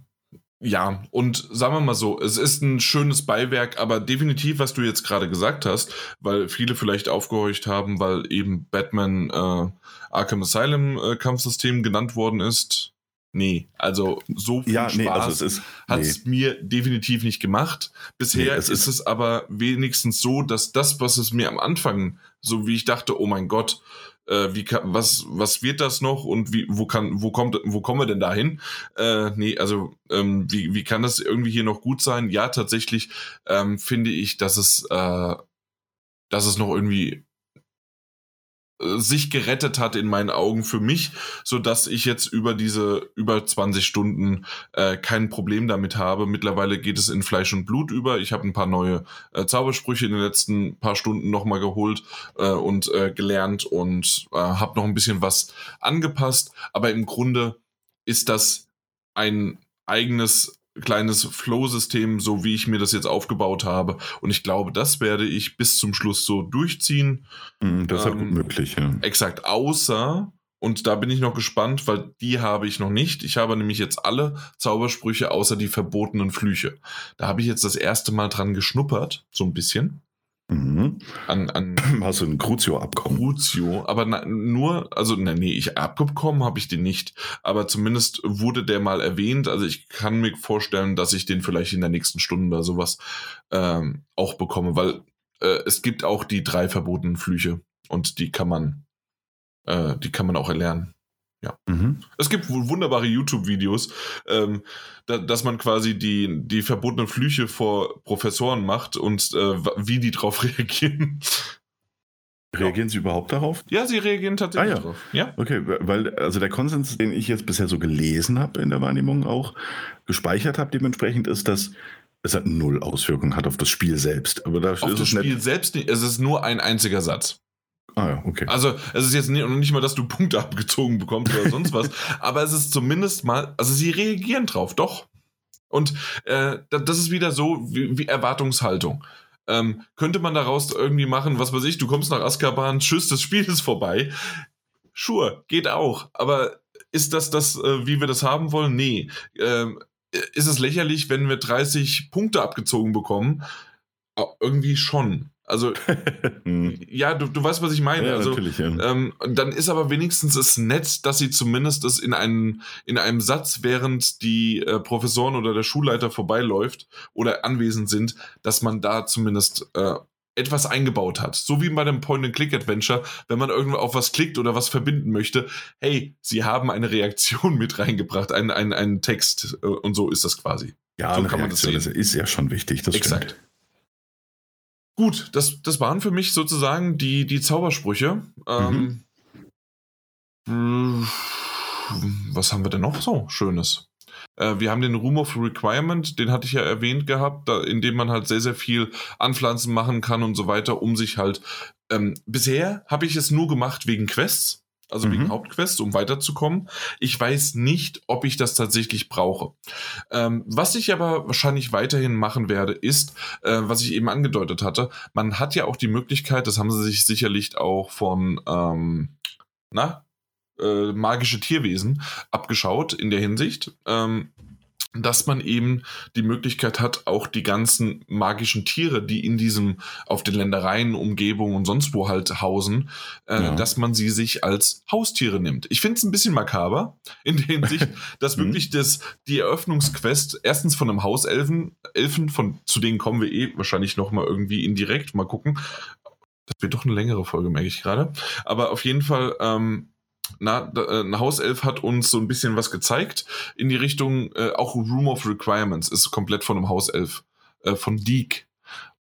ja, und sagen wir mal so, es ist ein schönes Beiwerk, aber definitiv, was du jetzt gerade gesagt hast, weil viele vielleicht aufgehorcht haben, weil eben Batman äh, Arkham Asylum äh, Kampfsystem genannt worden ist. Nee, also so viel Ja, Spaß nee, also es ist. hat es mir definitiv nicht gemacht. Bisher Nee, es ist ist- es aber wenigstens so, dass das, was es mir am Anfang, so wie ich dachte, oh mein Gott, äh, wie kann, was, was wird das noch und wie, wo kann, wo kommt, wo kommen wir denn dahin? Äh, nee, also ähm, wie, wie kann das irgendwie hier noch gut sein? Ja, tatsächlich ähm, finde ich, dass es, äh, dass es noch irgendwie sich gerettet hat in meinen Augen für mich, so dass ich jetzt über diese über 20 Stunden äh, kein Problem damit habe. Mittlerweile geht es in Fleisch und Blut über. Ich habe ein paar neue äh, Zaubersprüche in den letzten paar Stunden nochmal geholt äh, und äh, gelernt und äh, habe noch ein bisschen was angepasst. Aber im Grunde ist das ein eigenes kleines Flow-System, so wie ich mir das jetzt aufgebaut habe. Und ich glaube, das werde ich bis zum Schluss so durchziehen. Mhm, Das ist halt Ähm, gut möglich, ja. Exakt, außer, und da bin ich noch gespannt, weil die habe ich noch nicht. Ich habe nämlich jetzt alle Zaubersprüche außer die verbotenen Flüche. Da habe ich jetzt das erste Mal dran geschnuppert, so ein bisschen, Mhm. an, an Hast du ein Crucio-Abkommen? Crucio, aber na, nur, also na, nee, ich abbekommen habe ich den nicht, aber zumindest wurde der mal erwähnt. Also ich kann mir vorstellen, dass ich den vielleicht in der nächsten Stunde oder sowas ähm, auch bekomme, weil äh, es gibt auch die drei verbotenen Flüche und die kann man, äh, die kann man auch erlernen. Mhm. Es gibt wohl wunderbare YouTube-Videos, ähm, da, dass man quasi die, die verbotenen Flüche vor Professoren macht und äh, wie die drauf reagieren. Reagieren Sie überhaupt darauf? Ja, sie reagieren tatsächlich Ah, ja. drauf. Ja. Okay, weil also der Konsens, den ich jetzt bisher so gelesen habe in der Wahrnehmung auch gespeichert habe, dementsprechend ist, dass es hat null Auswirkungen hat auf das Spiel selbst. Aber da Auf ist das es Spiel nicht. selbst nicht. Es ist nur ein einziger Satz. Ah ja, okay. Also es ist jetzt nicht, nicht mal, dass du Punkte abgezogen bekommst oder sonst was, aber es ist zumindest mal, also sie reagieren drauf, doch. Und äh, da- das ist wieder so wie, wie Erwartungshaltung. Ähm, könnte man daraus irgendwie machen, was weiß ich, du kommst nach Azkaban, tschüss, das Spiel ist vorbei. Sure, geht auch. Aber ist das das, äh, wie wir das haben wollen? Nee. Ähm, ist es lächerlich, wenn wir 30 Punkte abgezogen bekommen? Irgendwie schon. Also, Hm. ja, du, du weißt, was ich meine. ja, also, natürlich. Ja. ähm, dann ist aber wenigstens es nett, dass sie zumindest es in einem, in einem Satz, während die äh, Professoren oder der Schulleiter vorbeiläuft oder anwesend sind, dass man da zumindest äh, etwas eingebaut hat. So wie bei dem Point-and-Click-Adventure, wenn man irgendwo auf was klickt oder was verbinden möchte, hey, sie haben eine Reaktion mit reingebracht, einen, einen, einen Text äh, und so ist das quasi. ja, so eine kann man das Reaktion, das ist ja schon wichtig. Das Exakt. Gut, das, das waren für mich sozusagen die, die Zaubersprüche. Ähm, mh, was haben wir denn noch so Schönes? Äh, wir haben den Room of Requirement, den hatte ich ja erwähnt gehabt, da, in dem man halt sehr, sehr viel anpflanzen machen kann und so weiter, um sich halt. Ähm, bisher habe ich es nur gemacht wegen Quests, also Mhm. wegen Hauptquests, um weiterzukommen. Ich weiß nicht, ob ich das tatsächlich brauche. Ähm, was ich aber wahrscheinlich weiterhin machen werde, ist, äh, was ich eben angedeutet hatte, man hat ja auch die Möglichkeit, das haben sie sich sicherlich auch von, ähm, na, äh, magische Tierwesen abgeschaut in der Hinsicht, ähm, dass man eben die Möglichkeit hat, auch die ganzen magischen Tiere, die in diesem, auf den Ländereien, Umgebungen und sonst wo halt hausen, äh, Ja. dass man sie sich als Haustiere nimmt. Ich finde es ein bisschen makaber in der Hinsicht, dass Mhm. wirklich das, die Eröffnungsquest erstens von einem Hauselfen, Elfen, von, zu denen kommen wir eh wahrscheinlich nochmal irgendwie indirekt, mal gucken. Das wird doch eine längere Folge, merke ich gerade. Aber auf jeden Fall, ähm, na, äh, ein Hauself hat uns so ein bisschen was gezeigt in die Richtung, äh, auch Room of Requirements ist komplett von einem Hauself, äh, von Deek.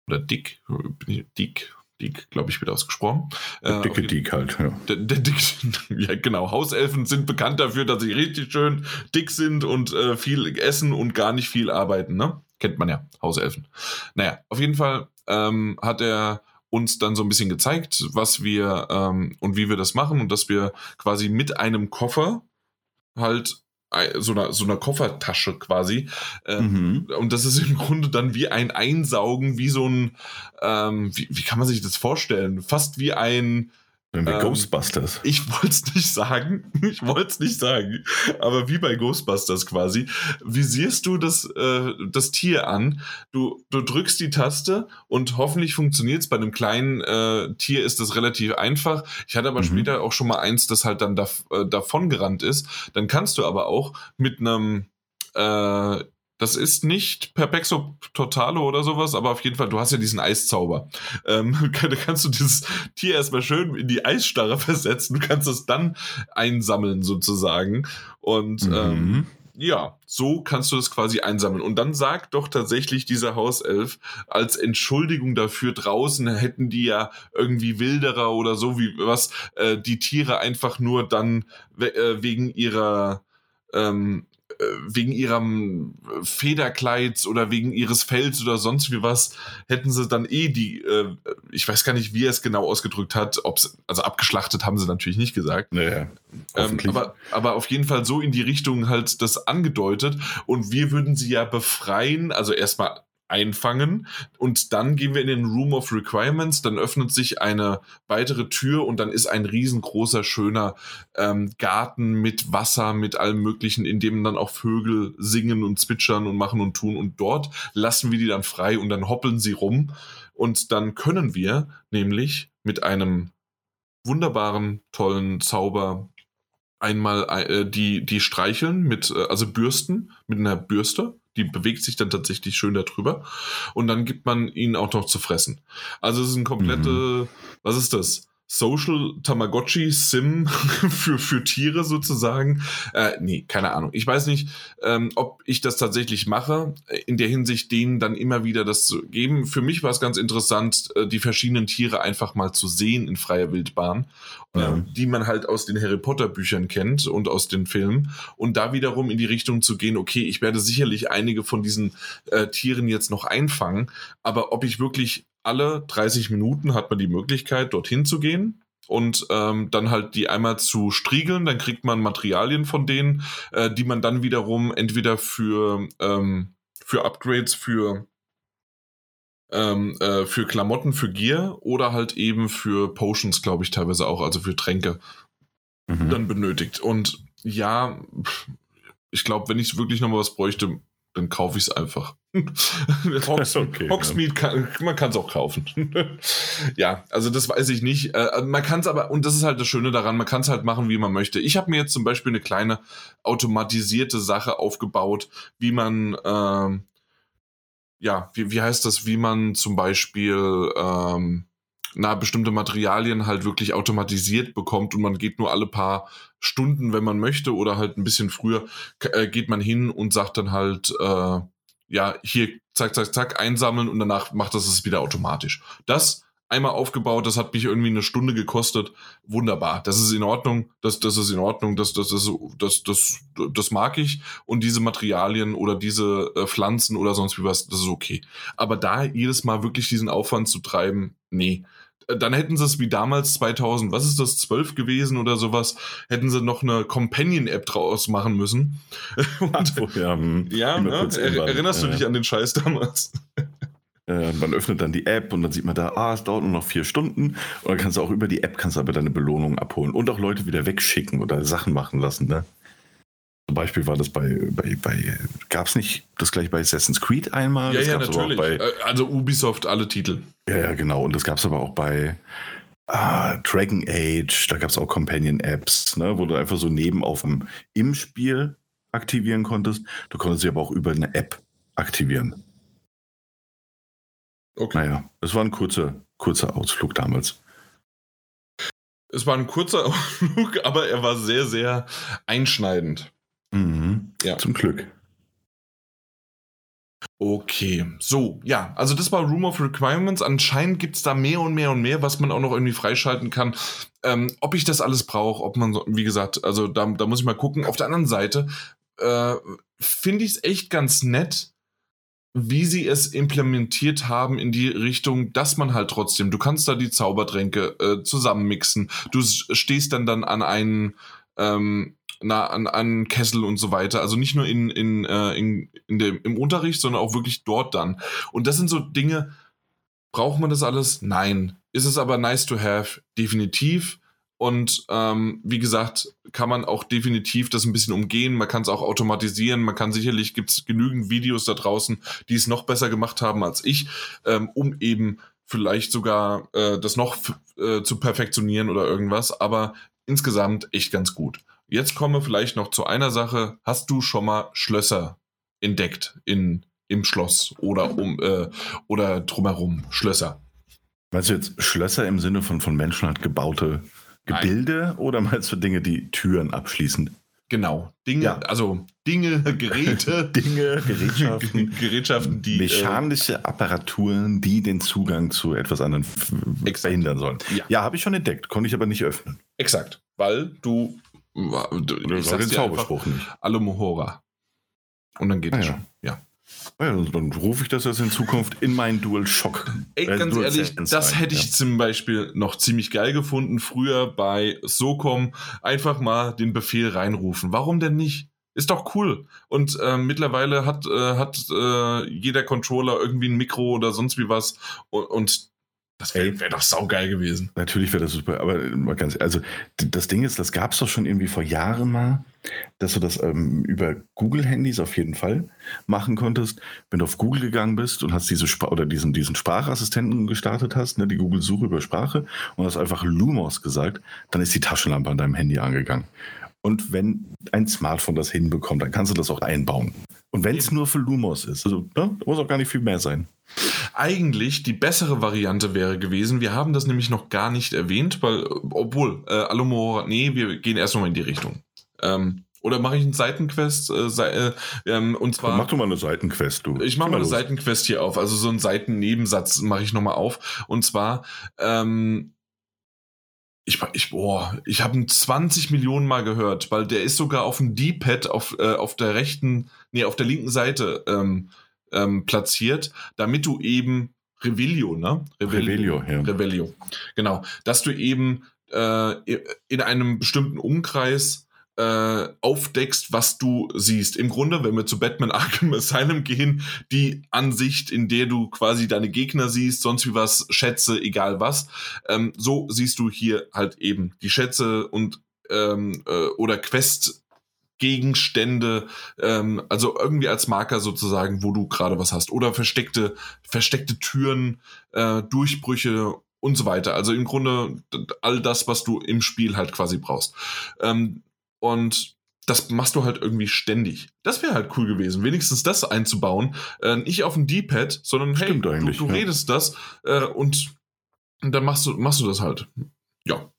Oder Dick, äh, Dick, Dick, glaube ich, wird ausgesprochen. Der Äh, dicke auf- Dick halt. Ja. der, der dick, ja, genau. Hauselfen sind bekannt dafür, dass sie richtig schön dick sind und äh, viel essen und gar nicht viel arbeiten, ne? Kennt man ja, Hauselfen. Naja, auf jeden Fall ähm, hat er uns dann so ein bisschen gezeigt, was wir ähm, und wie wir das machen und dass wir quasi mit einem Koffer halt so einer, so einer Koffertasche quasi. Äh, Mhm. Und das ist im Grunde dann wie ein Einsaugen, wie so ein, ähm, wie, wie kann man sich das vorstellen? Fast wie ein Wir ähm, Ghostbusters. Ich wollte es nicht sagen. Ich wollte es nicht sagen. Aber wie bei Ghostbusters quasi, visierst du das, äh, das Tier an, du, du drückst die Taste und hoffentlich funktioniert es. Bei einem kleinen äh, Tier ist das relativ einfach. Ich hatte aber mhm. später auch schon mal eins, das halt dann da, äh, davon gerannt ist. Dann kannst du aber auch mit einem äh, das ist nicht Perpexo Totalo oder sowas, aber auf jeden Fall, du hast ja diesen Eiszauber. Ähm, da kannst du dieses Tier erstmal schön in die Eisstarre versetzen. Du kannst es dann einsammeln sozusagen. Und mhm. ähm, ja, so kannst du es quasi einsammeln. Und dann sagt doch tatsächlich dieser Hauself als Entschuldigung dafür, draußen hätten die ja irgendwie Wilderer oder so wie was, äh, die Tiere einfach nur dann we äh, wegen ihrer ähm, äh, wegen ihrem Federkleids oder wegen ihres Fells oder sonst wie was, hätten sie dann eh die, äh, ich weiß gar nicht, wie er es genau ausgedrückt hat, ob's, also abgeschlachtet haben sie natürlich nicht gesagt. Naja, ähm, aber, aber auf jeden Fall so in die Richtung halt das angedeutet. Und wir würden sie ja befreien, also erstmal einfangen. Und dann gehen wir in den Room of Requirements, dann öffnet sich eine weitere Tür und dann ist ein riesengroßer, schöner ähm, Garten mit Wasser, mit allem möglichen, in dem dann auch Vögel singen und zwitschern und machen und tun. Und dort lassen wir die dann frei und dann hoppeln sie rum. Und dann können wir nämlich mit einem wunderbaren, tollen Zauber einmal äh, die, die streicheln mit, äh, also bürsten, mit einer Bürste die bewegt sich dann tatsächlich schön darüber. Und dann gibt man ihnen auch noch zu fressen. Also es ist ein komplette, mhm. was ist das? Social Tamagotchi Sim für, für Tiere sozusagen. Äh, nee, keine Ahnung. Ich weiß nicht, ähm, ob ich das tatsächlich mache, in der Hinsicht denen dann immer wieder das zu geben. Für mich war es ganz interessant, äh, die verschiedenen Tiere einfach mal zu sehen in freier Wildbahn, ja. äh, die man halt aus den Harry Potter Büchern kennt und aus den Filmen. Und da wiederum in die Richtung zu gehen, okay, ich werde sicherlich einige von diesen äh, Tieren jetzt noch einfangen, aber ob ich wirklich alle 30 Minuten hat man die Möglichkeit, dorthin zu gehen und ähm, dann halt die einmal zu striegeln. Dann kriegt man Materialien von denen, äh, die man dann wiederum entweder für, ähm, für Upgrades, für ähm, äh, für Klamotten, für Gear oder halt eben für Potions, glaube ich, teilweise auch, also für Tränke mhm. dann benötigt. Und ja, ich glaube, wenn ich wirklich noch mal was bräuchte, dann kaufe ich es einfach. Hogs, okay, Hogsmeade, kann, man kann es auch kaufen. ja, also das weiß ich nicht. Äh, man kann es aber, und das ist halt das Schöne daran, man kann es halt machen, wie man möchte. Ich habe mir jetzt zum Beispiel eine kleine automatisierte Sache aufgebaut, wie man, ähm, ja, wie, wie heißt das, wie man zum Beispiel, ähm, na, bestimmte Materialien halt wirklich automatisiert bekommt und man geht nur alle paar Stunden, wenn man möchte, oder halt ein bisschen früher, äh, geht man hin und sagt dann halt, äh, ja, hier, zack, zack, zack, einsammeln und danach macht das es wieder automatisch. Das einmal aufgebaut, das hat mich irgendwie eine Stunde gekostet. Wunderbar. Das ist in Ordnung. Das, das ist in Ordnung. Das, das, das, das, das, das mag ich. Und diese Materialien oder diese äh, Pflanzen oder sonst wie was, das ist okay. Aber da jedes Mal wirklich diesen Aufwand zu treiben, nee dann hätten sie es wie damals 2000, was ist das, 12 gewesen oder sowas, hätten sie noch eine Companion-App draus machen müssen. Und, Ach, ja, hm. ja ne? er, erinnerst du dich an den Scheiß damals? Äh, man öffnet dann die App und dann sieht man da, ah, es dauert nur noch vier Stunden. Und dann kannst du auch über die App kannst du aber deine Belohnung abholen und auch Leute wieder wegschicken oder Sachen machen lassen. Ne? Zum Beispiel war das bei, bei, bei gab es nicht das gleich bei Assassin's Creed einmal? Ja, das ja, natürlich. Bei, äh, also Ubisoft, alle Titel. Ja, ja, genau. Und das gab es aber auch bei ah, Dragon Age, da gab es auch Companion-Apps, ne, wo du einfach so neben auf dem, im Spiel aktivieren konntest. Du konntest sie aber auch über eine App aktivieren. Okay. Naja, es war ein kurzer, kurzer Ausflug damals. Es war ein kurzer Ausflug, aber er war sehr, sehr einschneidend. Mhm. Ja. Zum Glück. Okay, so, ja, also das war Room of Requirements. Anscheinend gibt es da mehr und mehr und mehr, was man auch noch irgendwie freischalten kann. Ähm, ob ich das alles brauche, ob man, so, wie gesagt, also da, da muss ich mal gucken. Auf der anderen Seite äh, finde ich es echt ganz nett, wie sie es implementiert haben in die Richtung, dass man halt trotzdem, du kannst da die Zaubertränke äh, zusammenmixen. Du stehst dann dann an einen ähm, na, an, an Kessel und so weiter. Also nicht nur in, in, äh, in, in dem, im Unterricht, sondern auch wirklich dort dann. Und das sind so Dinge, braucht man das alles? Nein. Ist es aber nice to have? Definitiv. Und ähm, wie gesagt, kann man auch definitiv das ein bisschen umgehen. Man kann es auch automatisieren. Man kann sicherlich, gibt es genügend Videos da draußen, die es noch besser gemacht haben als ich, ähm, um eben vielleicht sogar äh, das noch äh, zu perfektionieren oder irgendwas. Aber insgesamt echt ganz gut. Jetzt komme vielleicht noch zu einer Sache. Hast du schon mal Schlösser entdeckt in, im Schloss oder um äh, oder drumherum? Schlösser. Meinst du jetzt Schlösser im Sinne von von Menschen halt gebaute Gebilde Nein. oder meinst du Dinge, die Türen abschließen? Genau. Dinge, ja. also Dinge, Geräte. Dinge, Gerätschaften. Gerätschaften, die. Mechanische äh, Apparaturen, die den Zugang zu etwas anderem verhindern sollen. Ja, ja habe ich schon entdeckt, konnte ich aber nicht öffnen. Exakt. Weil du Du, ich den Zauberspruch nicht. Alumohora. Und dann geht ah, es ja. schon. Ja. Ah ja, dann rufe ich das jetzt in Zukunft in meinen Dual Shock. Ey, äh, ganz Dual ehrlich, das hätte ich ja. zum Beispiel noch ziemlich geil gefunden. Früher bei SOCOM einfach mal den Befehl reinrufen. Warum denn nicht? Ist doch cool. Und äh, mittlerweile hat, äh, hat äh, jeder Controller irgendwie ein Mikro oder sonst wie was. Und, und das wäre wär doch saugeil gewesen. Natürlich wäre das super, aber mal ganz, also das Ding ist, das gab es doch schon irgendwie vor Jahren mal, dass du das ähm, über Google-Handys auf jeden Fall machen konntest. Wenn du auf Google gegangen bist und hast diese Spr oder diesen, diesen Sprachassistenten gestartet hast, ne, die Google-Suche über Sprache und hast einfach Lumos gesagt, dann ist die Taschenlampe an deinem Handy angegangen. Und wenn ein Smartphone das hinbekommt, dann kannst du das auch einbauen. Und wenn es nur für Lumos ist, also ne, muss auch gar nicht viel mehr sein. Eigentlich die bessere Variante wäre gewesen, wir haben das nämlich noch gar nicht erwähnt, weil, obwohl, äh, Alumora, nee, wir gehen erst nochmal in die Richtung. Ähm, oder mache ich einen Seitenquest? Äh, äh, ähm, und zwar. Mach du mal eine Seitenquest, du. Ich mache mal eine los. Seitenquest hier auf. Also so einen Seitennebensatz mache ich nochmal auf. Und zwar, ähm, ich, ich, boah, ich habe ihn 20 Millionen Mal gehört, weil der ist sogar auf dem D-Pad auf, äh, auf der rechten, nee, auf der linken Seite ähm, ähm, platziert, damit du eben Revelio, ne? Revelio, Revelio, ja. Revelio. Genau. Dass du eben äh, in einem bestimmten Umkreis äh, aufdeckst, was du siehst. Im Grunde, wenn wir zu Batman Arkham Asylum gehen, die Ansicht, in der du quasi deine Gegner siehst, sonst wie was, Schätze, egal was, ähm, so siehst du hier halt eben die Schätze und ähm, äh, oder Quest Gegenstände, ähm, also irgendwie als Marker sozusagen, wo du gerade was hast. Oder versteckte, versteckte Türen, äh, Durchbrüche und so weiter. Also im Grunde all das, was du im Spiel halt quasi brauchst. Ähm, und das machst du halt irgendwie ständig. Das wäre halt cool gewesen, wenigstens das einzubauen. Äh, nicht auf dem D-Pad, sondern Stimmt hey, du, du ja. redest das äh, und, dann machst du, machst du das halt. Ja.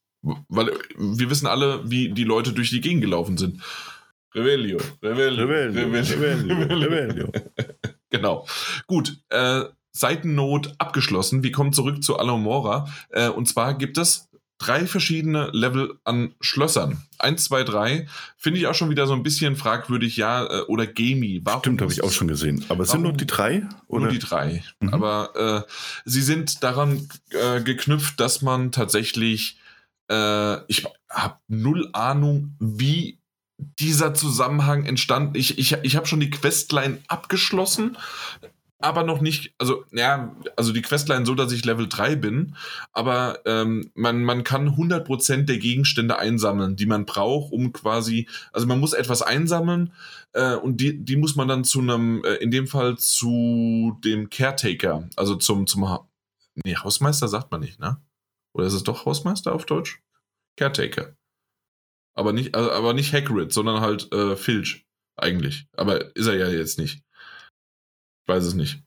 Weil wir wissen alle, wie die Leute durch die Gegend gelaufen sind. Revelio, Revelio, Revelio, Revelio, Revelio. genau. Gut, äh, Seitennot abgeschlossen. Wir kommen zurück zu Alamora. Äh, und zwar gibt es drei verschiedene Level an Schlössern. Eins, zwei, drei. Finde ich auch schon wieder so ein bisschen fragwürdig, ja, äh, oder gamey. Warum Stimmt, habe ich auch schon gesehen. Aber es sind nur die drei? Oder? Nur die drei. Mhm. Aber äh, sie sind daran äh, geknüpft, dass man tatsächlich, äh, ich habe null Ahnung, wie dieser Zusammenhang entstanden. Ich, ich, ich habe schon die Questline abgeschlossen, aber noch nicht, also ja, also die Questline so, dass ich Level 3 bin, aber ähm, man, man kann 100% der Gegenstände einsammeln, die man braucht, um quasi, also man muss etwas einsammeln äh, und die, die muss man dann zu einem, äh, in dem Fall zu dem Caretaker, also zum, zum, ha nee, Hausmeister sagt man nicht, ne? Oder ist es doch Hausmeister auf Deutsch? Caretaker. Aber nicht, also, aber nicht Hagrid, sondern halt äh, Filch eigentlich. Aber ist er ja jetzt nicht. Ich weiß es nicht.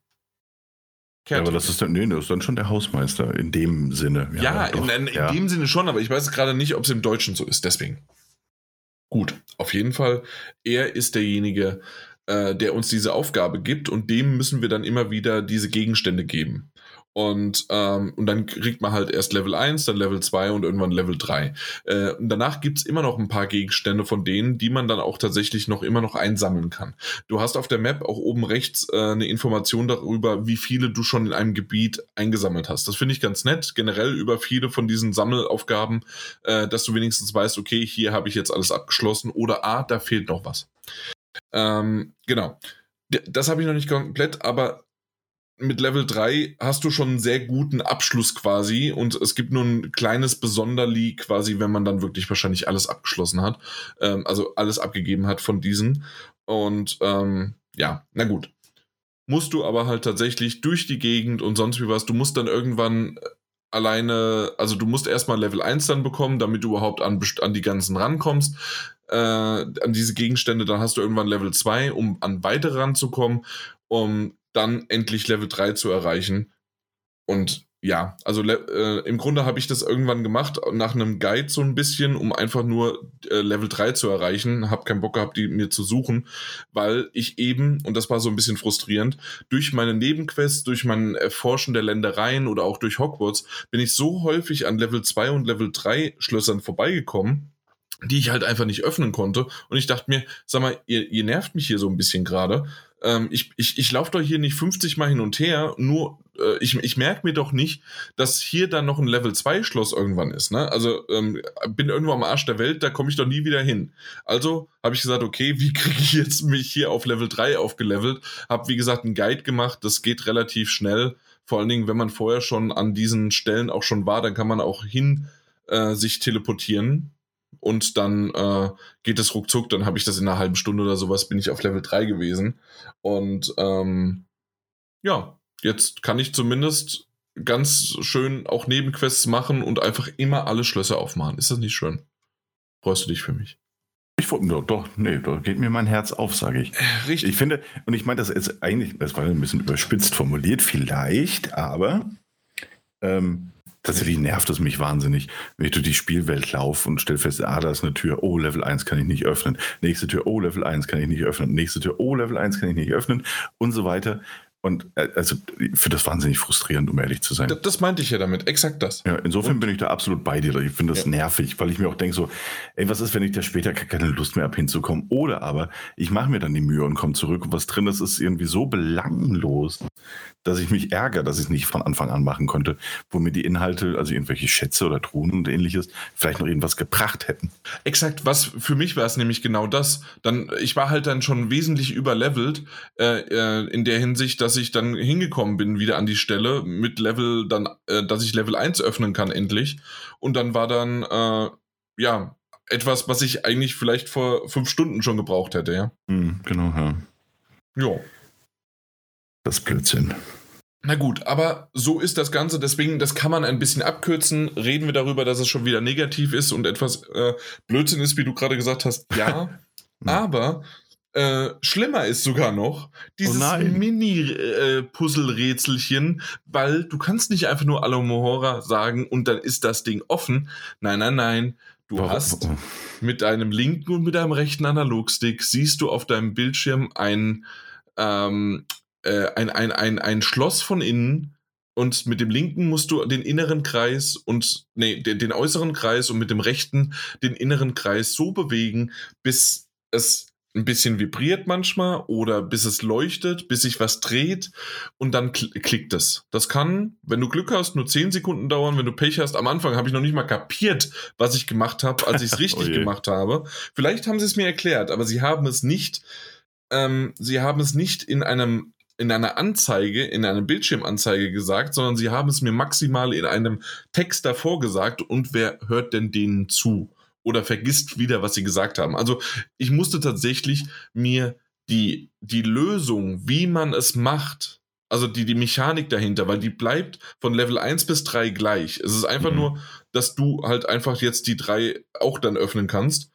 Ja, aber das ist dann, nee, das ist dann schon der Hausmeister in dem Sinne. Ja, ja in, in, in ja. dem Sinne schon, aber ich weiß gerade nicht, ob es im Deutschen so ist, deswegen. Gut, auf jeden Fall, er ist derjenige, äh, der uns diese Aufgabe gibt und dem müssen wir dann immer wieder diese Gegenstände geben. Und, ähm, und dann kriegt man halt erst Level 1, dann Level 2 und irgendwann Level 3. Äh, und danach gibt's immer noch ein paar Gegenstände von denen, die man dann auch tatsächlich noch immer noch einsammeln kann. Du hast auf der Map auch oben rechts äh, eine Information darüber, wie viele du schon in einem Gebiet eingesammelt hast. Das finde ich ganz nett, generell über viele von diesen Sammelaufgaben, äh, dass du wenigstens weißt, okay, hier habe ich jetzt alles abgeschlossen oder ah, da fehlt noch was. Ähm, genau. Das habe ich noch nicht komplett, aber mit Level 3 hast du schon einen sehr guten Abschluss quasi und es gibt nur ein kleines Besonderli quasi, wenn man dann wirklich wahrscheinlich alles abgeschlossen hat, ähm, also alles abgegeben hat von diesen. Und ähm, ja, na gut. Musst du aber halt tatsächlich durch die Gegend und sonst wie was, du musst dann irgendwann alleine, also du musst erstmal Level 1 dann bekommen, damit du überhaupt an, an die ganzen rankommst, äh, an diese Gegenstände, dann hast du irgendwann Level 2, um an weitere ranzukommen, um dann endlich Level 3 zu erreichen. Und ja, also äh, im Grunde habe ich das irgendwann gemacht, nach einem Guide so ein bisschen, um einfach nur äh, Level 3 zu erreichen. Habe keinen Bock gehabt, die mir zu suchen, weil ich eben, und das war so ein bisschen frustrierend, durch meine Nebenquests, durch mein Erforschen der Ländereien oder auch durch Hogwarts, bin ich so häufig an Level 2 und Level 3 Schlössern vorbeigekommen, die ich halt einfach nicht öffnen konnte. Und ich dachte mir, sag mal, ihr, ihr nervt mich hier so ein bisschen gerade ähm, ich, ich, ich laufe doch hier nicht 50 Mal hin und her, nur äh, ich, ich merke mir doch nicht, dass hier dann noch ein Level 2 Schloss irgendwann ist. Ne? Also ähm, bin irgendwo am Arsch der Welt, da komme ich doch nie wieder hin. Also habe ich gesagt, okay, wie kriege ich jetzt mich hier auf Level 3 aufgelevelt? Habe wie gesagt einen Guide gemacht, das geht relativ schnell. Vor allen Dingen, wenn man vorher schon an diesen Stellen auch schon war, dann kann man auch hin äh, sich teleportieren und dann äh, geht es ruckzuck, dann habe ich das in einer halben Stunde oder sowas, bin ich auf Level 3 gewesen. Und ähm, ja, jetzt kann ich zumindest ganz schön auch Nebenquests machen und einfach immer alle Schlösser aufmachen. Ist das nicht schön? Freust du dich für mich? Ich doch, doch, nee, da geht mir mein Herz auf, sage ich. Äh, richtig. Ich finde, und ich meine, das ist eigentlich, das war ein bisschen überspitzt formuliert, vielleicht, aber ähm, Tatsächlich nervt es mich wahnsinnig, wenn ich durch die Spielwelt laufe und stelle fest, ah, da ist eine Tür, oh, Level 1 kann ich nicht öffnen. Nächste Tür, oh, Level 1 kann ich nicht öffnen. Nächste Tür, oh, Level 1 kann ich nicht öffnen und so weiter. Und äh, also für das wahnsinnig frustrierend, um ehrlich zu sein. Das, das, meinte ich ja damit, exakt das. Ja, insofern und? bin ich da absolut bei dir. Ich finde das ja. nervig, weil ich mir auch denke so, ey, was ist, wenn ich da später keine Lust mehr habe hinzukommen? Oder aber ich mache mir dann die Mühe und komme zurück und was drin ist, ist irgendwie so belanglos, dass ich mich ärgere, dass ich es nicht von Anfang an machen konnte, wo mir die Inhalte, also irgendwelche Schätze oder Truhen und ähnliches, vielleicht noch irgendwas gebracht hätten. Exakt, was für mich war es nämlich genau das. Dann, ich war halt dann schon wesentlich überlevelt äh, äh, in der Hinsicht, dass ich dann hingekommen bin wieder an die Stelle mit Level, dann, äh, dass ich Level 1 öffnen kann endlich. Und dann war dann, äh, ja, etwas, was ich eigentlich vielleicht vor fünf Stunden schon gebraucht hätte, ja. Mhm, genau, ja. Ja. Das Blödsinn. Na gut, aber so ist das Ganze, deswegen, das kann man ein bisschen abkürzen. Reden wir darüber, dass es schon wieder negativ ist und etwas äh, Blödsinn ist, wie du gerade gesagt hast. Ja, aber äh, schlimmer ist sogar noch dieses oh Mini-Puzzle-Rätselchen, äh, weil du kannst nicht einfach nur Alohomora sagen und dann ist das Ding offen. Nein, nein, nein. Du Warum? hast mit deinem linken und mit deinem rechten Analogstick siehst du auf deinem Bildschirm ein ähm, äh, ein, ein, ein, ein Schloss von innen und mit dem linken musst du den inneren Kreis und nee, den, den äußeren Kreis und mit dem rechten den inneren Kreis so bewegen, bis es ein bisschen vibriert manchmal oder bis es leuchtet, bis sich was dreht und dann kl klickt es. Das kann, wenn du Glück hast, nur 10 Sekunden dauern. Wenn du Pech hast, am Anfang habe ich noch nicht mal kapiert, was ich gemacht habe, als ich es richtig oh gemacht habe. Vielleicht haben sie es mir erklärt, aber sie haben es nicht, ähm, sie haben es nicht in einem in einer Anzeige, in einer Bildschirmanzeige gesagt, sondern sie haben es mir maximal in einem Text davor gesagt und wer hört denn denen zu? Oder vergisst wieder, was sie gesagt haben. Also ich musste tatsächlich mir die, die Lösung, wie man es macht, also die, die Mechanik dahinter, weil die bleibt von Level 1 bis 3 gleich. Es ist einfach mhm. nur, dass du halt einfach jetzt die drei auch dann öffnen kannst.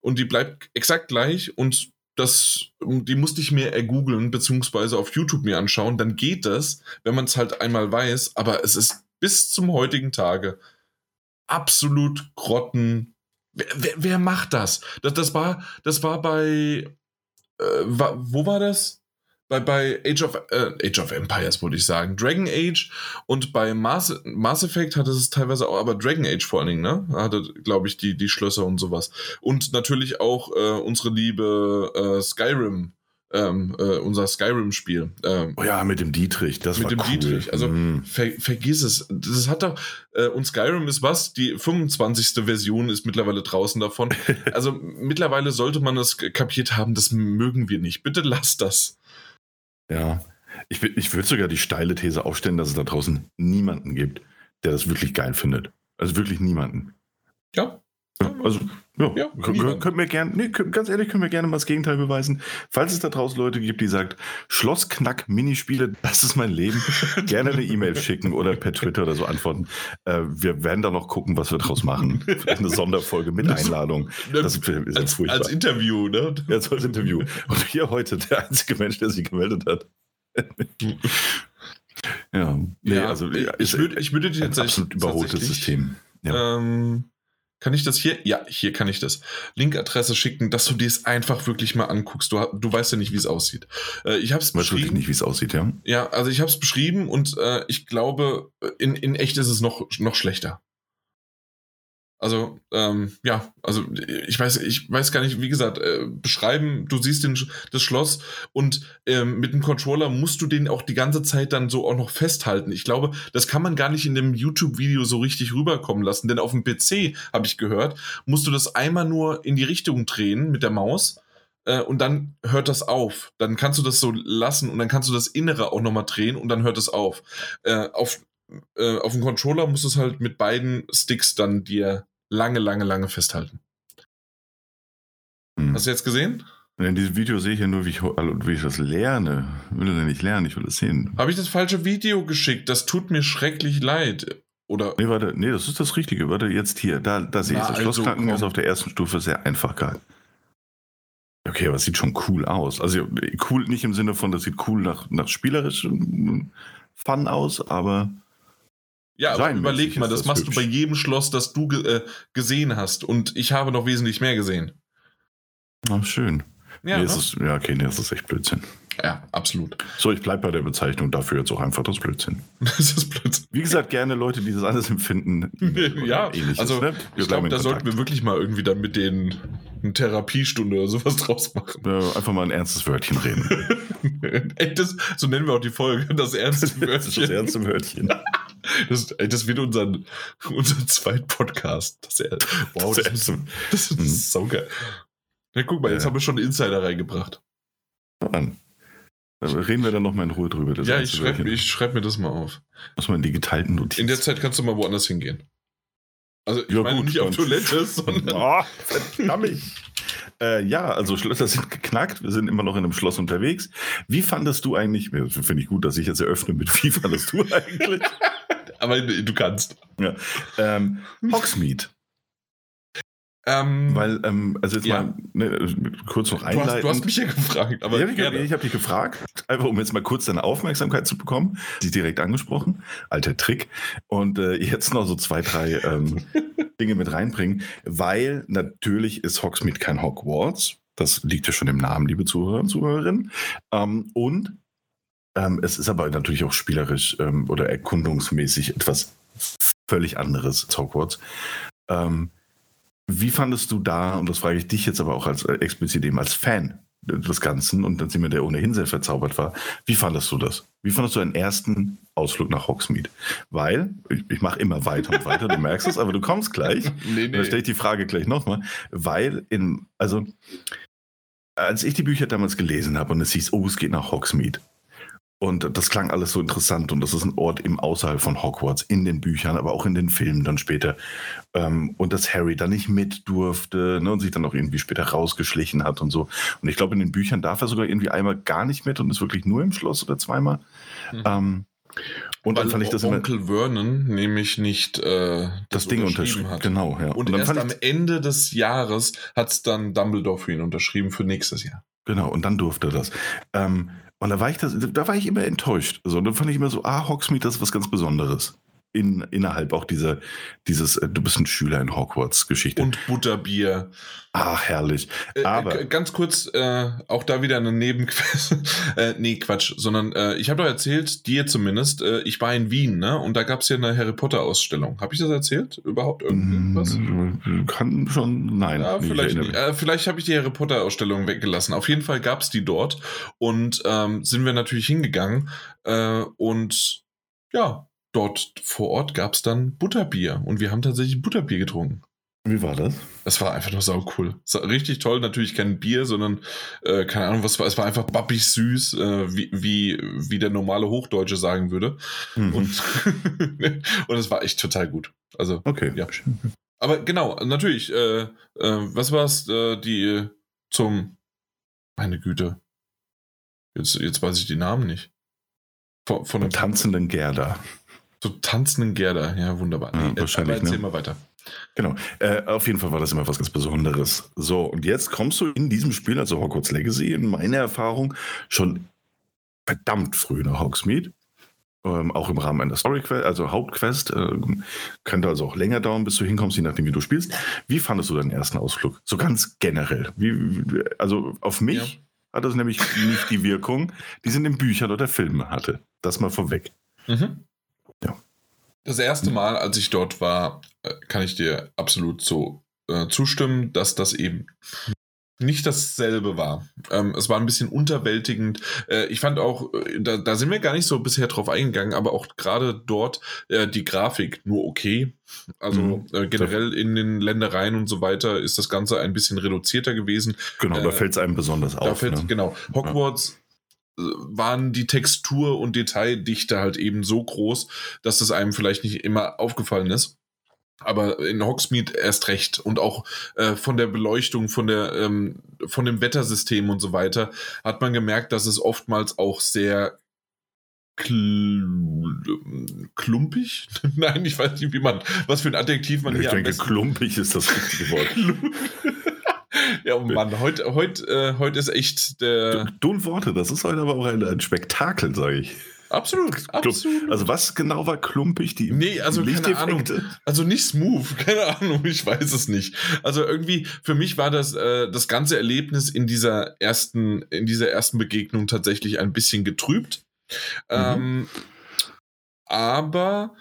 Und die bleibt exakt gleich und das, die musste ich mir ergoogeln, beziehungsweise auf YouTube mir anschauen, dann geht das, wenn man es halt einmal weiß, aber es ist bis zum heutigen Tage absolut grotten. Wer, wer, wer macht das? das? Das war, das war bei, äh, wo war das? Bei, bei Age, of, äh, Age of Empires, würde ich sagen. Dragon Age und bei Mass, Mass Effect hatte es teilweise auch, aber Dragon Age vor allen Dingen, ne? Hatte, glaube ich, die, die Schlösser und sowas. Und natürlich auch äh, unsere liebe äh, Skyrim. Ähm, äh, unser Skyrim-Spiel. Ähm, oh ja, mit dem Dietrich, das mit war dem cool. Dietrich. Also mm. ver, vergiss es. Das hat doch äh, und Skyrim ist was? Die 25. Version ist mittlerweile draußen davon. also mittlerweile sollte man es kapiert haben, das mögen wir nicht. Bitte lass das. Ja. Ich, ich würde sogar die steile These aufstellen, dass es da draußen niemanden gibt, der das wirklich geil findet. Also wirklich niemanden. Ja. ja also, ja, ja können, wir gerne, nee, ganz ehrlich, können wir gerne mal das Gegenteil beweisen. Falls es da draußen Leute gibt, die sagt, Schlossknack Minispiele, das ist mein Leben, gerne eine E-Mail schicken oder per Twitter oder so antworten. Äh, wir werden da noch gucken, was wir draus machen. Vielleicht eine Sonderfolge mit Einladung. Das ist als, als Interview, ne? Ja, als Interview. Und hier heute der einzige Mensch, der sich gemeldet hat. ja, nee, ja, also ich, würde, ich würde dir jetzt absolut überholtes System. Ja. Ähm, kann ich das hier? Ja, hier kann ich das. Linkadresse schicken, dass du dir es einfach wirklich mal anguckst. Du, du weißt ja nicht, wie es aussieht. Äh, ich habe es beschrieben. nicht, wie es aussieht, ja? Ja, also ich habe es beschrieben und äh, ich glaube, in, in echt ist es noch, noch schlechter. Also, ähm, ja, also ich weiß, ich weiß gar nicht, wie gesagt, äh, beschreiben, du siehst den, das Schloss und ähm, mit dem Controller musst du den auch die ganze Zeit dann so auch noch festhalten. Ich glaube, das kann man gar nicht in dem YouTube-Video so richtig rüberkommen lassen, denn auf dem PC, habe ich gehört, musst du das einmal nur in die Richtung drehen mit der Maus äh, und dann hört das auf. Dann kannst du das so lassen und dann kannst du das Innere auch nochmal drehen und dann hört es auf. Äh, auf äh, auf dem Controller musst du es halt mit beiden Sticks dann dir lange, lange, lange festhalten. Hm. Hast du jetzt gesehen? In diesem Video sehe ich ja nur, wie ich, also, wie ich das lerne. Ich will das nicht lernen, ich will das sehen. Habe ich das falsche Video geschickt? Das tut mir schrecklich leid. Oder? Nee, warte, nee, das ist das Richtige. Warte, jetzt hier, da, da sehe ich das. Also, Schlosskrankenhaus ist auf der ersten Stufe sehr einfach geil. Okay, aber es sieht schon cool aus. Also cool nicht im Sinne von, das sieht cool nach, nach spielerischem Fun aus, aber ja, aber überleg mal, das, das machst hübsch. du bei jedem Schloss, das du ge äh, gesehen hast. Und ich habe noch wesentlich mehr gesehen. Ach, schön. Ja, nee, ne? ist, ja okay, nee, das ist echt Blödsinn. Ja, absolut. So, ich bleibe bei der Bezeichnung dafür jetzt auch einfach das Blödsinn. das ist Blödsinn. Wie gesagt, gerne Leute, die das alles empfinden. ja, also ne? ich glaube, da sollten wir wirklich mal irgendwie dann mit denen eine Therapiestunde oder sowas draus machen. Ja, einfach mal ein ernstes Wörtchen reden. Das, so nennen wir auch die Folge, das ernste Wörtchen. das ernste Wörtchen. Das, das wird unser, unser zweiter Podcast. Das, wow, das, das, ist, das ist mhm. so geil. Na, guck mal, jetzt ja. haben wir schon einen Insider reingebracht. Mann. Reden wir dann nochmal in Ruhe drüber. ja, ich schreibe schreib mir das mal auf. Muss man in die geteilten Notizen. In der Zeit kannst du mal woanders hingehen. Also ich ja, meine gut, nicht auf Toilette, sondern. Oh, verdammt. äh, ja, also Schlösser sind geknackt. Wir sind immer noch in einem Schloss unterwegs. Wie fandest du eigentlich, finde ich gut, dass ich jetzt eröffne mit, wie fandest du eigentlich? Aber du kannst. Ja. Ähm, Hogsmeade. Ähm, Weil, ähm, also jetzt ja. mal ne, kurz noch einleiten. Du hast, du hast, mich ja gefragt, aber ja, ich, habe dich gefragt, einfach um jetzt mal kurz deine Aufmerksamkeit zu bekommen. Sie direkt angesprochen, alter Trick. Und äh, jetzt noch so zwei, drei ähm, Dinge mit reinbringen, weil natürlich ist Hogsmeade kein Hogwarts. Das liegt ja schon im Namen, liebe Zuhörer und Zuhörerinnen. Ähm, und ähm, es ist aber natürlich auch spielerisch ähm, oder erkundungsmäßig etwas völlig anderes als Hogwarts. Ähm, wie fandest du da, und das frage ich dich jetzt aber auch als äh, explizit eben als Fan des Ganzen und als jemand, der ohnehin sehr verzaubert war, wie fandest du das? Wie fandest du deinen ersten Ausflug nach Hogsmeade? Weil, ich, ich mache immer weiter und weiter, du merkst es, aber du kommst gleich. nee, nee. Da stelle ich die Frage gleich nochmal, weil in, also, als ich die Bücher damals gelesen habe und es hieß, oh, es geht nach Hogsmeade, und das klang alles so interessant. Und das ist ein Ort im außerhalb von Hogwarts, in den Büchern, aber auch in den Filmen dann später. Ähm, und dass Harry da nicht mit durfte ne, und sich dann auch irgendwie später rausgeschlichen hat und so. Und ich glaube, in den Büchern darf er sogar irgendwie einmal gar nicht mit und ist wirklich nur im Schloss oder zweimal. Mhm. Ähm, und Weil dann fand ich das Onkel immer, Vernon nämlich nicht äh, das, das Ding unterschrieben hat. Genau, ja. Und, und erst am Ende des Jahres hat es dann Dumbledore für ihn unterschrieben für nächstes Jahr. Genau, und dann durfte er das. Ähm, und da war ich, das, da war ich immer enttäuscht. So, und dann fand ich immer so, ah, Hogsmeade, das ist was ganz Besonderes in, innerhalb auch dieser, dieses, äh, du bist ein Schüler in Hogwarts-Geschichte. Und Butterbier. Ach, herrlich. Äh, Aber. Äh, ganz kurz, äh, auch da wieder eine Nebenquest. äh, nee, Quatsch, sondern äh, ich habe doch erzählt, dir zumindest, äh, ich war in Wien, ne? Und da gab es ja eine Harry Potter-Ausstellung. Habe ich das erzählt? Überhaupt irgendwas? Mm, kann schon, nein. Ja, vielleicht äh, vielleicht habe ich die Harry Potter-Ausstellung weggelassen. Auf jeden Fall gab es die dort und ähm, sind wir natürlich hingegangen äh, und ja, dort vor Ort gab es dann Butterbier und wir haben tatsächlich Butterbier getrunken. Wie war das? Das war einfach nur sau cool. Richtig toll, natürlich kein Bier, sondern äh, keine Ahnung, was war. Es war einfach bappig süß, äh, wie, wie, wie der normale Hochdeutsche sagen würde. Mhm. Und, und es war echt total gut. Also, okay. Ja. Aber genau, natürlich, äh, äh, was war es, äh, die zum, meine Güte, jetzt, jetzt weiß ich die Namen nicht. Von, von dem tanzenden Gerda. So tanzenden Gerda, ja, wunderbar. Ja, nee, wahrscheinlich, erzähl ne? mal weiter. Genau. Äh, auf jeden Fall war das immer was ganz Besonderes. So, und jetzt kommst du in diesem Spiel, also Hogwarts Legacy, in meiner Erfahrung, schon verdammt früh nach Hogsmeade. Ähm, auch im Rahmen einer Story-Quest, also Hauptquest. Ähm, könnte also auch länger dauern, bis du hinkommst, je nachdem, wie du spielst. Wie fandest du deinen ersten Ausflug? So ganz generell. Wie, wie, also auf mich ja. hat das nämlich nicht die Wirkung, die es in den Büchern oder Filmen hatte. Das mal vorweg. Mhm. Das erste Mal, als ich dort war, äh, kann ich dir absolut so äh, zustimmen, dass das eben nicht dasselbe war. Ähm, es war ein bisschen unterwältigend. Äh, ich fand auch, äh, da, da, sind wir gar nicht so bisher drauf eingegangen, aber auch gerade dort äh, die Grafik nur okay. Also mhm. äh, generell in den Ländereien und so weiter ist das Ganze ein bisschen reduzierter gewesen. Genau, da fällt es einem besonders auf. Da fällt, ne? Genau. Hogwarts waren die Textur und Detaildichte halt eben so groß, dass es einem vielleicht nicht immer aufgefallen ist. Aber in Hogsmeade erst recht und auch äh, von der Beleuchtung, von der ähm, von dem Wettersystem und so weiter hat man gemerkt, dass es oftmals auch sehr kl klumpig? Nein, ich weiß nicht, wie man was für ein Adjektiv man ich hier Ich denke, klumpig ist das richtige Wort. Ja, oh Mann, heute heut, äh, heut ist echt der. Dumm Worte, das ist heute aber auch ein, ein Spektakel, sage ich. Absolut, absolut. Also was genau war klumpig? Die, nee, also keine Ahnung. Also nicht smooth, keine Ahnung, ich weiß es nicht. Also irgendwie, für mich war das, äh, das ganze Erlebnis in dieser ersten, in dieser ersten Begegnung tatsächlich ein bisschen getrübt. Mhm. Ähm, aber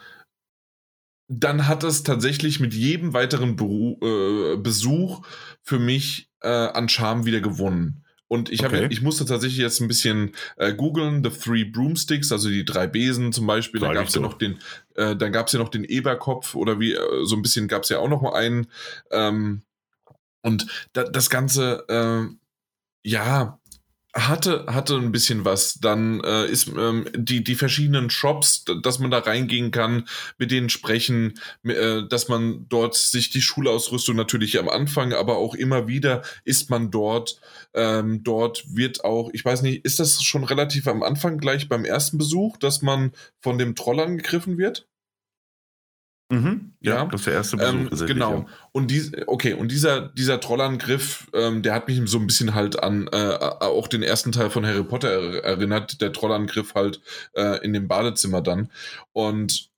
dann hat es tatsächlich mit jedem weiteren Beru äh, Besuch für mich äh, an Charme wieder gewonnen. Und ich, okay. ich musste tatsächlich jetzt ein bisschen äh, googeln, The Three Broomsticks, also die drei Besen zum Beispiel. Dann gab es ja noch den, äh, dann gab es ja noch den Eberkopf oder wie, äh, so ein bisschen gab es ja auch noch mal einen. Ähm, und da, das Ganze, äh, ja, hatte, hatte ein bisschen was. Dann äh, ist ähm, die, die verschiedenen Shops, dass man da reingehen kann, mit denen sprechen, äh, dass man dort sich die Schulausrüstung natürlich am Anfang, aber auch immer wieder ist man dort. Ähm, dort wird auch, ich weiß nicht, ist das schon relativ am Anfang gleich beim ersten Besuch, dass man von dem Troll angegriffen wird? Mhm, ja, ja, das ist der erste Besuch. Ähm, genau. Und die, okay, und dieser, dieser Trollangriff, ähm, der hat mich so ein bisschen halt an äh, auch den ersten Teil von Harry Potter erinnert, der Trollangriff halt äh, in dem Badezimmer dann. Und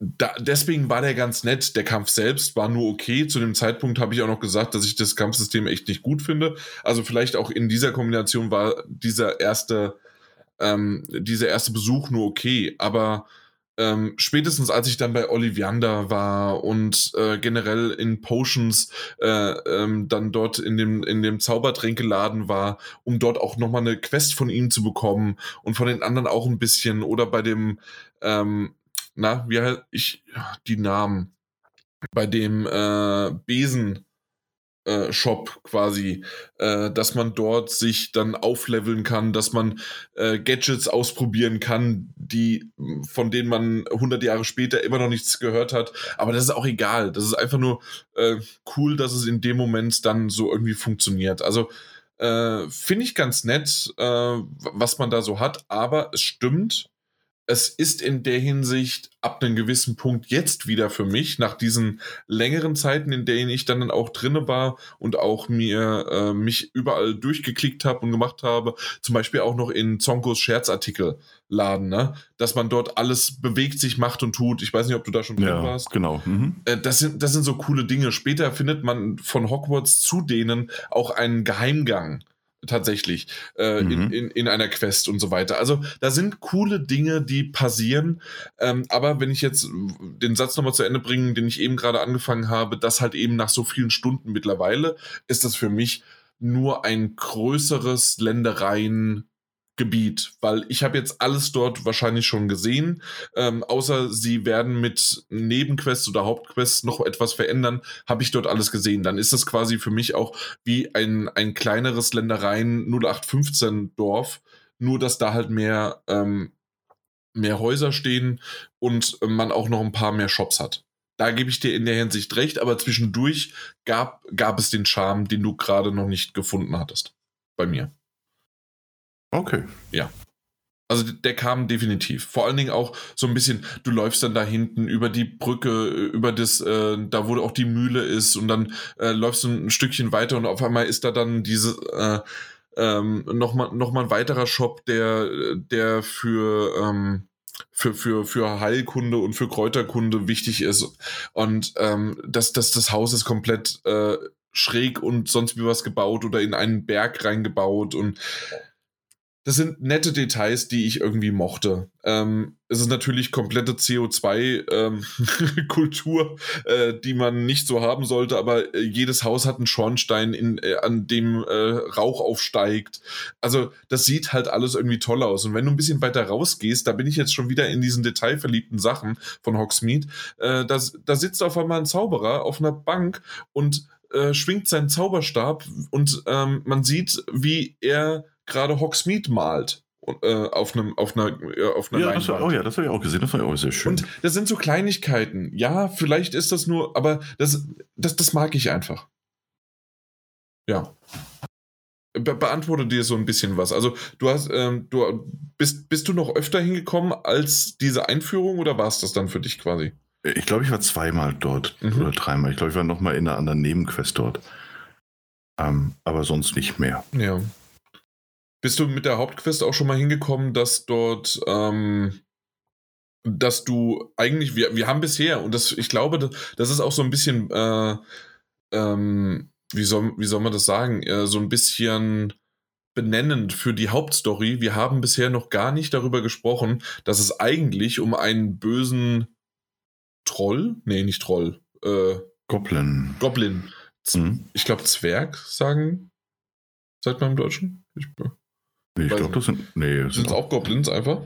da, deswegen war der ganz nett. Der Kampf selbst war nur okay. Zu dem Zeitpunkt habe ich auch noch gesagt, dass ich das Kampfsystem echt nicht gut finde. Also vielleicht auch in dieser Kombination war dieser erste, ähm, dieser erste Besuch nur okay. Aber ähm, spätestens als ich dann bei Ollivander war und äh, generell in Potions äh, ähm, dann dort in dem, in dem Zaubertränkeladen war, um dort auch nochmal eine Quest von ihm zu bekommen und von den anderen auch ein bisschen oder bei dem, ähm, na, wie halt ich, die Namen, bei dem äh, Besen, äh, Shop quasi, äh, dass man dort sich dann aufleveln kann, dass man äh, Gadgets ausprobieren kann, die von denen man 100 Jahre später immer noch nichts gehört hat. Aber das ist auch egal. Das ist einfach nur äh, cool, dass es in dem Moment dann so irgendwie funktioniert. Also äh, finde ich ganz nett, äh, was man da so hat. Aber es stimmt es ist in der Hinsicht ab einem gewissen Punkt jetzt wieder für mich, nach diesen längeren Zeiten, in denen ich dann auch drinne war und auch mir äh, mich überall durchgeklickt habe und gemacht habe, zum Beispiel auch noch in Zonkos Scherzartikel laden, ne? dass man dort alles bewegt, sich macht und tut. Ich weiß nicht, ob du da schon drin ja, warst. Genau. Mhm. Äh, das, sind, das sind so coole Dinge. Später findet man von Hogwarts zu denen auch einen Geheimgang tatsächlich äh, mhm. in, in, in einer Quest und so weiter. Also da sind coole Dinge, die passieren. Ähm, aber wenn ich jetzt den Satz nochmal zu Ende bringe, den ich eben gerade angefangen habe, das halt eben nach so vielen Stunden mittlerweile, ist das für mich nur ein größeres Ländereien Gebiet, weil ich habe jetzt alles dort wahrscheinlich schon gesehen, ähm, außer sie werden mit Nebenquests oder Hauptquests noch etwas verändern, habe ich dort alles gesehen. Dann ist das quasi für mich auch wie ein, ein kleineres Ländereien 0815 Dorf, nur dass da halt mehr, ähm, mehr Häuser stehen und man auch noch ein paar mehr Shops hat. Da gebe ich dir in der Hinsicht recht, aber zwischendurch gab, gab es den Charme, den du gerade noch nicht gefunden hattest. Bei mir. Okay. Ja. Also der kam definitiv. Vor allen Dingen auch so ein bisschen, du läufst dann da hinten über die Brücke, über das, äh, da wo auch die Mühle ist und dann äh, läufst du ein Stückchen weiter und auf einmal ist da dann diese äh, ähm, nochmal noch mal ein weiterer Shop, der, der für, ähm, für, für, für Heilkunde und für Kräuterkunde wichtig ist. Und ähm, das, das, das Haus ist komplett äh, schräg und sonst wie was gebaut oder in einen Berg reingebaut und das sind nette Details, die ich irgendwie mochte. Ähm, es ist natürlich komplette CO2-Kultur, ähm, äh, die man nicht so haben sollte, aber äh, jedes Haus hat einen Schornstein, in, äh, an dem äh, Rauch aufsteigt. Also das sieht halt alles irgendwie toll aus. Und wenn du ein bisschen weiter rausgehst, da bin ich jetzt schon wieder in diesen detailverliebten Sachen von Hogsmeade, äh, da, da sitzt auf einmal ein Zauberer auf einer Bank und äh, schwingt seinen Zauberstab und ähm, man sieht, wie er gerade Hogsmeade malt. Äh, auf einem auf einer äh, auf einer ja, das war, oh ja, das habe ich auch gesehen, das war ja auch sehr schön. Und das sind so Kleinigkeiten. Ja, vielleicht ist das nur, aber das das das mag ich einfach. Ja. Be beantworte dir so ein bisschen was. Also du hast, ähm, du bist, bist du noch öfter hingekommen als diese Einführung oder war es das dann für dich quasi? Ich glaube, ich war zweimal dort mhm. oder dreimal. Ich glaube, ich war noch mal in einer anderen Nebenquest dort. Ähm, aber sonst nicht mehr. Ja. Bist du mit der Hauptquest auch schon mal hingekommen, dass dort, ähm, dass du eigentlich, wir, wir haben bisher, und das, ich glaube, das ist auch so ein bisschen, äh, ähm, wie, soll, wie soll man das sagen, äh, so ein bisschen benennend für die Hauptstory. Wir haben bisher noch gar nicht darüber gesprochen, dass es eigentlich um einen bösen Troll, nee, nicht Troll, äh, Goblin. Goblin. Mhm. Ich glaube, Zwerg sagen. Sagt man im Deutschen? Ich, Nee, ich glaube, das sind. Nee, sind es auch Goblins einfach?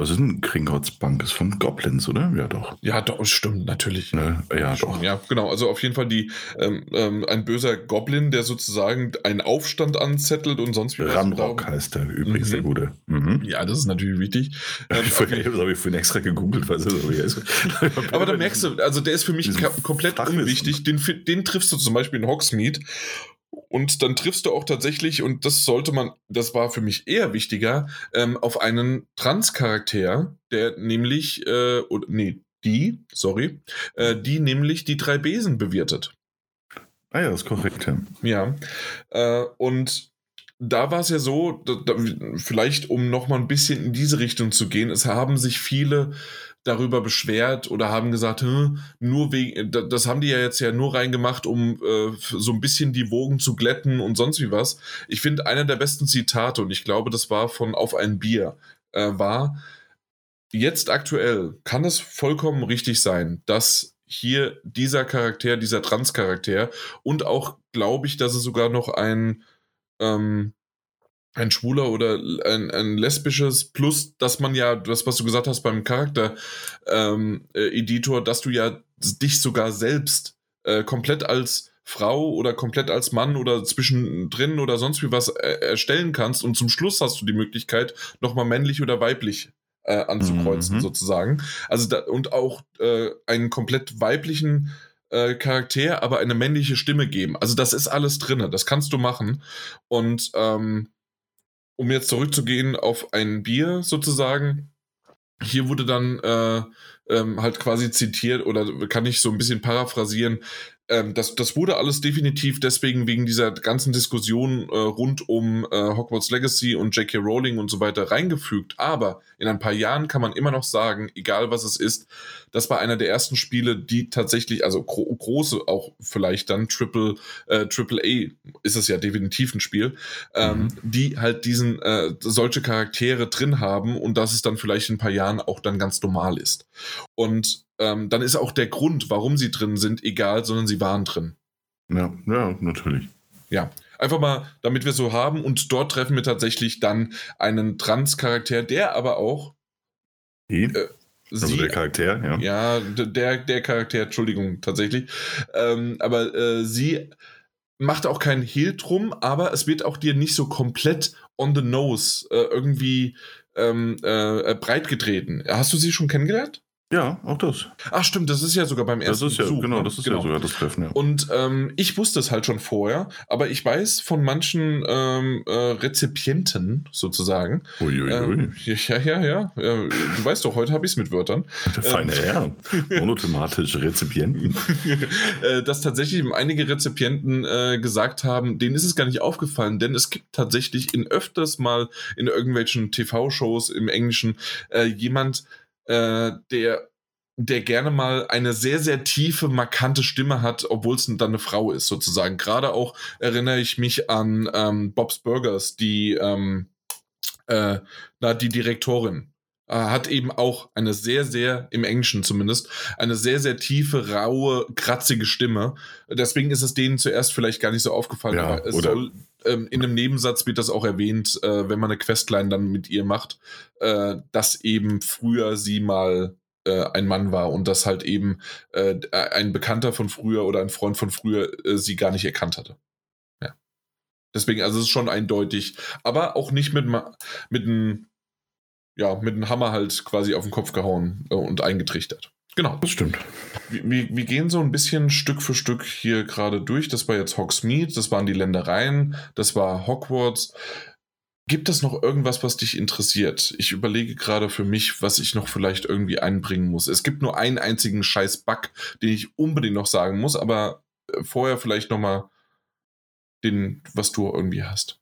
Was ist ein Kringotts Bank? Ist von Goblins, oder? Ja, doch. Ja, doch, stimmt, natürlich. Ne? Ja, Schon, doch. Ja, genau. Also auf jeden Fall die, ähm, ähm, ein böser Goblin, der sozusagen einen Aufstand anzettelt und sonst wie Ranrock heißt der übrigens, mhm. der Gute. Mhm. Ja, das ist natürlich wichtig. Ähm, ich okay. habe ich vorhin extra gegoogelt, was er so ist. Aber da merkst du, also der ist für mich komplett unwichtig. Den, den triffst du zum Beispiel in Hogsmeade und dann triffst du auch tatsächlich, und das sollte man, das war für mich eher wichtiger, ähm, auf einen Trans-Charakter, der nämlich, äh, oder, nee, die, sorry, äh, die nämlich die drei Besen bewirtet. Ah ja, das ist korrekt. Ja. Äh, und da war es ja so, da, da, vielleicht um nochmal ein bisschen in diese Richtung zu gehen, es haben sich viele darüber beschwert oder haben gesagt, hm, nur wegen, das haben die ja jetzt ja nur reingemacht, um äh, so ein bisschen die Wogen zu glätten und sonst wie was. Ich finde, einer der besten Zitate, und ich glaube, das war von Auf ein Bier, äh, war, jetzt aktuell kann es vollkommen richtig sein, dass hier dieser Charakter, dieser Trans-Charakter und auch glaube ich, dass es sogar noch ein ähm, ein schwuler oder ein, ein lesbisches, plus dass man ja, das, was du gesagt hast beim Charakter-Editor, ähm, äh, dass du ja dich sogar selbst äh, komplett als Frau oder komplett als Mann oder zwischendrin oder sonst wie was äh, erstellen kannst und zum Schluss hast du die Möglichkeit, nochmal männlich oder weiblich äh, anzukreuzen, mhm. sozusagen. Also da, und auch äh, einen komplett weiblichen äh, Charakter, aber eine männliche Stimme geben. Also das ist alles drinne, das kannst du machen. Und ähm, um jetzt zurückzugehen auf ein Bier sozusagen, hier wurde dann äh, ähm, halt quasi zitiert oder kann ich so ein bisschen paraphrasieren, ähm, das, das wurde alles definitiv deswegen wegen dieser ganzen Diskussion äh, rund um äh, Hogwarts Legacy und J.K. Rowling und so weiter reingefügt. Aber in ein paar Jahren kann man immer noch sagen, egal was es ist, das war einer der ersten Spiele, die tatsächlich, also gro große auch vielleicht dann Triple, äh, Triple A ist es ja definitiv ein Spiel, ähm, mhm. die halt diesen äh, solche Charaktere drin haben und dass es dann vielleicht in ein paar Jahren auch dann ganz normal ist. Und ähm, dann ist auch der Grund, warum sie drin sind, egal, sondern sie waren drin. Ja, ja, natürlich. Ja, Einfach mal, damit wir so haben. Und dort treffen wir tatsächlich dann einen Trans-Charakter, der aber auch. Äh, also sie, der Charakter, ja. Ja, der, der Charakter, Entschuldigung, tatsächlich. Ähm, aber äh, sie macht auch keinen Hehl drum, aber es wird auch dir nicht so komplett on the nose äh, irgendwie ähm, äh, breit getreten. Hast du sie schon kennengelernt? Ja, auch das. Ach stimmt, das ist ja sogar beim ersten das ist ja, Besuch. Genau, ne? das ist genau. ja sogar das Treffen, ja. Und ähm, ich wusste es halt schon vorher, aber ich weiß von manchen ähm, äh, Rezipienten sozusagen. Uiuiui. Ähm, ja, ja, ja, ja. Du weißt doch, heute habe ich es mit Wörtern. Feine Herr. Monothematische Rezipienten. äh, dass tatsächlich einige Rezipienten äh, gesagt haben, denen ist es gar nicht aufgefallen, denn es gibt tatsächlich in öfters mal in irgendwelchen TV-Shows im Englischen äh, jemand, äh, der, der gerne mal eine sehr, sehr tiefe, markante Stimme hat, obwohl es dann eine Frau ist, sozusagen. Gerade auch erinnere ich mich an ähm, Bob's Burgers, die, ähm, äh, na, die Direktorin äh, hat eben auch eine sehr, sehr, im Englischen zumindest, eine sehr, sehr tiefe, raue, kratzige Stimme. Deswegen ist es denen zuerst vielleicht gar nicht so aufgefallen, Ja, aber es soll, ähm, in einem Nebensatz wird das auch erwähnt, äh, wenn man eine Questline dann mit ihr macht, äh, dass eben früher sie mal äh, ein Mann war und dass halt eben äh, ein Bekannter von früher oder ein Freund von früher äh, sie gar nicht erkannt hatte. Ja. Deswegen, also es ist schon eindeutig, aber auch nicht mit, mit einem ja, mit einem Hammer halt quasi auf den Kopf gehauen äh, und eingetrichtert. Genau. Das stimmt. Wir, wir, gehen so ein bisschen Stück für Stück hier gerade durch. Das war jetzt Hogsmeade, das waren die Ländereien, das war Hogwarts. Gibt es noch irgendwas, was dich interessiert? Ich überlege gerade für mich, was ich noch vielleicht irgendwie einbringen muss. Es gibt nur einen einzigen scheiß Bug, den ich unbedingt noch sagen muss, aber äh, vorher vielleicht noch mal den, was du irgendwie hast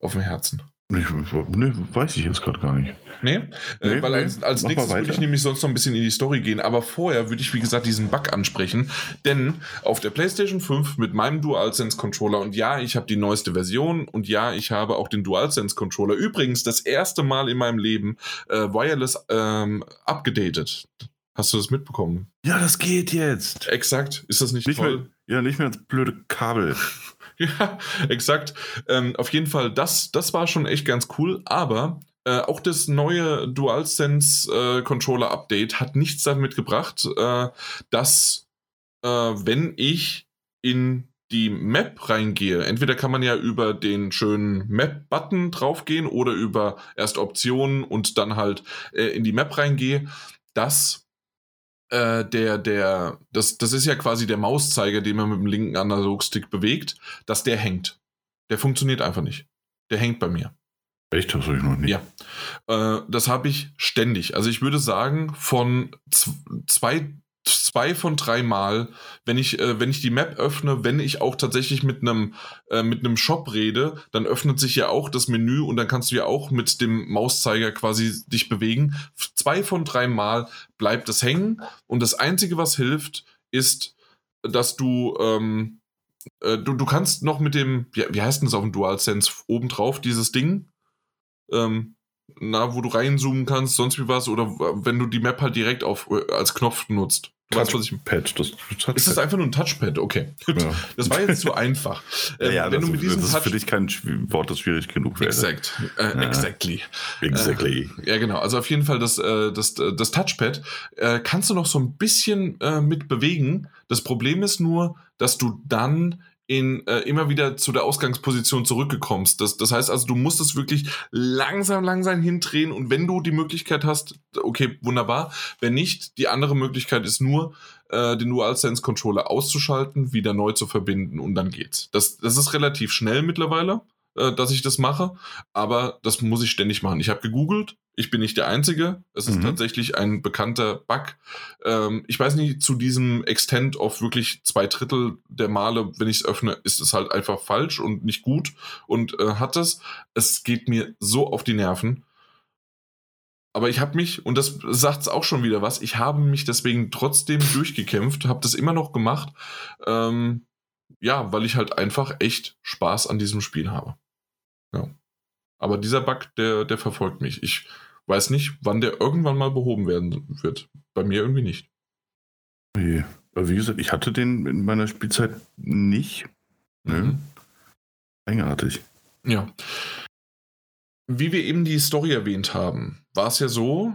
auf dem Herzen. Ich, ne, weiß ich jetzt gerade gar nicht. Nee, Nee, äh, weil nee. als, als mal nächstes würde ich nämlich sonst noch ein bisschen in die Story gehen, aber vorher würde ich, wie gesagt, diesen Bug ansprechen, denn auf der PlayStation 5 mit meinem DualSense-Controller und ja, ich habe die neueste Version und ja, ich habe auch den DualSense-Controller, übrigens das erste Mal in meinem Leben äh, wireless ähm, abgedatet. Hast du das mitbekommen? Ja, das geht jetzt. Exakt, ist das nicht, Nicht toll? mehr, ja, nicht mehr als blöde Kabel. Ja, exakt. Ähm, auf jeden Fall, das, das war schon echt ganz cool, aber äh, auch das neue DualSense äh, Controller Update hat nichts damit gebracht, äh, dass äh, wenn ich in die Map reingehe, entweder kann man ja über den schönen Map-Button draufgehen oder über erst Optionen und dann halt äh, in die Map reingehe, dass äh, der, der, das, das ist ja quasi der Mauszeiger, den man mit dem linken Analogstick bewegt, dass der hängt. Der funktioniert einfach nicht. Der hängt bei mir. Echt, das habe ich noch nicht. Ja. Äh, das habe ich ständig. Also ich würde sagen, von zwei, zwei von drei Mal, wenn ich, äh, wenn ich die Map öffne, wenn ich auch tatsächlich mit einem äh, mit einem Shop rede, dann öffnet sich ja auch das Menü und dann kannst du ja auch mit dem Mauszeiger quasi dich bewegen. Zwei von drei Mal bleibt es hängen und das Einzige, was hilft, ist, dass du ähm, äh, du, du kannst noch mit dem, wie, wie heißt denn das auf dem DualSense obendrauf, dieses Ding? Ähm, na, wo du reinzoomen kannst, sonst wie was, oder wenn du die Map halt direkt auf, äh, als Knopf nutzt. Du weißt, was ich. Pad, das, das Ist das einfach nur ein Touchpad? Okay. Ja. Das war jetzt zu einfach. Ja, Ähm, ja, wenn das, du mit diesem das ist Touch für dich kein Wort, das schwierig genug wäre. Exakt. Äh, Ja. Exactly. Exactly. Ja, genau. Also auf jeden Fall das, äh, das, das Touchpad äh, kannst du noch so ein bisschen äh, mit bewegen. Das Problem ist nur, dass du dann in, äh, immer wieder zu der Ausgangsposition zurückgekommst. Das, das heißt also, du musst es wirklich langsam, langsam hindrehen und wenn du die Möglichkeit hast, okay, wunderbar. Wenn nicht, die andere Möglichkeit ist nur, äh, den DualSense Controller auszuschalten, wieder neu zu verbinden und dann geht's. Das, das ist relativ schnell mittlerweile, äh, dass ich das mache, aber das muss ich ständig machen. Ich habe gegoogelt, ich bin nicht der Einzige. Es ist Mhm. tatsächlich ein bekannter Bug. Ähm, ich weiß nicht, zu diesem Extent auf wirklich zwei Drittel der Male, wenn ich es öffne, ist es halt einfach falsch und nicht gut und äh, hat es. Es geht mir so auf die Nerven. Aber ich habe mich, und das sagt auch schon wieder was, ich habe mich deswegen trotzdem durchgekämpft, habe das immer noch gemacht. Ähm, ja, weil ich halt einfach echt Spaß an diesem Spiel habe. Ja. Aber dieser Bug, der, der verfolgt mich. Ich weiß nicht, wann der irgendwann mal behoben werden wird. Bei mir irgendwie nicht. Nee. Aber Wie gesagt, ich hatte den in meiner Spielzeit nicht. Ne? Mhm. Eigenartig. Ja. Wie wir eben die Story erwähnt haben, war es ja so,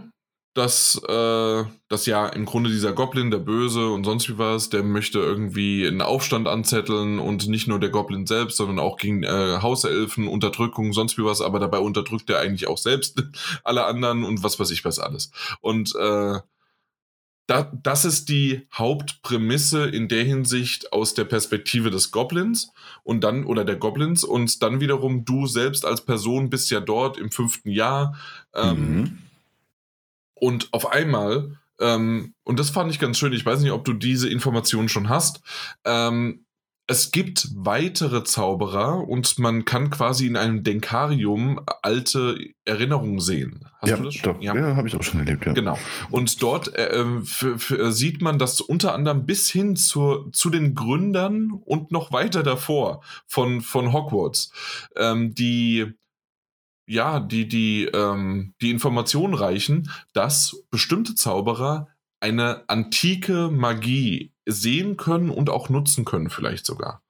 dass äh, das ja im Grunde dieser Goblin, der Böse und sonst wie was, der möchte irgendwie einen Aufstand anzetteln und nicht nur der Goblin selbst, sondern auch gegen äh, Hauselfen, Unterdrückung, sonst wie was, aber dabei unterdrückt er eigentlich auch selbst alle anderen und was weiß ich was alles. Und äh, da, das ist die Hauptprämisse in der Hinsicht aus der Perspektive des Goblins und dann oder der Goblins und dann wiederum du selbst als Person bist ja dort im fünften Jahr. Ähm, mhm und auf einmal, ähm, und das fand ich ganz schön, ich weiß nicht, ob du diese Informationen schon hast, ähm, es gibt weitere Zauberer und man kann quasi in einem Denkarium alte Erinnerungen sehen. Hast ja, du das schon? Doch. Ja, ja habe ich auch schon erlebt, ja. Genau. Und dort äh, ähm, sieht man das unter anderem bis hin zur, zu den Gründern und noch weiter davor von, von Hogwarts, ähm, die ja, die, die, ähm, die Informationen reichen, dass bestimmte Zauberer eine antike Magie sehen können und auch nutzen können, vielleicht sogar.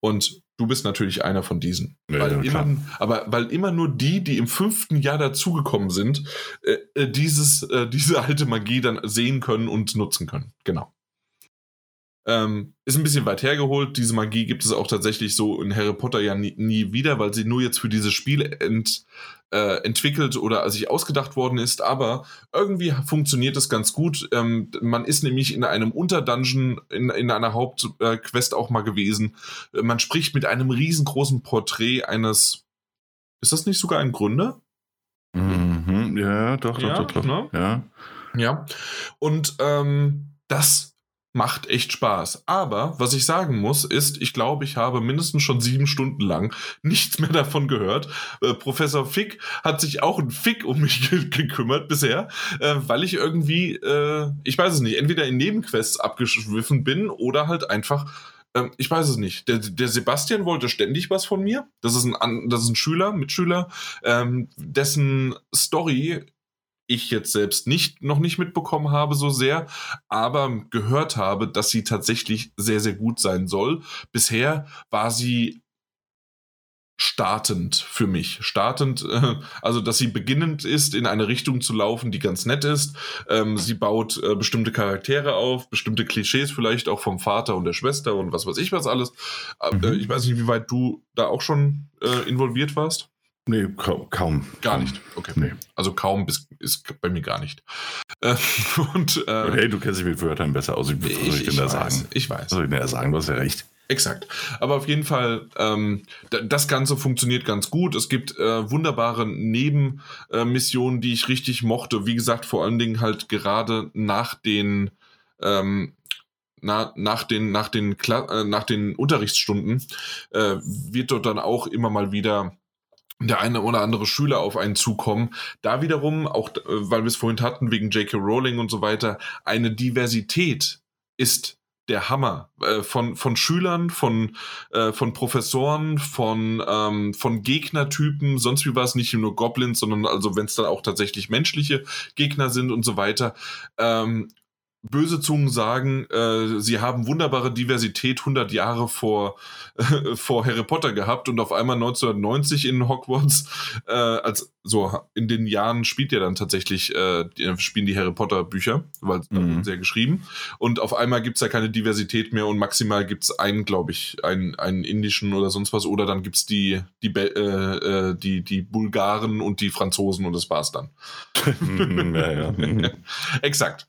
Und du bist natürlich einer von diesen. Ja, weil ja, immer, aber weil immer nur die, die im fünften Jahr dazugekommen sind, äh, äh dieses, äh, diese alte Magie dann sehen können und nutzen können. Genau. Ähm, ist ein bisschen weit hergeholt. Diese Magie gibt es auch tatsächlich so in Harry Potter ja nie, nie wieder, weil sie nur jetzt für dieses Spiel ent, äh, entwickelt oder sich ausgedacht worden ist. Aber irgendwie funktioniert es ganz gut. Ähm, man ist nämlich in einem Unterdungeon in, in einer Hauptquest äh, auch mal gewesen. Man spricht mit einem riesengroßen Porträt eines. Ist das nicht sogar ein Gründer? Mhm, ja, doch, doch, ja, doch, doch. Ne? Ja. Ja. Und ähm, das macht echt Spaß. Aber was ich sagen muss, ist, ich glaube, ich habe mindestens schon sieben Stunden lang nichts mehr davon gehört. Äh, Professor Fick hat sich auch ein Fick um mich ge gekümmert bisher, äh, weil ich irgendwie, äh, ich weiß es nicht, entweder in Nebenquests abgeschwiffen bin oder halt einfach ähm, ich weiß es nicht. Der, der, Sebastian wollte ständig was von mir. Das ist ein, das ist ein Schüler, Mitschüler, ähm, dessen Story ich jetzt selbst nicht noch nicht mitbekommen habe so sehr, aber gehört habe, dass sie tatsächlich sehr sehr gut sein soll. Bisher war sie startend für mich. Startend, äh, also dass sie beginnend ist, in eine Richtung zu laufen, die ganz nett ist. Ähm, sie baut äh, bestimmte Charaktere auf, bestimmte Klischees vielleicht auch vom Vater und der Schwester und was weiß ich was alles. Äh, mhm. ich weiß nicht, wie weit du da auch schon äh, involviert warst. Nee, kaum. kaum. Gar nicht. Okay. Nee. Also kaum bis, ist bei mir gar nicht. Äh, und, äh, hey, du kennst dich mit Wörtern besser aus. Ich, was soll ich, denn da weiß, sagen? Ich weiß. Was soll ich denn da sagen? Du hast ja recht. Exakt. Aber auf jeden Fall, ähm, das Ganze funktioniert ganz gut. Es gibt äh, wunderbare Nebenmissionen, die ich richtig mochte. Wie gesagt, vor allen Dingen halt gerade nach den ähm, na, nach den, nach den, Kla äh, nach den Unterrichtsstunden äh, wird dort dann auch immer mal wieder der eine oder andere Schüler auf einen zukommen. Da wiederum, auch äh, weil wir es vorhin hatten, wegen J.K. Rowling und so weiter, eine Diversität ist der Hammer äh, von von Schülern, von äh, von Professoren, von ähm, von Gegnertypen, sonst wie war es nicht nur Goblins, sondern also wenn es dann auch tatsächlich menschliche Gegner sind und so weiter. Ähm, böse Zungen sagen, äh, sie haben wunderbare Diversität 100 Jahre vor, äh, vor Harry Potter gehabt und auf einmal 1990 in Hogwarts, äh, als so in den Jahren spielt ja dann tatsächlich, äh, die, spielen die Harry Potter Bücher, weil mhm. sehr geschrieben und auf einmal gibt's ja keine Diversität mehr und maximal gibt's einen, glaube ich, einen, einen indischen oder sonst was oder dann gibt's die, die, äh, äh, die, die Bulgaren und die Franzosen und das war's dann. ja, ja. Exakt.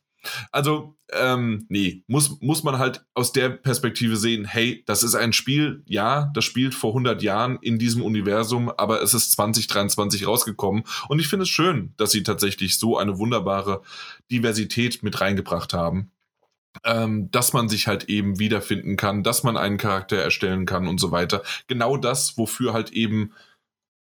Also, ähm, nee, muss, muss man halt aus der Perspektive sehen, hey, das ist ein Spiel, ja, das spielt vor 100 Jahren in diesem Universum, aber es ist 2023 rausgekommen und ich finde es schön, dass sie tatsächlich so eine wunderbare Diversität mit reingebracht haben. Ähm, dass man sich halt eben wiederfinden kann, dass man einen Charakter erstellen kann und so weiter. Genau das, wofür halt eben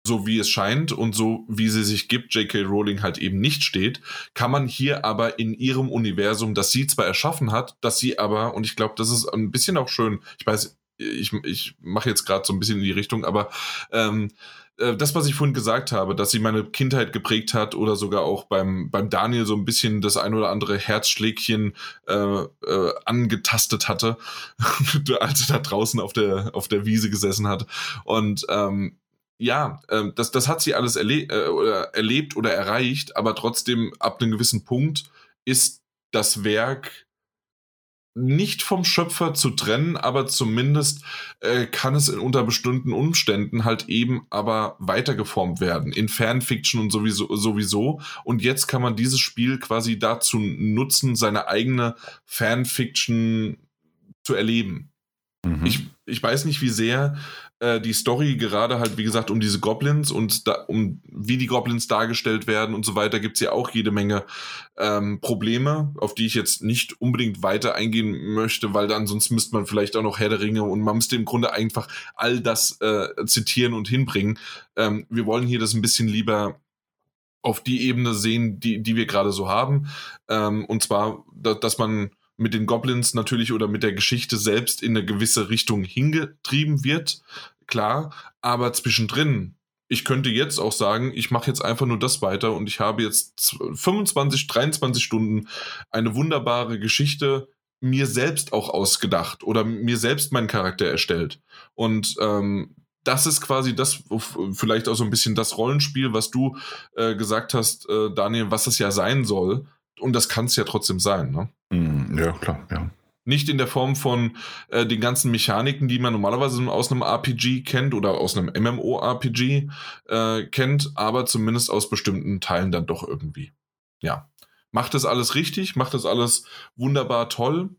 so wie es scheint und so wie sie sich gibt, J.K. Rowling halt eben nicht steht, kann man hier aber in ihrem Universum, das sie zwar erschaffen hat, dass sie aber, und ich glaube, das ist ein bisschen auch schön, ich weiß, ich, ich mache jetzt gerade so ein bisschen in die Richtung, aber ähm, äh, das, was ich vorhin gesagt habe, dass sie meine Kindheit geprägt hat oder sogar auch beim, beim Daniel so ein bisschen das ein oder andere Herzschlägchen äh, äh, angetastet hatte, als er da draußen auf der, auf der Wiese gesessen hat. Und ähm, ja, äh, das, das hat sie alles erle äh, oder erlebt oder erreicht, aber trotzdem ab einem gewissen Punkt ist das Werk nicht vom Schöpfer zu trennen, aber zumindest äh, kann es in unter bestimmten Umständen halt eben aber weitergeformt werden. In Fanfiction und sowieso, sowieso. Und jetzt kann man dieses Spiel quasi dazu nutzen, seine eigene Fanfiction zu erleben. Mhm. Ich, ich weiß nicht, wie sehr äh, die Story gerade halt, wie gesagt, um diese Goblins und da, um wie die Goblins dargestellt werden und so weiter, gibt es ja auch jede Menge ähm, Probleme, auf die ich jetzt nicht unbedingt weiter eingehen möchte, weil dann sonst müsste man vielleicht auch noch Herr der Ringe und man müsste im Grunde einfach all das äh, zitieren und hinbringen. Ähm, wir wollen hier das ein bisschen lieber auf die Ebene sehen, die, die wir gerade so haben. Ähm, und zwar, da, dass man mit den Goblins natürlich oder mit der Geschichte selbst in eine gewisse Richtung hingetrieben wird, klar, aber zwischendrin, ich könnte jetzt auch sagen, ich mache jetzt einfach nur das weiter und ich habe jetzt 25, 23 Stunden eine wunderbare Geschichte mir selbst auch ausgedacht oder mir selbst meinen Charakter erstellt. Und ähm, das ist quasi das, vielleicht auch so ein bisschen das Rollenspiel, was du äh, gesagt hast, äh, Daniel, was es ja sein soll. Und das kann es ja trotzdem sein, ne? Mm, ja, klar, ja. Nicht in der Form von äh, den ganzen Mechaniken, die man normalerweise aus einem RPG kennt oder aus einem MMORPG äh, kennt, aber zumindest aus bestimmten Teilen dann doch irgendwie. Ja. Macht das alles richtig? Macht das alles wunderbar toll?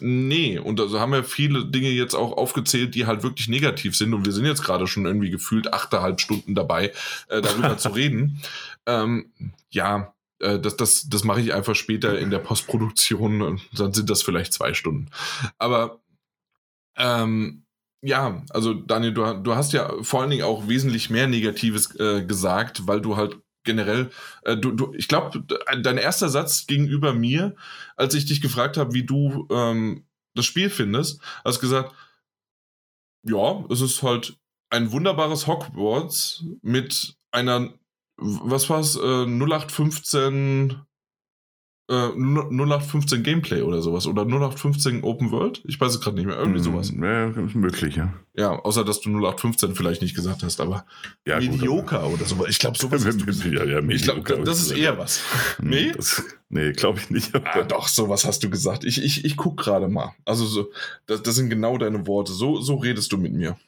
Nee, und also haben wir viele Dinge jetzt auch aufgezählt, die halt wirklich negativ sind. Und wir sind jetzt gerade schon irgendwie gefühlt achteinhalb Stunden dabei, äh, darüber zu reden. Ähm, ja, äh, das, das, das mache ich einfach später in der Postproduktion und dann sind das vielleicht zwei Stunden. Aber ähm, ja, also Daniel, du, du hast ja vor allen Dingen auch wesentlich mehr Negatives äh, gesagt, weil du halt generell, äh, du, du, ich glaube, dein erster Satz gegenüber mir, als ich dich gefragt habe, wie du ähm, das Spiel findest, hast gesagt, ja, es ist halt ein wunderbares Hogwarts mit einer was war's, äh, 0815 äh, 0815 Gameplay oder sowas oder 0815 Open World? Ich weiß es gerade nicht mehr. Irgendwie sowas. Ja, möglich, ja. Ja, außer dass du 0815 vielleicht nicht gesagt hast, aber ja, Medioker oder sowas. Ich glaube, sowas. ja, ja, ich glaube, das ist eher was. Hm, nee? Das, nee, glaube ich nicht. Ah, doch, sowas hast du gesagt. Ich, ich, ich guck gerade mal. Also, so, das, das sind genau deine Worte. So, so redest du mit mir.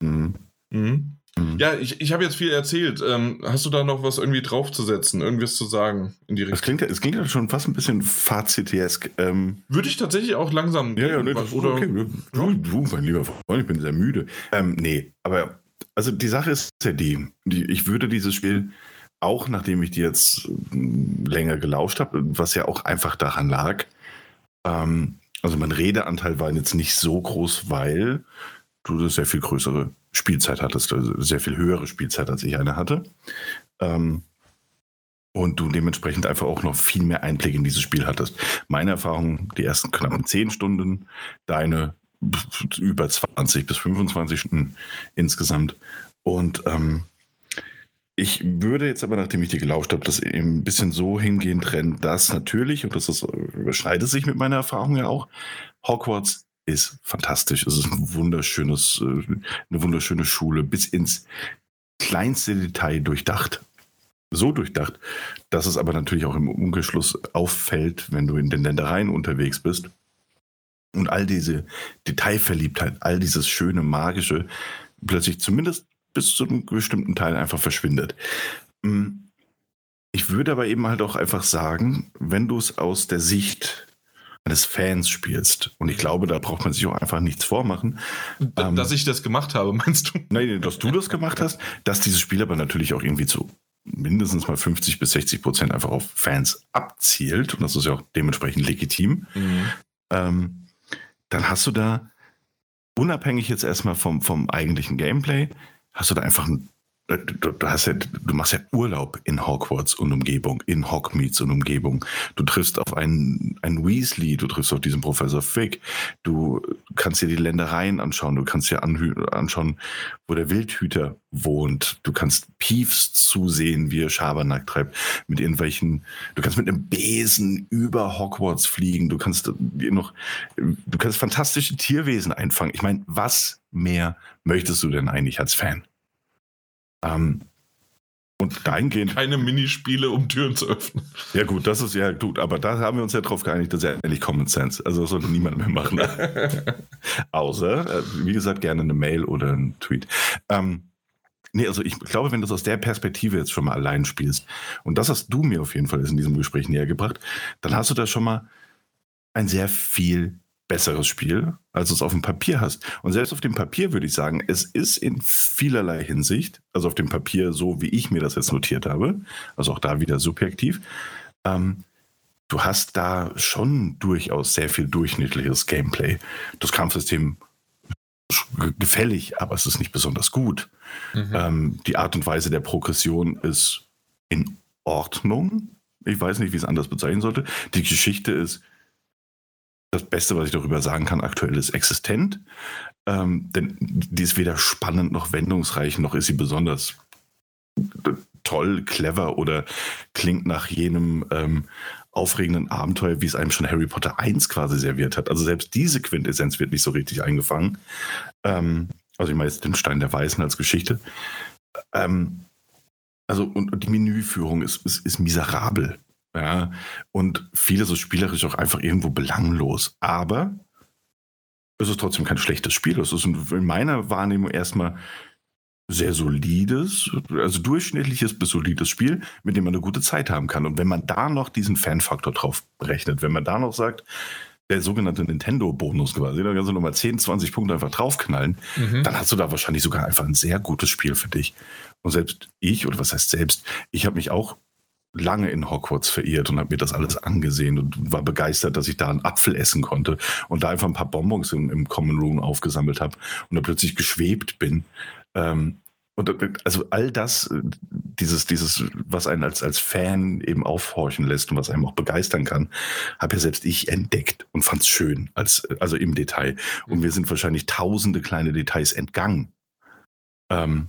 Mhm. Mhm. Mhm. Ja, ich, ich habe jetzt viel erzählt. Ähm, hast du da noch was irgendwie draufzusetzen, irgendwas zu sagen in die Richtung? Es klingt, es klingt ja schon fast ein bisschen fazitiesk. Ähm, Würde ich tatsächlich auch langsam. Ja, ja, nee, das oder, okay. Du, du, mein lieber Freund, ich bin sehr müde. Ähm, nee, aber also die Sache ist ja die, die, ich würde dieses Spiel auch, nachdem ich die jetzt hm, länger gelauscht habe, was ja auch einfach daran lag, ähm, also mein Redeanteil war jetzt nicht so groß, weil du eine sehr viel größere Spielzeit hattest, also sehr viel höhere Spielzeit, als ich eine hatte. Ähm, und du dementsprechend einfach auch noch viel mehr Einblick in dieses Spiel hattest. Meine Erfahrung, die ersten knappen 10 Stunden, deine über 20 bis 25 Stunden insgesamt. Und ähm, ich würde jetzt aber, nachdem ich dir gelauscht habe, das eben ein bisschen so hingehen trennen, dass natürlich, und das ist, überschneidet sich mit meiner Erfahrung ja auch, Hogwarts ist fantastisch. Es ist ein wunderschönes, äh, eine wunderschöne Schule, bis ins kleinste Detail durchdacht. So durchdacht, dass es aber natürlich auch im Umgeschluss auffällt, wenn du in den Ländereien unterwegs bist. Und all diese Detailverliebtheit, all dieses schöne, magische, plötzlich zumindest bis zu einem bestimmten Teil einfach verschwindet. Hm, ich würde aber eben halt auch einfach sagen, wenn du es aus der Sicht eines Fans spielst. Und ich glaube, da braucht man sich auch einfach nichts vormachen. Ähm, dass ich das gemacht habe, meinst du? Nein, dass du das gemacht hast, dass dieses Spiel aber natürlich auch irgendwie zu mindestens mal 50 bis 60 Prozent einfach auf Fans abzielt. Und das ist ja auch dementsprechend legitim. Mhm. Ähm, dann hast du da, unabhängig jetzt erstmal vom, vom eigentlichen Gameplay, hast du da einfach ein du, du, hast ja, du machst ja Urlaub in Hogwarts und Umgebung, in Hogsmeade und Umgebung. Du triffst auf einen, einen Weasley, du triffst auf diesen Professor Fick, du kannst dir die Ländereien anschauen, du kannst dir anschauen, wo der Wildhüter wohnt, du kannst Peeves zusehen, wie er Schabernack treibt, mit irgendwelchen, du kannst mit einem Besen über Hogwarts fliegen, du kannst noch, du kannst fantastische Tierwesen einfangen. Ich meine, was mehr möchtest du denn eigentlich als Fan? Ähm, und dahingehend. Keine Minispiele, um Türen zu öffnen. Ja, gut, das ist ja gut, aber da haben wir uns ja drauf geeinigt, das ist ja endlich Common Sense. Also, das sollte niemand mehr machen. Außer, äh, wie gesagt, gerne eine Mail oder ein Tweet. Ähm, nee, also ich glaube, wenn du das aus der Perspektive jetzt schon mal allein spielst, und das hast du mir auf jeden Fall in diesem Gespräch näher gebracht, dann hast du da schon mal ein sehr viel besseres Spiel, als du es auf dem Papier hast. Und selbst auf dem Papier würde ich sagen, es ist in vielerlei Hinsicht, also auf dem Papier so, wie ich mir das jetzt notiert habe, also auch da wieder subjektiv, ähm, du hast da schon durchaus sehr viel durchschnittliches Gameplay. Das Kampfsystem gefällig, aber es ist nicht besonders gut. Mhm. Ähm, die Art und Weise der Progression ist in Ordnung. Ich weiß nicht, wie es anders bezeichnen sollte. Die Geschichte ist das Beste, was ich darüber sagen kann, aktuell ist existent. Ähm, denn die ist weder spannend noch wendungsreich, noch ist sie besonders toll, clever oder klingt nach jenem ähm, aufregenden Abenteuer, wie es einem schon Harry Potter 1 quasi serviert hat. Also selbst diese Quintessenz wird nicht so richtig eingefangen. Ähm, also ich meine jetzt den Stein der Weißen als Geschichte. Ähm, also und, und, die Menüführung ist, ist, ist miserabel. Ja, und vieles ist spielerisch auch einfach irgendwo belanglos. Aber es ist trotzdem kein schlechtes Spiel. Es ist in meiner Wahrnehmung erstmal sehr solides, also durchschnittliches bis solides Spiel, mit dem man eine gute Zeit haben kann. Und wenn man da noch diesen Fanfaktor drauf berechnet, wenn man da noch sagt, der sogenannte Nintendo-Bonus quasi, da kannst du nochmal 10, 20 Punkte einfach draufknallen, mhm. dann hast du da wahrscheinlich sogar einfach ein sehr gutes Spiel für dich. Und selbst ich, oder was heißt selbst, ich habe mich auch lange in Hogwarts verirrt und habe mir das alles angesehen und war begeistert, dass ich da einen Apfel essen konnte und da einfach ein paar Bonbons im, im Common Room aufgesammelt habe und da plötzlich geschwebt bin. Ähm, und also all das, dieses, dieses, was einen als, als Fan eben aufhorchen lässt und was einem auch begeistern kann, habe ja selbst ich entdeckt und fand es schön, als, also im Detail. Und mir sind wahrscheinlich tausende kleine Details entgangen. Ähm,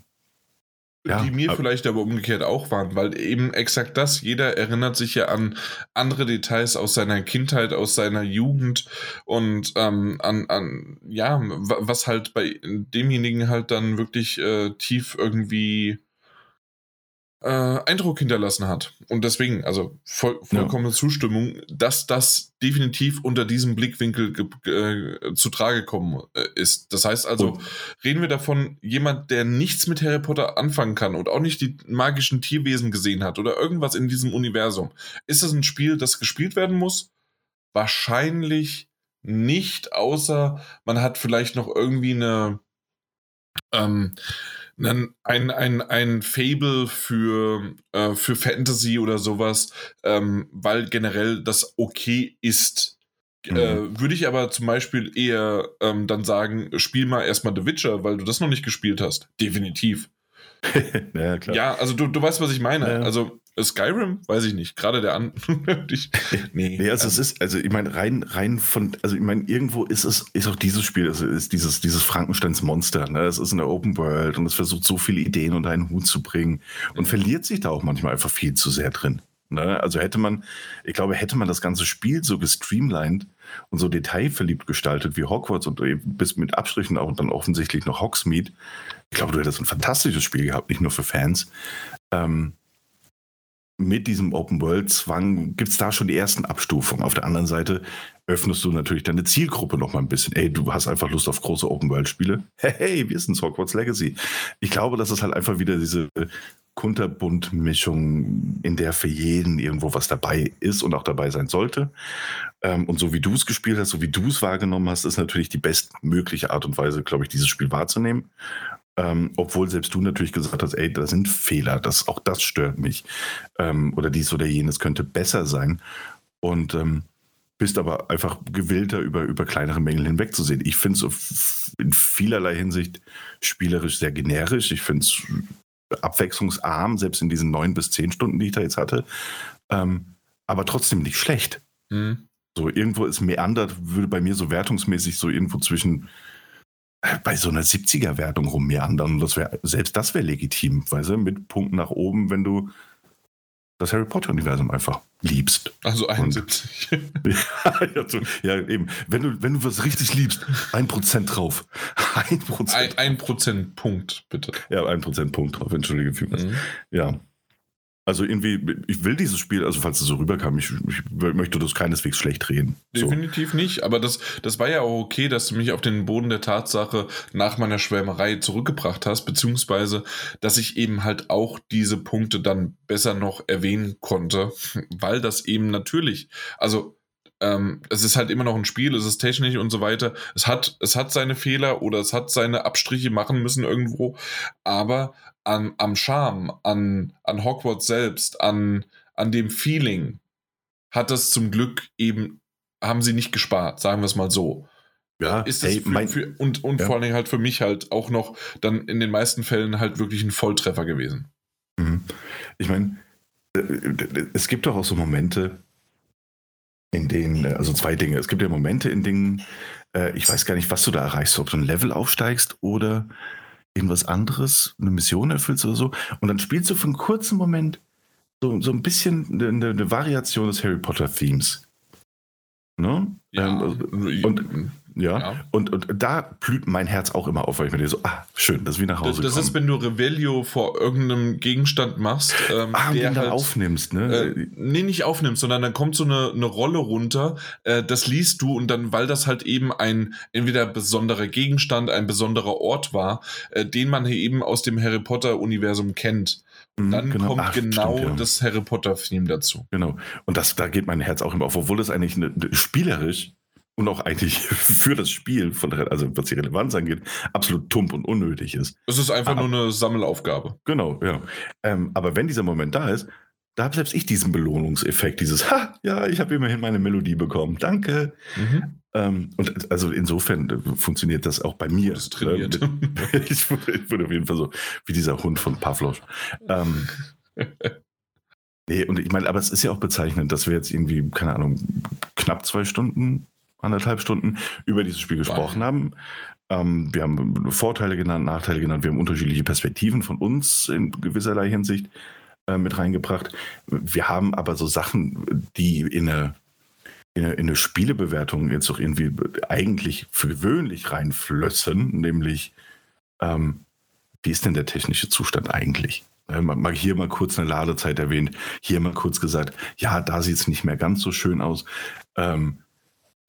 ja, die mir vielleicht aber umgekehrt auch waren, weil eben exakt das, jeder erinnert sich ja an andere Details aus seiner Kindheit, aus seiner Jugend und ähm, an, an, ja, was halt bei demjenigen halt dann wirklich äh, tief irgendwie äh, Eindruck hinterlassen hat. Und deswegen, also voll, vollkommene ja. Zustimmung, dass das definitiv unter diesem Blickwinkel äh, zu Trage kommen äh, ist. Das heißt also, und? reden wir davon, jemand, der nichts mit Harry Potter anfangen kann und auch nicht die magischen Tierwesen gesehen hat oder irgendwas in diesem Universum. Ist es ein Spiel, das gespielt werden muss? Wahrscheinlich nicht, außer man hat vielleicht noch irgendwie eine ähm, ein, ein, ein Fable für, äh, für Fantasy oder sowas, ähm, weil generell das okay ist. Mhm. Äh, Würde ich aber zum Beispiel eher ähm, dann sagen, spiel mal erstmal The Witcher, weil du das noch nicht gespielt hast. Definitiv. ja, klar. Ja, also du, du weißt, was ich meine. Ja. Also Skyrim, weiß ich nicht. Gerade der an. nee, nee, also es ist, also ich meine, rein, rein von, also ich meine, irgendwo ist es, ist auch dieses Spiel, also ist dieses, dieses Frankensteins Monster, ne? Es ist in der Open World und es versucht so viele Ideen unter einen Hut zu bringen und mhm. verliert sich da auch manchmal einfach viel zu sehr drin. Ne? Also hätte man, ich glaube, hätte man das ganze Spiel so gestreamlined und so detailverliebt gestaltet wie Hogwarts und bis mit Abstrichen auch und dann offensichtlich noch Hogsmeade, ich glaube, du hättest ein fantastisches Spiel gehabt, nicht nur für Fans. Ähm, mit diesem Open-World-Zwang gibt es da schon die ersten Abstufungen. Auf der anderen Seite öffnest du natürlich deine Zielgruppe noch mal ein bisschen. Ey, du hast einfach Lust auf große Open-World-Spiele? Hey, hey, wir sind Hogwarts Legacy. Ich glaube, das ist halt einfach wieder diese Kunterbunt-Mischung, in der für jeden irgendwo was dabei ist und auch dabei sein sollte. Ähm, und so wie du es gespielt hast, so wie du es wahrgenommen hast, ist natürlich die bestmögliche Art und Weise, glaube ich, dieses Spiel wahrzunehmen. Ähm, obwohl selbst du natürlich gesagt hast, ey, da sind Fehler, das, auch das stört mich. Ähm, oder dies oder jenes könnte besser sein. Und ähm, bist aber einfach gewillter, über, über kleinere Mängel hinwegzusehen. Ich finde es in vielerlei Hinsicht spielerisch sehr generisch. Ich finde es abwechslungsarm, selbst in diesen neun bis zehn Stunden, die ich da jetzt hatte. Ähm, aber trotzdem nicht schlecht. Mhm. So, irgendwo ist meandert, würde bei mir so wertungsmäßig so irgendwo zwischen bei so einer 70er-Wertung rummeandern. Das wär, selbst das wäre legitim, weißt du, mit Punkten nach oben, wenn du das Harry Potter-Universum einfach liebst. Also 71. ja, so, ja, eben. Wenn du, wenn du was richtig liebst, ein Prozent drauf. Ein Prozent. Ein, ein Punkt, bitte. Ja, ein Prozent Punkt drauf, entschuldige vielmals. Mhm. Ja. Also irgendwie, ich will dieses Spiel, also falls es so rüberkam, ich, ich möchte das keineswegs schlecht reden. Definitiv nicht, aber das, das war ja auch okay, dass du mich auf den Boden der Tatsache nach meiner Schwärmerei zurückgebracht hast, beziehungsweise, dass ich eben halt auch diese Punkte dann besser noch erwähnen konnte, weil das eben natürlich, also ähm, es ist halt immer noch ein Spiel, es ist technisch und so weiter. Es hat, es hat seine Fehler oder es hat seine Abstriche machen müssen irgendwo, aber an, am Charme, an, an Hogwarts selbst, an, an dem Feeling hat das zum Glück eben, haben sie nicht gespart, sagen wir es mal so. Ja, ist es für, für, und, und ja. vor allem halt für mich halt auch noch dann in den meisten Fällen halt wirklich ein Volltreffer gewesen. Mhm. Ich meine, äh, es gibt doch auch so Momente, in denen, äh, also zwei Dinge. Es gibt ja Momente, in denen, äh, ich weiß gar nicht, was du da erreichst, ob du ein Level aufsteigst oder irgendwas anderes, eine Mission erfüllst oder so. Und dann spielst du für einen kurzen Moment so, so ein bisschen eine, eine Variation des Harry Potter-Themes. Ne? Ja. Ähm, und ja. ja. Und, und da blüht mein Herz auch immer auf, weil ich mir denke so, ah, schön, das ist wie nach Hause. Das, das ist, wenn du Revelio vor irgendeinem Gegenstand machst. Ähm, ah, und den halt, dann aufnimmst, ne? Äh, nee, nicht aufnimmst, sondern dann kommt so eine, eine Rolle runter, äh, das liest du und dann, weil das halt eben ein entweder besonderer Gegenstand, ein besonderer Ort war, äh, den man eben aus dem Harry Potter-Universum kennt. Und mhm, dann genau. kommt Ach, genau stimmt, ja. das Harry Potter-Theme dazu. Genau. Und das, da geht mein Herz auch immer auf, obwohl das eigentlich eine, spielerisch und auch eigentlich für das Spiel, von, also was die Relevanz angeht, absolut tump und unnötig ist. Es ist einfach aber, nur eine Sammelaufgabe. Genau, ja. Ähm, aber wenn dieser Moment da ist, da habe selbst ich diesen Belohnungseffekt, dieses, ha, ja, ich habe immerhin meine Melodie bekommen, danke. Mhm. Ähm, und also insofern äh, funktioniert das auch bei mir. Das trainiert. Ähm, ich, wurde auf jeden Fall so wie dieser Hund von Pavlos. Ähm, nee, und ich meine, aber es ist ja auch bezeichnend, dass wir jetzt irgendwie, keine Ahnung, knapp zwei Stunden anderthalb Stunden über dieses Spiel gesprochen haben. Ähm, wir haben Vorteile genannt, Nachteile genannt, wir haben unterschiedliche Perspektiven von uns in gewisserlei Hinsicht äh, mit reingebracht. Wir haben aber so Sachen, die in eine, in eine, in eine Spielebewertung jetzt auch irgendwie eigentlich für gewöhnlich reinflössen, nämlich ähm, wie ist denn der technische Zustand eigentlich? Mal hier mal kurz eine Ladezeit erwähnt, hier mal kurz gesagt, ja, da sieht es nicht mehr ganz so schön aus. Ähm,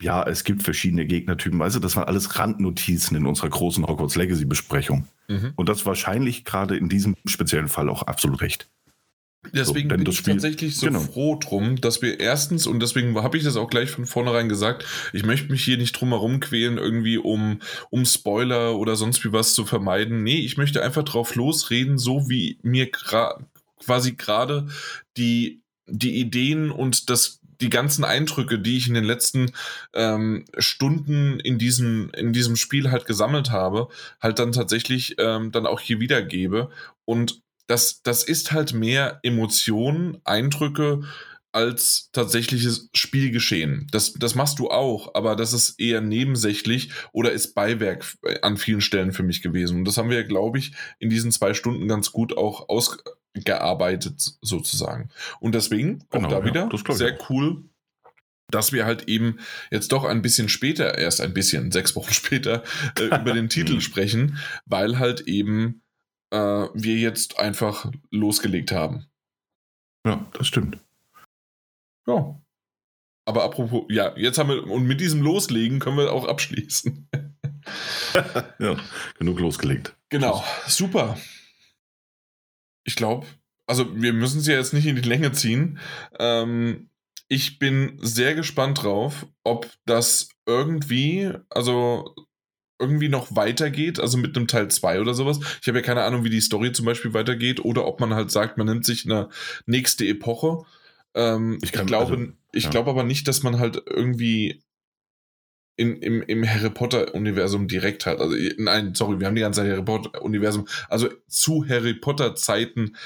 ja, es gibt verschiedene Gegnertypen. Also das waren alles Randnotizen in unserer großen Hogwarts Legacy Besprechung. Mhm. Und das wahrscheinlich gerade in diesem speziellen Fall auch absolut recht. Deswegen so, bin ich Spiel, tatsächlich so genau. froh drum, dass wir erstens, und deswegen habe ich das auch gleich von vornherein gesagt, ich möchte mich hier nicht drum herum quälen, irgendwie um, um Spoiler oder sonst wie was zu vermeiden. Nee, ich möchte einfach drauf losreden, so wie mir quasi gerade die, die Ideen und das die ganzen Eindrücke, die ich in den letzten ähm, Stunden in diesem, in diesem Spiel halt gesammelt habe, halt dann tatsächlich ähm, dann auch hier wiedergebe. Und das, das ist halt mehr Emotionen, Eindrücke als tatsächliches Spielgeschehen. Das, das machst du auch, aber das ist eher nebensächlich oder ist Beiwerk an vielen Stellen für mich gewesen. Und das haben wir, glaube ich, in diesen zwei Stunden ganz gut auch aus, gearbeitet sozusagen. Und deswegen genau, auch da ja, wieder sehr cool, dass wir halt eben jetzt doch ein bisschen später, erst ein bisschen, sechs Wochen später, äh, über den Titel sprechen, weil halt eben äh, wir jetzt einfach losgelegt haben. Ja, das stimmt. Ja. Aber apropos, ja, jetzt haben wir, und mit diesem Loslegen können wir auch abschließen. ja, genug losgelegt. Genau, super ich glaube, also wir müssen sie ja jetzt nicht in die Länge ziehen. Ähm, ich bin sehr gespannt drauf, ob das irgendwie, also irgendwie noch weitergeht, also mit einem Teil 2 oder sowas. Ich habe ja keine Ahnung, wie die Story zum Beispiel weitergeht oder ob man halt sagt, man nimmt sich eine nächste Epoche. Ähm, ich, kann, ich, glaube, also, ich ja. glaube aber nicht, dass man halt irgendwie in, im, im Harry Potter-Universum direkt halt. Also, nein, sorry, wir haben die ganze Zeit Harry Potter-Universum. Also zu Harry Potter-Zeiten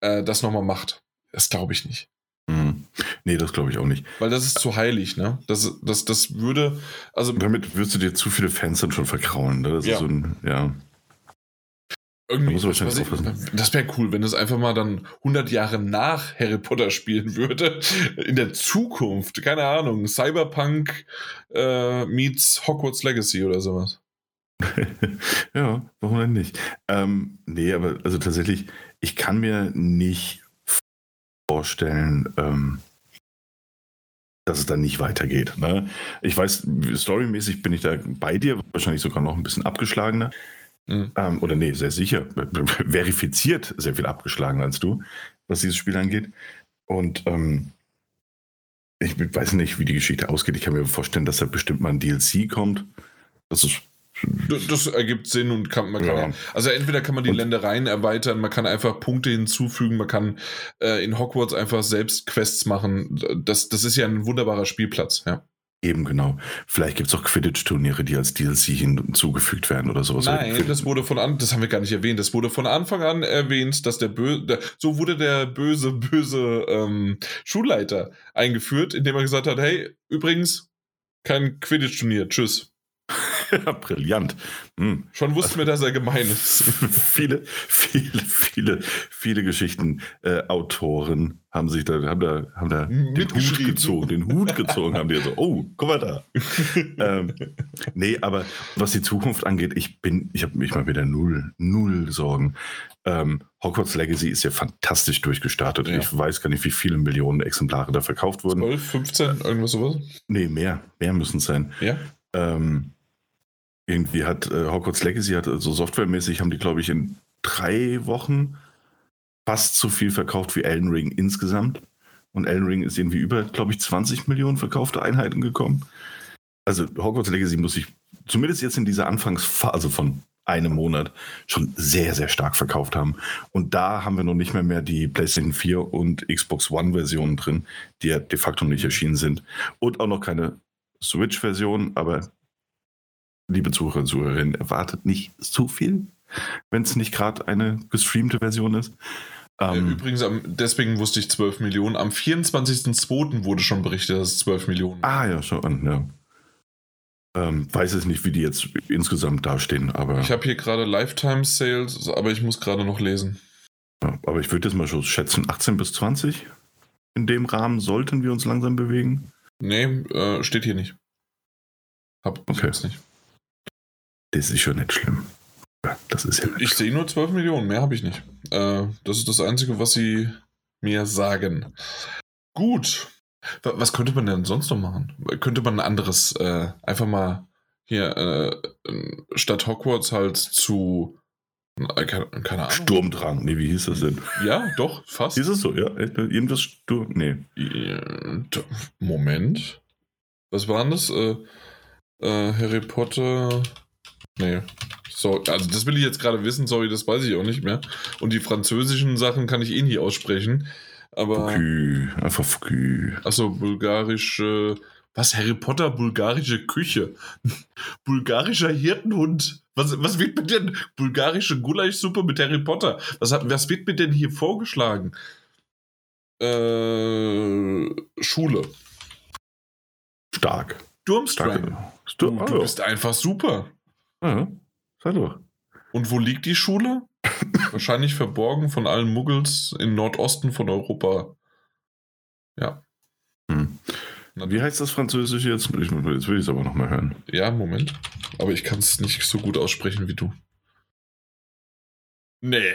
äh, das nochmal macht. Das glaube ich nicht. Mhm. Nee, das glaube ich auch nicht. Weil das ist zu heilig, ne? Das, das, das würde. Also Damit würdest du dir zu viele Fans dann schon verkrauen. Ne? Das Ja. ist so ein, ja. Irgendwie. Da muss ich- das wäre cool, wenn es einfach mal dann 100 Jahre nach Harry Potter spielen würde. In der Zukunft. Keine Ahnung. Cyberpunk äh, meets Hogwarts Legacy oder sowas. ja, warum denn nicht? Ähm, nee, aber also tatsächlich, ich kann mir nicht vorstellen, ähm, dass es dann nicht weitergeht. Ne? Ich weiß, storymäßig bin ich da bei dir, wahrscheinlich sogar noch ein bisschen abgeschlagener. Mhm. Ähm, oder nee, sehr sicher, verifiziert sehr viel abgeschlagener als du, was dieses Spiel angeht. Und ähm, ich weiß nicht, wie die Geschichte ausgeht. Ich kann mir vorstellen, dass da bestimmt mal ein DLC kommt. Das ist Das, das ergibt Sinn und kann, man kann Ja. also entweder kann man die Und- Ländereien erweitern, man kann einfach Punkte hinzufügen, man kann äh, in Hogwarts einfach selbst Quests machen. Das, das ist ja ein wunderbarer Spielplatz, ja. Eben genau. Vielleicht gibt es auch Quidditch-Turniere, die als DLC hinzugefügt werden oder sowas. Nein, das wurde von an, das haben wir gar nicht erwähnt. Das wurde von Anfang an erwähnt, dass der böse, so wurde der böse, böse ähm, Schulleiter eingeführt, indem er gesagt hat: Hey, übrigens, kein Quidditch-Turnier, tschüss. brillant. Hm. Schon wussten wir, dass er gemein ist. viele, viele, viele, viele Geschichten. Äh, Autoren haben sich da, haben da, haben da den Hut gezogen, den Hut gezogen, haben die so, oh, guck mal da. ähm, nee, aber was die Zukunft angeht, ich bin, ich habe mich mal wieder null, null Sorgen. Ähm, Hogwarts Legacy ist ja fantastisch durchgestartet. Ja. Ich weiß gar nicht, wie viele Millionen Exemplare da verkauft wurden. 12, 15, irgendwas sowas? Nee, mehr, mehr müssen es sein. Ja. Ähm, irgendwie hat äh, Hogwarts Legacy, hat so softwaremäßig, haben die, glaube ich, in drei Wochen fast so viel verkauft wie Elden Ring insgesamt. Und Elden Ring ist irgendwie über, glaube ich, 20 Millionen verkaufte Einheiten gekommen. Also Hogwarts Legacy muss sich zumindest jetzt in dieser Anfangsphase von einem Monat schon sehr, sehr stark verkauft haben. Und da haben wir noch nicht mehr, mehr die PlayStation 4 und Xbox One Versionen drin, die ja de facto nicht erschienen sind. Und auch noch keine Switch-Version, aber liebe Zuhörer und Zuhörerinnen, erwartet nicht zu viel, wenn es nicht gerade eine gestreamte Version ist. Äh, Ähm, Übrigens, deswegen wusste ich 12 Millionen. Am 24.02. wurde schon berichtet, dass es 12 Millionen ah, ja, schon ja. Ähm, weiß es nicht, wie die jetzt insgesamt dastehen, aber, Ich habe hier gerade Lifetime Sales, aber ich muss gerade noch lesen. ja, aber ich würde jetzt mal schon schätzen, 18 bis 20. In dem Rahmen sollten wir uns langsam bewegen. Nee, äh, steht hier nicht. Hab ich Okay. hab's nicht. Das ist schon nicht schlimm. Das ist ja nicht Ich sehe nur 12 Millionen, mehr habe ich nicht. Äh, das ist das Einzige, was sie mir sagen. Gut. Wa- Was könnte man denn sonst noch machen? Könnte man ein anderes, äh, einfach mal hier äh, statt Hogwarts halt zu. äh, Keine, keine Ahnung. Sturmdrang. Nee, wie hieß das denn? Ja, doch, fast. Hieß es so, ja? Irgendwas Sturm. Nee. Moment. Was war denn das? Äh, äh, Harry Potter. Nee. So, also das will ich jetzt gerade wissen, sorry, das weiß ich auch nicht mehr. Und die französischen Sachen kann ich eh nie aussprechen. Aber. Fokü. Einfach Fokü. Achso, bulgarische. Was? Harry Potter, bulgarische Küche. Bulgarischer Hirtenhund. Was, was wird mir denn? Bulgarische Gulaschsuppe mit Harry Potter. Was, hat, was wird mir denn hier vorgeschlagen? Äh, Schule. Stark. Durmstrang. Stark. Du, du bist einfach super. Ja, sei doch. Und wo liegt die Schule? Wahrscheinlich verborgen von allen Muggels im Nordosten von Europa. Ja. Hm. Na, Wie heißt das Französische jetzt? Ich, jetzt will ich es aber nochmal hören. Ja, Moment. Aber ich kann es nicht so gut aussprechen wie du. Nee.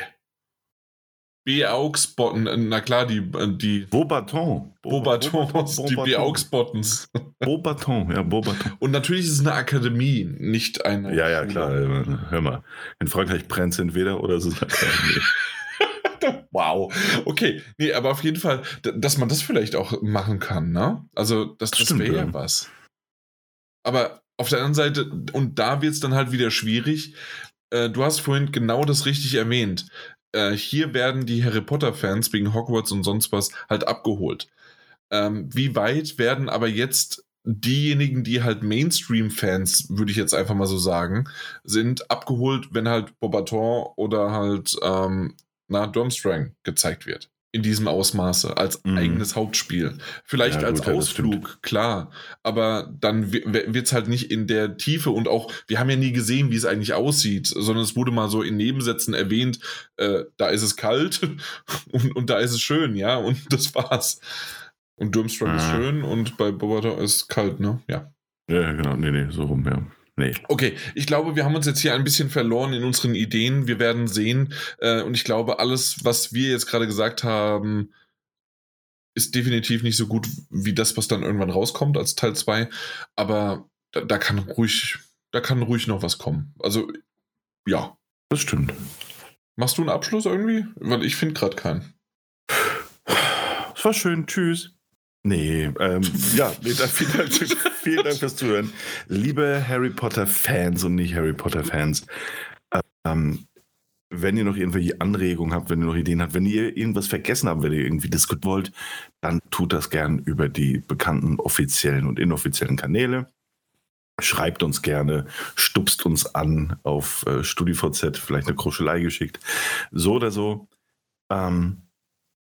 Beauxbotten, na klar, die, die Beaubaton. Beaubatons, die Beauxbottens. Beaubaton, ja, Beaubaton. Und natürlich ist es eine Akademie, nicht eine. Ja, ja, klar. äh, Hör mal. In Frankreich brennt es entweder oder es ist eine Akademie. Wow. Okay, nee, aber auf jeden Fall, dass man das vielleicht auch machen kann, ne? Also, das, das Stimmt, wäre ja was. Aber auf der anderen Seite, und da wird es dann halt wieder schwierig. Äh, du hast vorhin genau das richtig erwähnt. Äh, hier werden die Harry Potter-Fans wegen Hogwarts und sonst was halt abgeholt. Ähm, wie weit werden aber jetzt diejenigen, die halt Mainstream-Fans, würde ich jetzt einfach mal so sagen, sind abgeholt, wenn halt Bobaton oder halt ähm, na, Durmstrang gezeigt wird in diesem Ausmaße als mhm. eigenes Hauptspiel. Vielleicht ja, als gut, Ausflug, klar, aber dann wird es halt nicht in der Tiefe und auch, wir haben ja nie gesehen, wie es eigentlich aussieht, sondern es wurde mal so in Nebensätzen erwähnt, äh, da ist es kalt und, und da ist es schön, ja, und das war's. Und Durmstrang ah. ist schön und bei Bobato ist kalt, ne? Ja. Ja, genau, nee, nee, so rum, ja. Nee. Okay, ich glaube, wir haben uns jetzt hier ein bisschen verloren in unseren Ideen. Wir werden sehen. Äh, und ich glaube, alles, was wir jetzt gerade gesagt haben, ist definitiv nicht so gut wie das, was dann irgendwann rauskommt als Teil 2. Aber da, da, kann ruhig, da kann ruhig noch was kommen. Also, ja. Das stimmt. Machst du einen Abschluss irgendwie? Weil ich finde gerade keinen. Es war schön. Tschüss. Nee, ähm, ja, nee, da, vielen, Dank, vielen Dank fürs Zuhören. Liebe Harry Potter-Fans und nicht Harry Potter-Fans, ähm, wenn ihr noch irgendwelche Anregungen habt, wenn ihr noch Ideen habt, wenn ihr irgendwas vergessen habt, wenn ihr irgendwie diskutieren wollt, dann tut das gern über die bekannten offiziellen und inoffiziellen Kanäle. Schreibt uns gerne, stupst uns an auf äh, StudiVZ, vielleicht eine Kruschelei geschickt. So oder so. Ähm,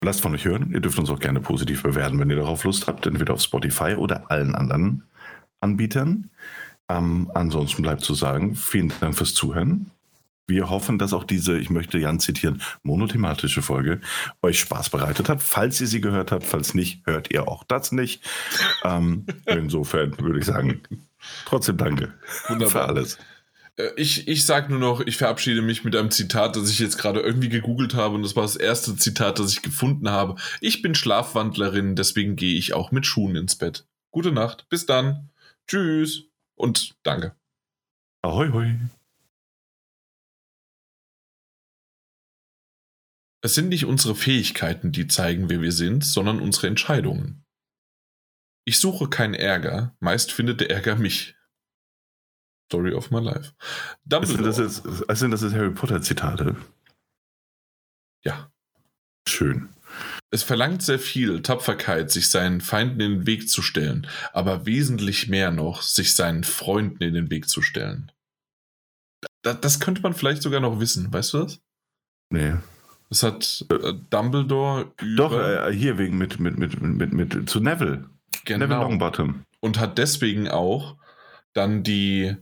Lasst von euch hören. Ihr dürft uns auch gerne positiv bewerten, wenn ihr darauf Lust habt, entweder auf Spotify oder allen anderen Anbietern. Ähm, ansonsten bleibt zu sagen, vielen Dank fürs Zuhören. Wir hoffen, dass auch diese, ich möchte Jan zitieren, monothematische Folge euch Spaß bereitet hat. Falls ihr sie gehört habt, falls nicht, hört ihr auch das nicht. Ähm, insofern würde ich sagen, trotzdem danke Wunderbar. für alles. Äh, ich, ich sage nur noch, ich verabschiede mich mit einem Zitat, das ich jetzt gerade irgendwie gegoogelt habe und das war das erste Zitat, das ich gefunden habe. Ich bin Schlafwandlerin, deswegen gehe ich auch mit Schuhen ins Bett. Gute Nacht, bis dann. Tschüss und danke. Ahoi, hoi. Es sind nicht unsere Fähigkeiten, die zeigen, wer wir sind, sondern unsere Entscheidungen. Ich suche keinen Ärger, meist findet der Ärger mich. Story of my life. Dumbledore. Also das ist Harry Potter Zitate. Ja. Schön. Es verlangt sehr viel Tapferkeit, sich seinen Feinden in den Weg zu stellen, aber wesentlich mehr noch, sich seinen Freunden in den Weg zu stellen. Das, das könnte man vielleicht sogar noch wissen, weißt du das? Nee. Das hat äh, Dumbledore Doch, äh, hier wegen mit, mit, mit, mit, mit, zu Neville. Genau. Neville Longbottom. Und hat deswegen auch dann die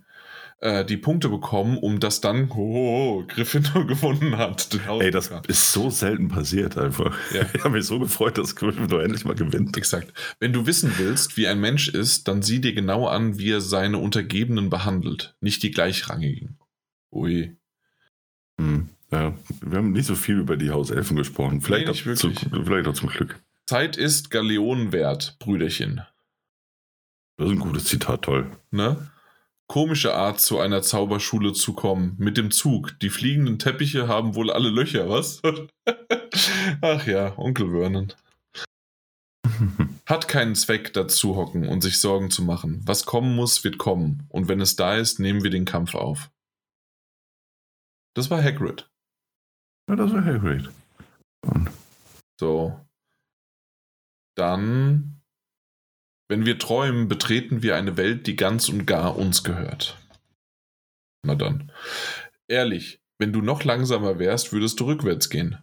äh, die Punkte bekommen, um das dann oh, Gryffindor gewonnen hat. Ey, das ist so selten passiert einfach. Ja. Ich habe mich so gefreut, dass Gryffindor endlich mal gewinnt. Exakt. Wenn du wissen willst, wie ein Mensch ist, dann sieh dir genau an, wie er seine Untergebenen behandelt, nicht die gleichrangigen. Ui. Hm, ja, wir haben nicht so viel über die Hauselfen gesprochen. Vielleicht, nee, auch, zu, vielleicht auch zum Glück. Zeit ist Galeonen wert, Brüderchen. Das ist ein gutes Zitat, toll. Ne? Komische Art, zu einer Zauberschule zu kommen. Mit dem Zug. Die fliegenden Teppiche haben wohl alle Löcher, was? Ach ja, Onkel Vernon. Hat keinen Zweck, dazu hocken und sich Sorgen zu machen. Was kommen muss, wird kommen. Und wenn es da ist, nehmen wir den Kampf auf. Das war Hagrid. Ja, das war Hagrid. Und so. Dann wenn wir träumen, betreten wir eine Welt, die ganz und gar uns gehört. Na dann. Ehrlich, wenn du noch langsamer wärst, würdest du rückwärts gehen.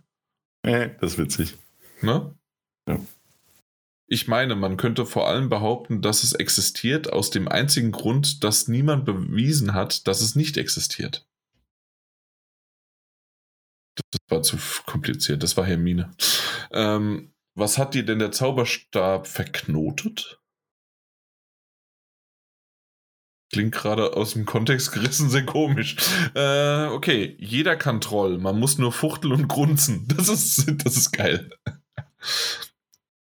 Äh, das ist witzig. Ne? Ja. Ich meine, man könnte vor allem behaupten, dass es existiert, aus dem einzigen Grund, dass niemand bewiesen hat, dass es nicht existiert. Das war zu kompliziert, das war Hermine. Ähm, was hat dir denn der Zauberstab verknotet? Klingt gerade aus dem Kontext gerissen sehr komisch. Äh, okay, jeder kann Troll. Man muss nur fuchteln und grunzen. Das ist, das ist geil.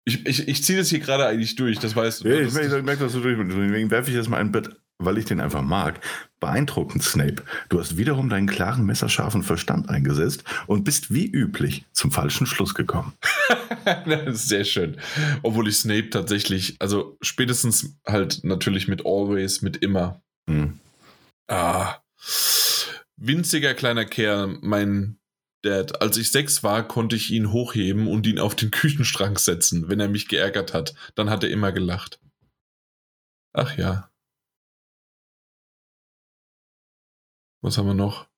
Ich, ich, ich ziehe das hier gerade eigentlich durch, das weißt du. Ja, ich, ich merke das so durch. Deswegen werfe ich jetzt mal ein Bett, weil ich den einfach mag. Beeindruckend, Snape. Du hast wiederum deinen klaren, messerscharfen Verstand eingesetzt und bist wie üblich zum falschen Schluss gekommen. Sehr schön. Obwohl ich Snape tatsächlich, also spätestens halt natürlich mit Always, mit immer. Hm. Ah. Winziger kleiner Kerl, mein Dad. Als ich sechs war, konnte ich ihn hochheben und ihn auf den Küchenschrank setzen, wenn er mich geärgert hat. Dann hat er immer gelacht. Ach ja. Was haben wir noch?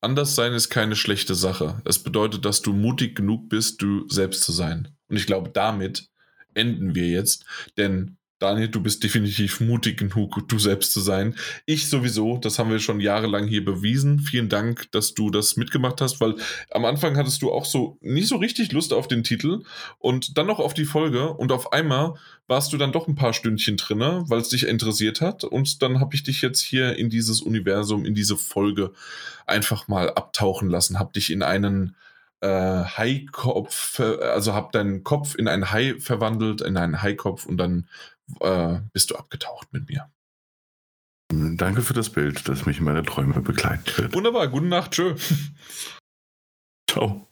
Anders sein ist keine schlechte Sache. Es bedeutet, dass du mutig genug bist, du selbst zu sein. Und ich glaube, damit enden wir jetzt, denn Daniel, du bist definitiv mutig genug, du selbst zu sein. Ich sowieso, das haben wir schon jahrelang hier bewiesen. Vielen Dank, dass du das mitgemacht hast, weil am Anfang hattest du auch so nicht so richtig Lust auf den Titel und dann noch auf die Folge und auf einmal warst du dann doch ein paar Stündchen drinne, weil es dich interessiert hat und dann habe ich dich jetzt hier in dieses Universum, in diese Folge einfach mal abtauchen lassen, habe dich in einen äh, Haikopf, also habe deinen Kopf in einen Hai verwandelt, in einen Haikopf und dann äh, bist du abgetaucht mit mir. Danke für das Bild, das mich in meine Träume begleitet. Wunderbar, gute Nacht, tschö. Ciao.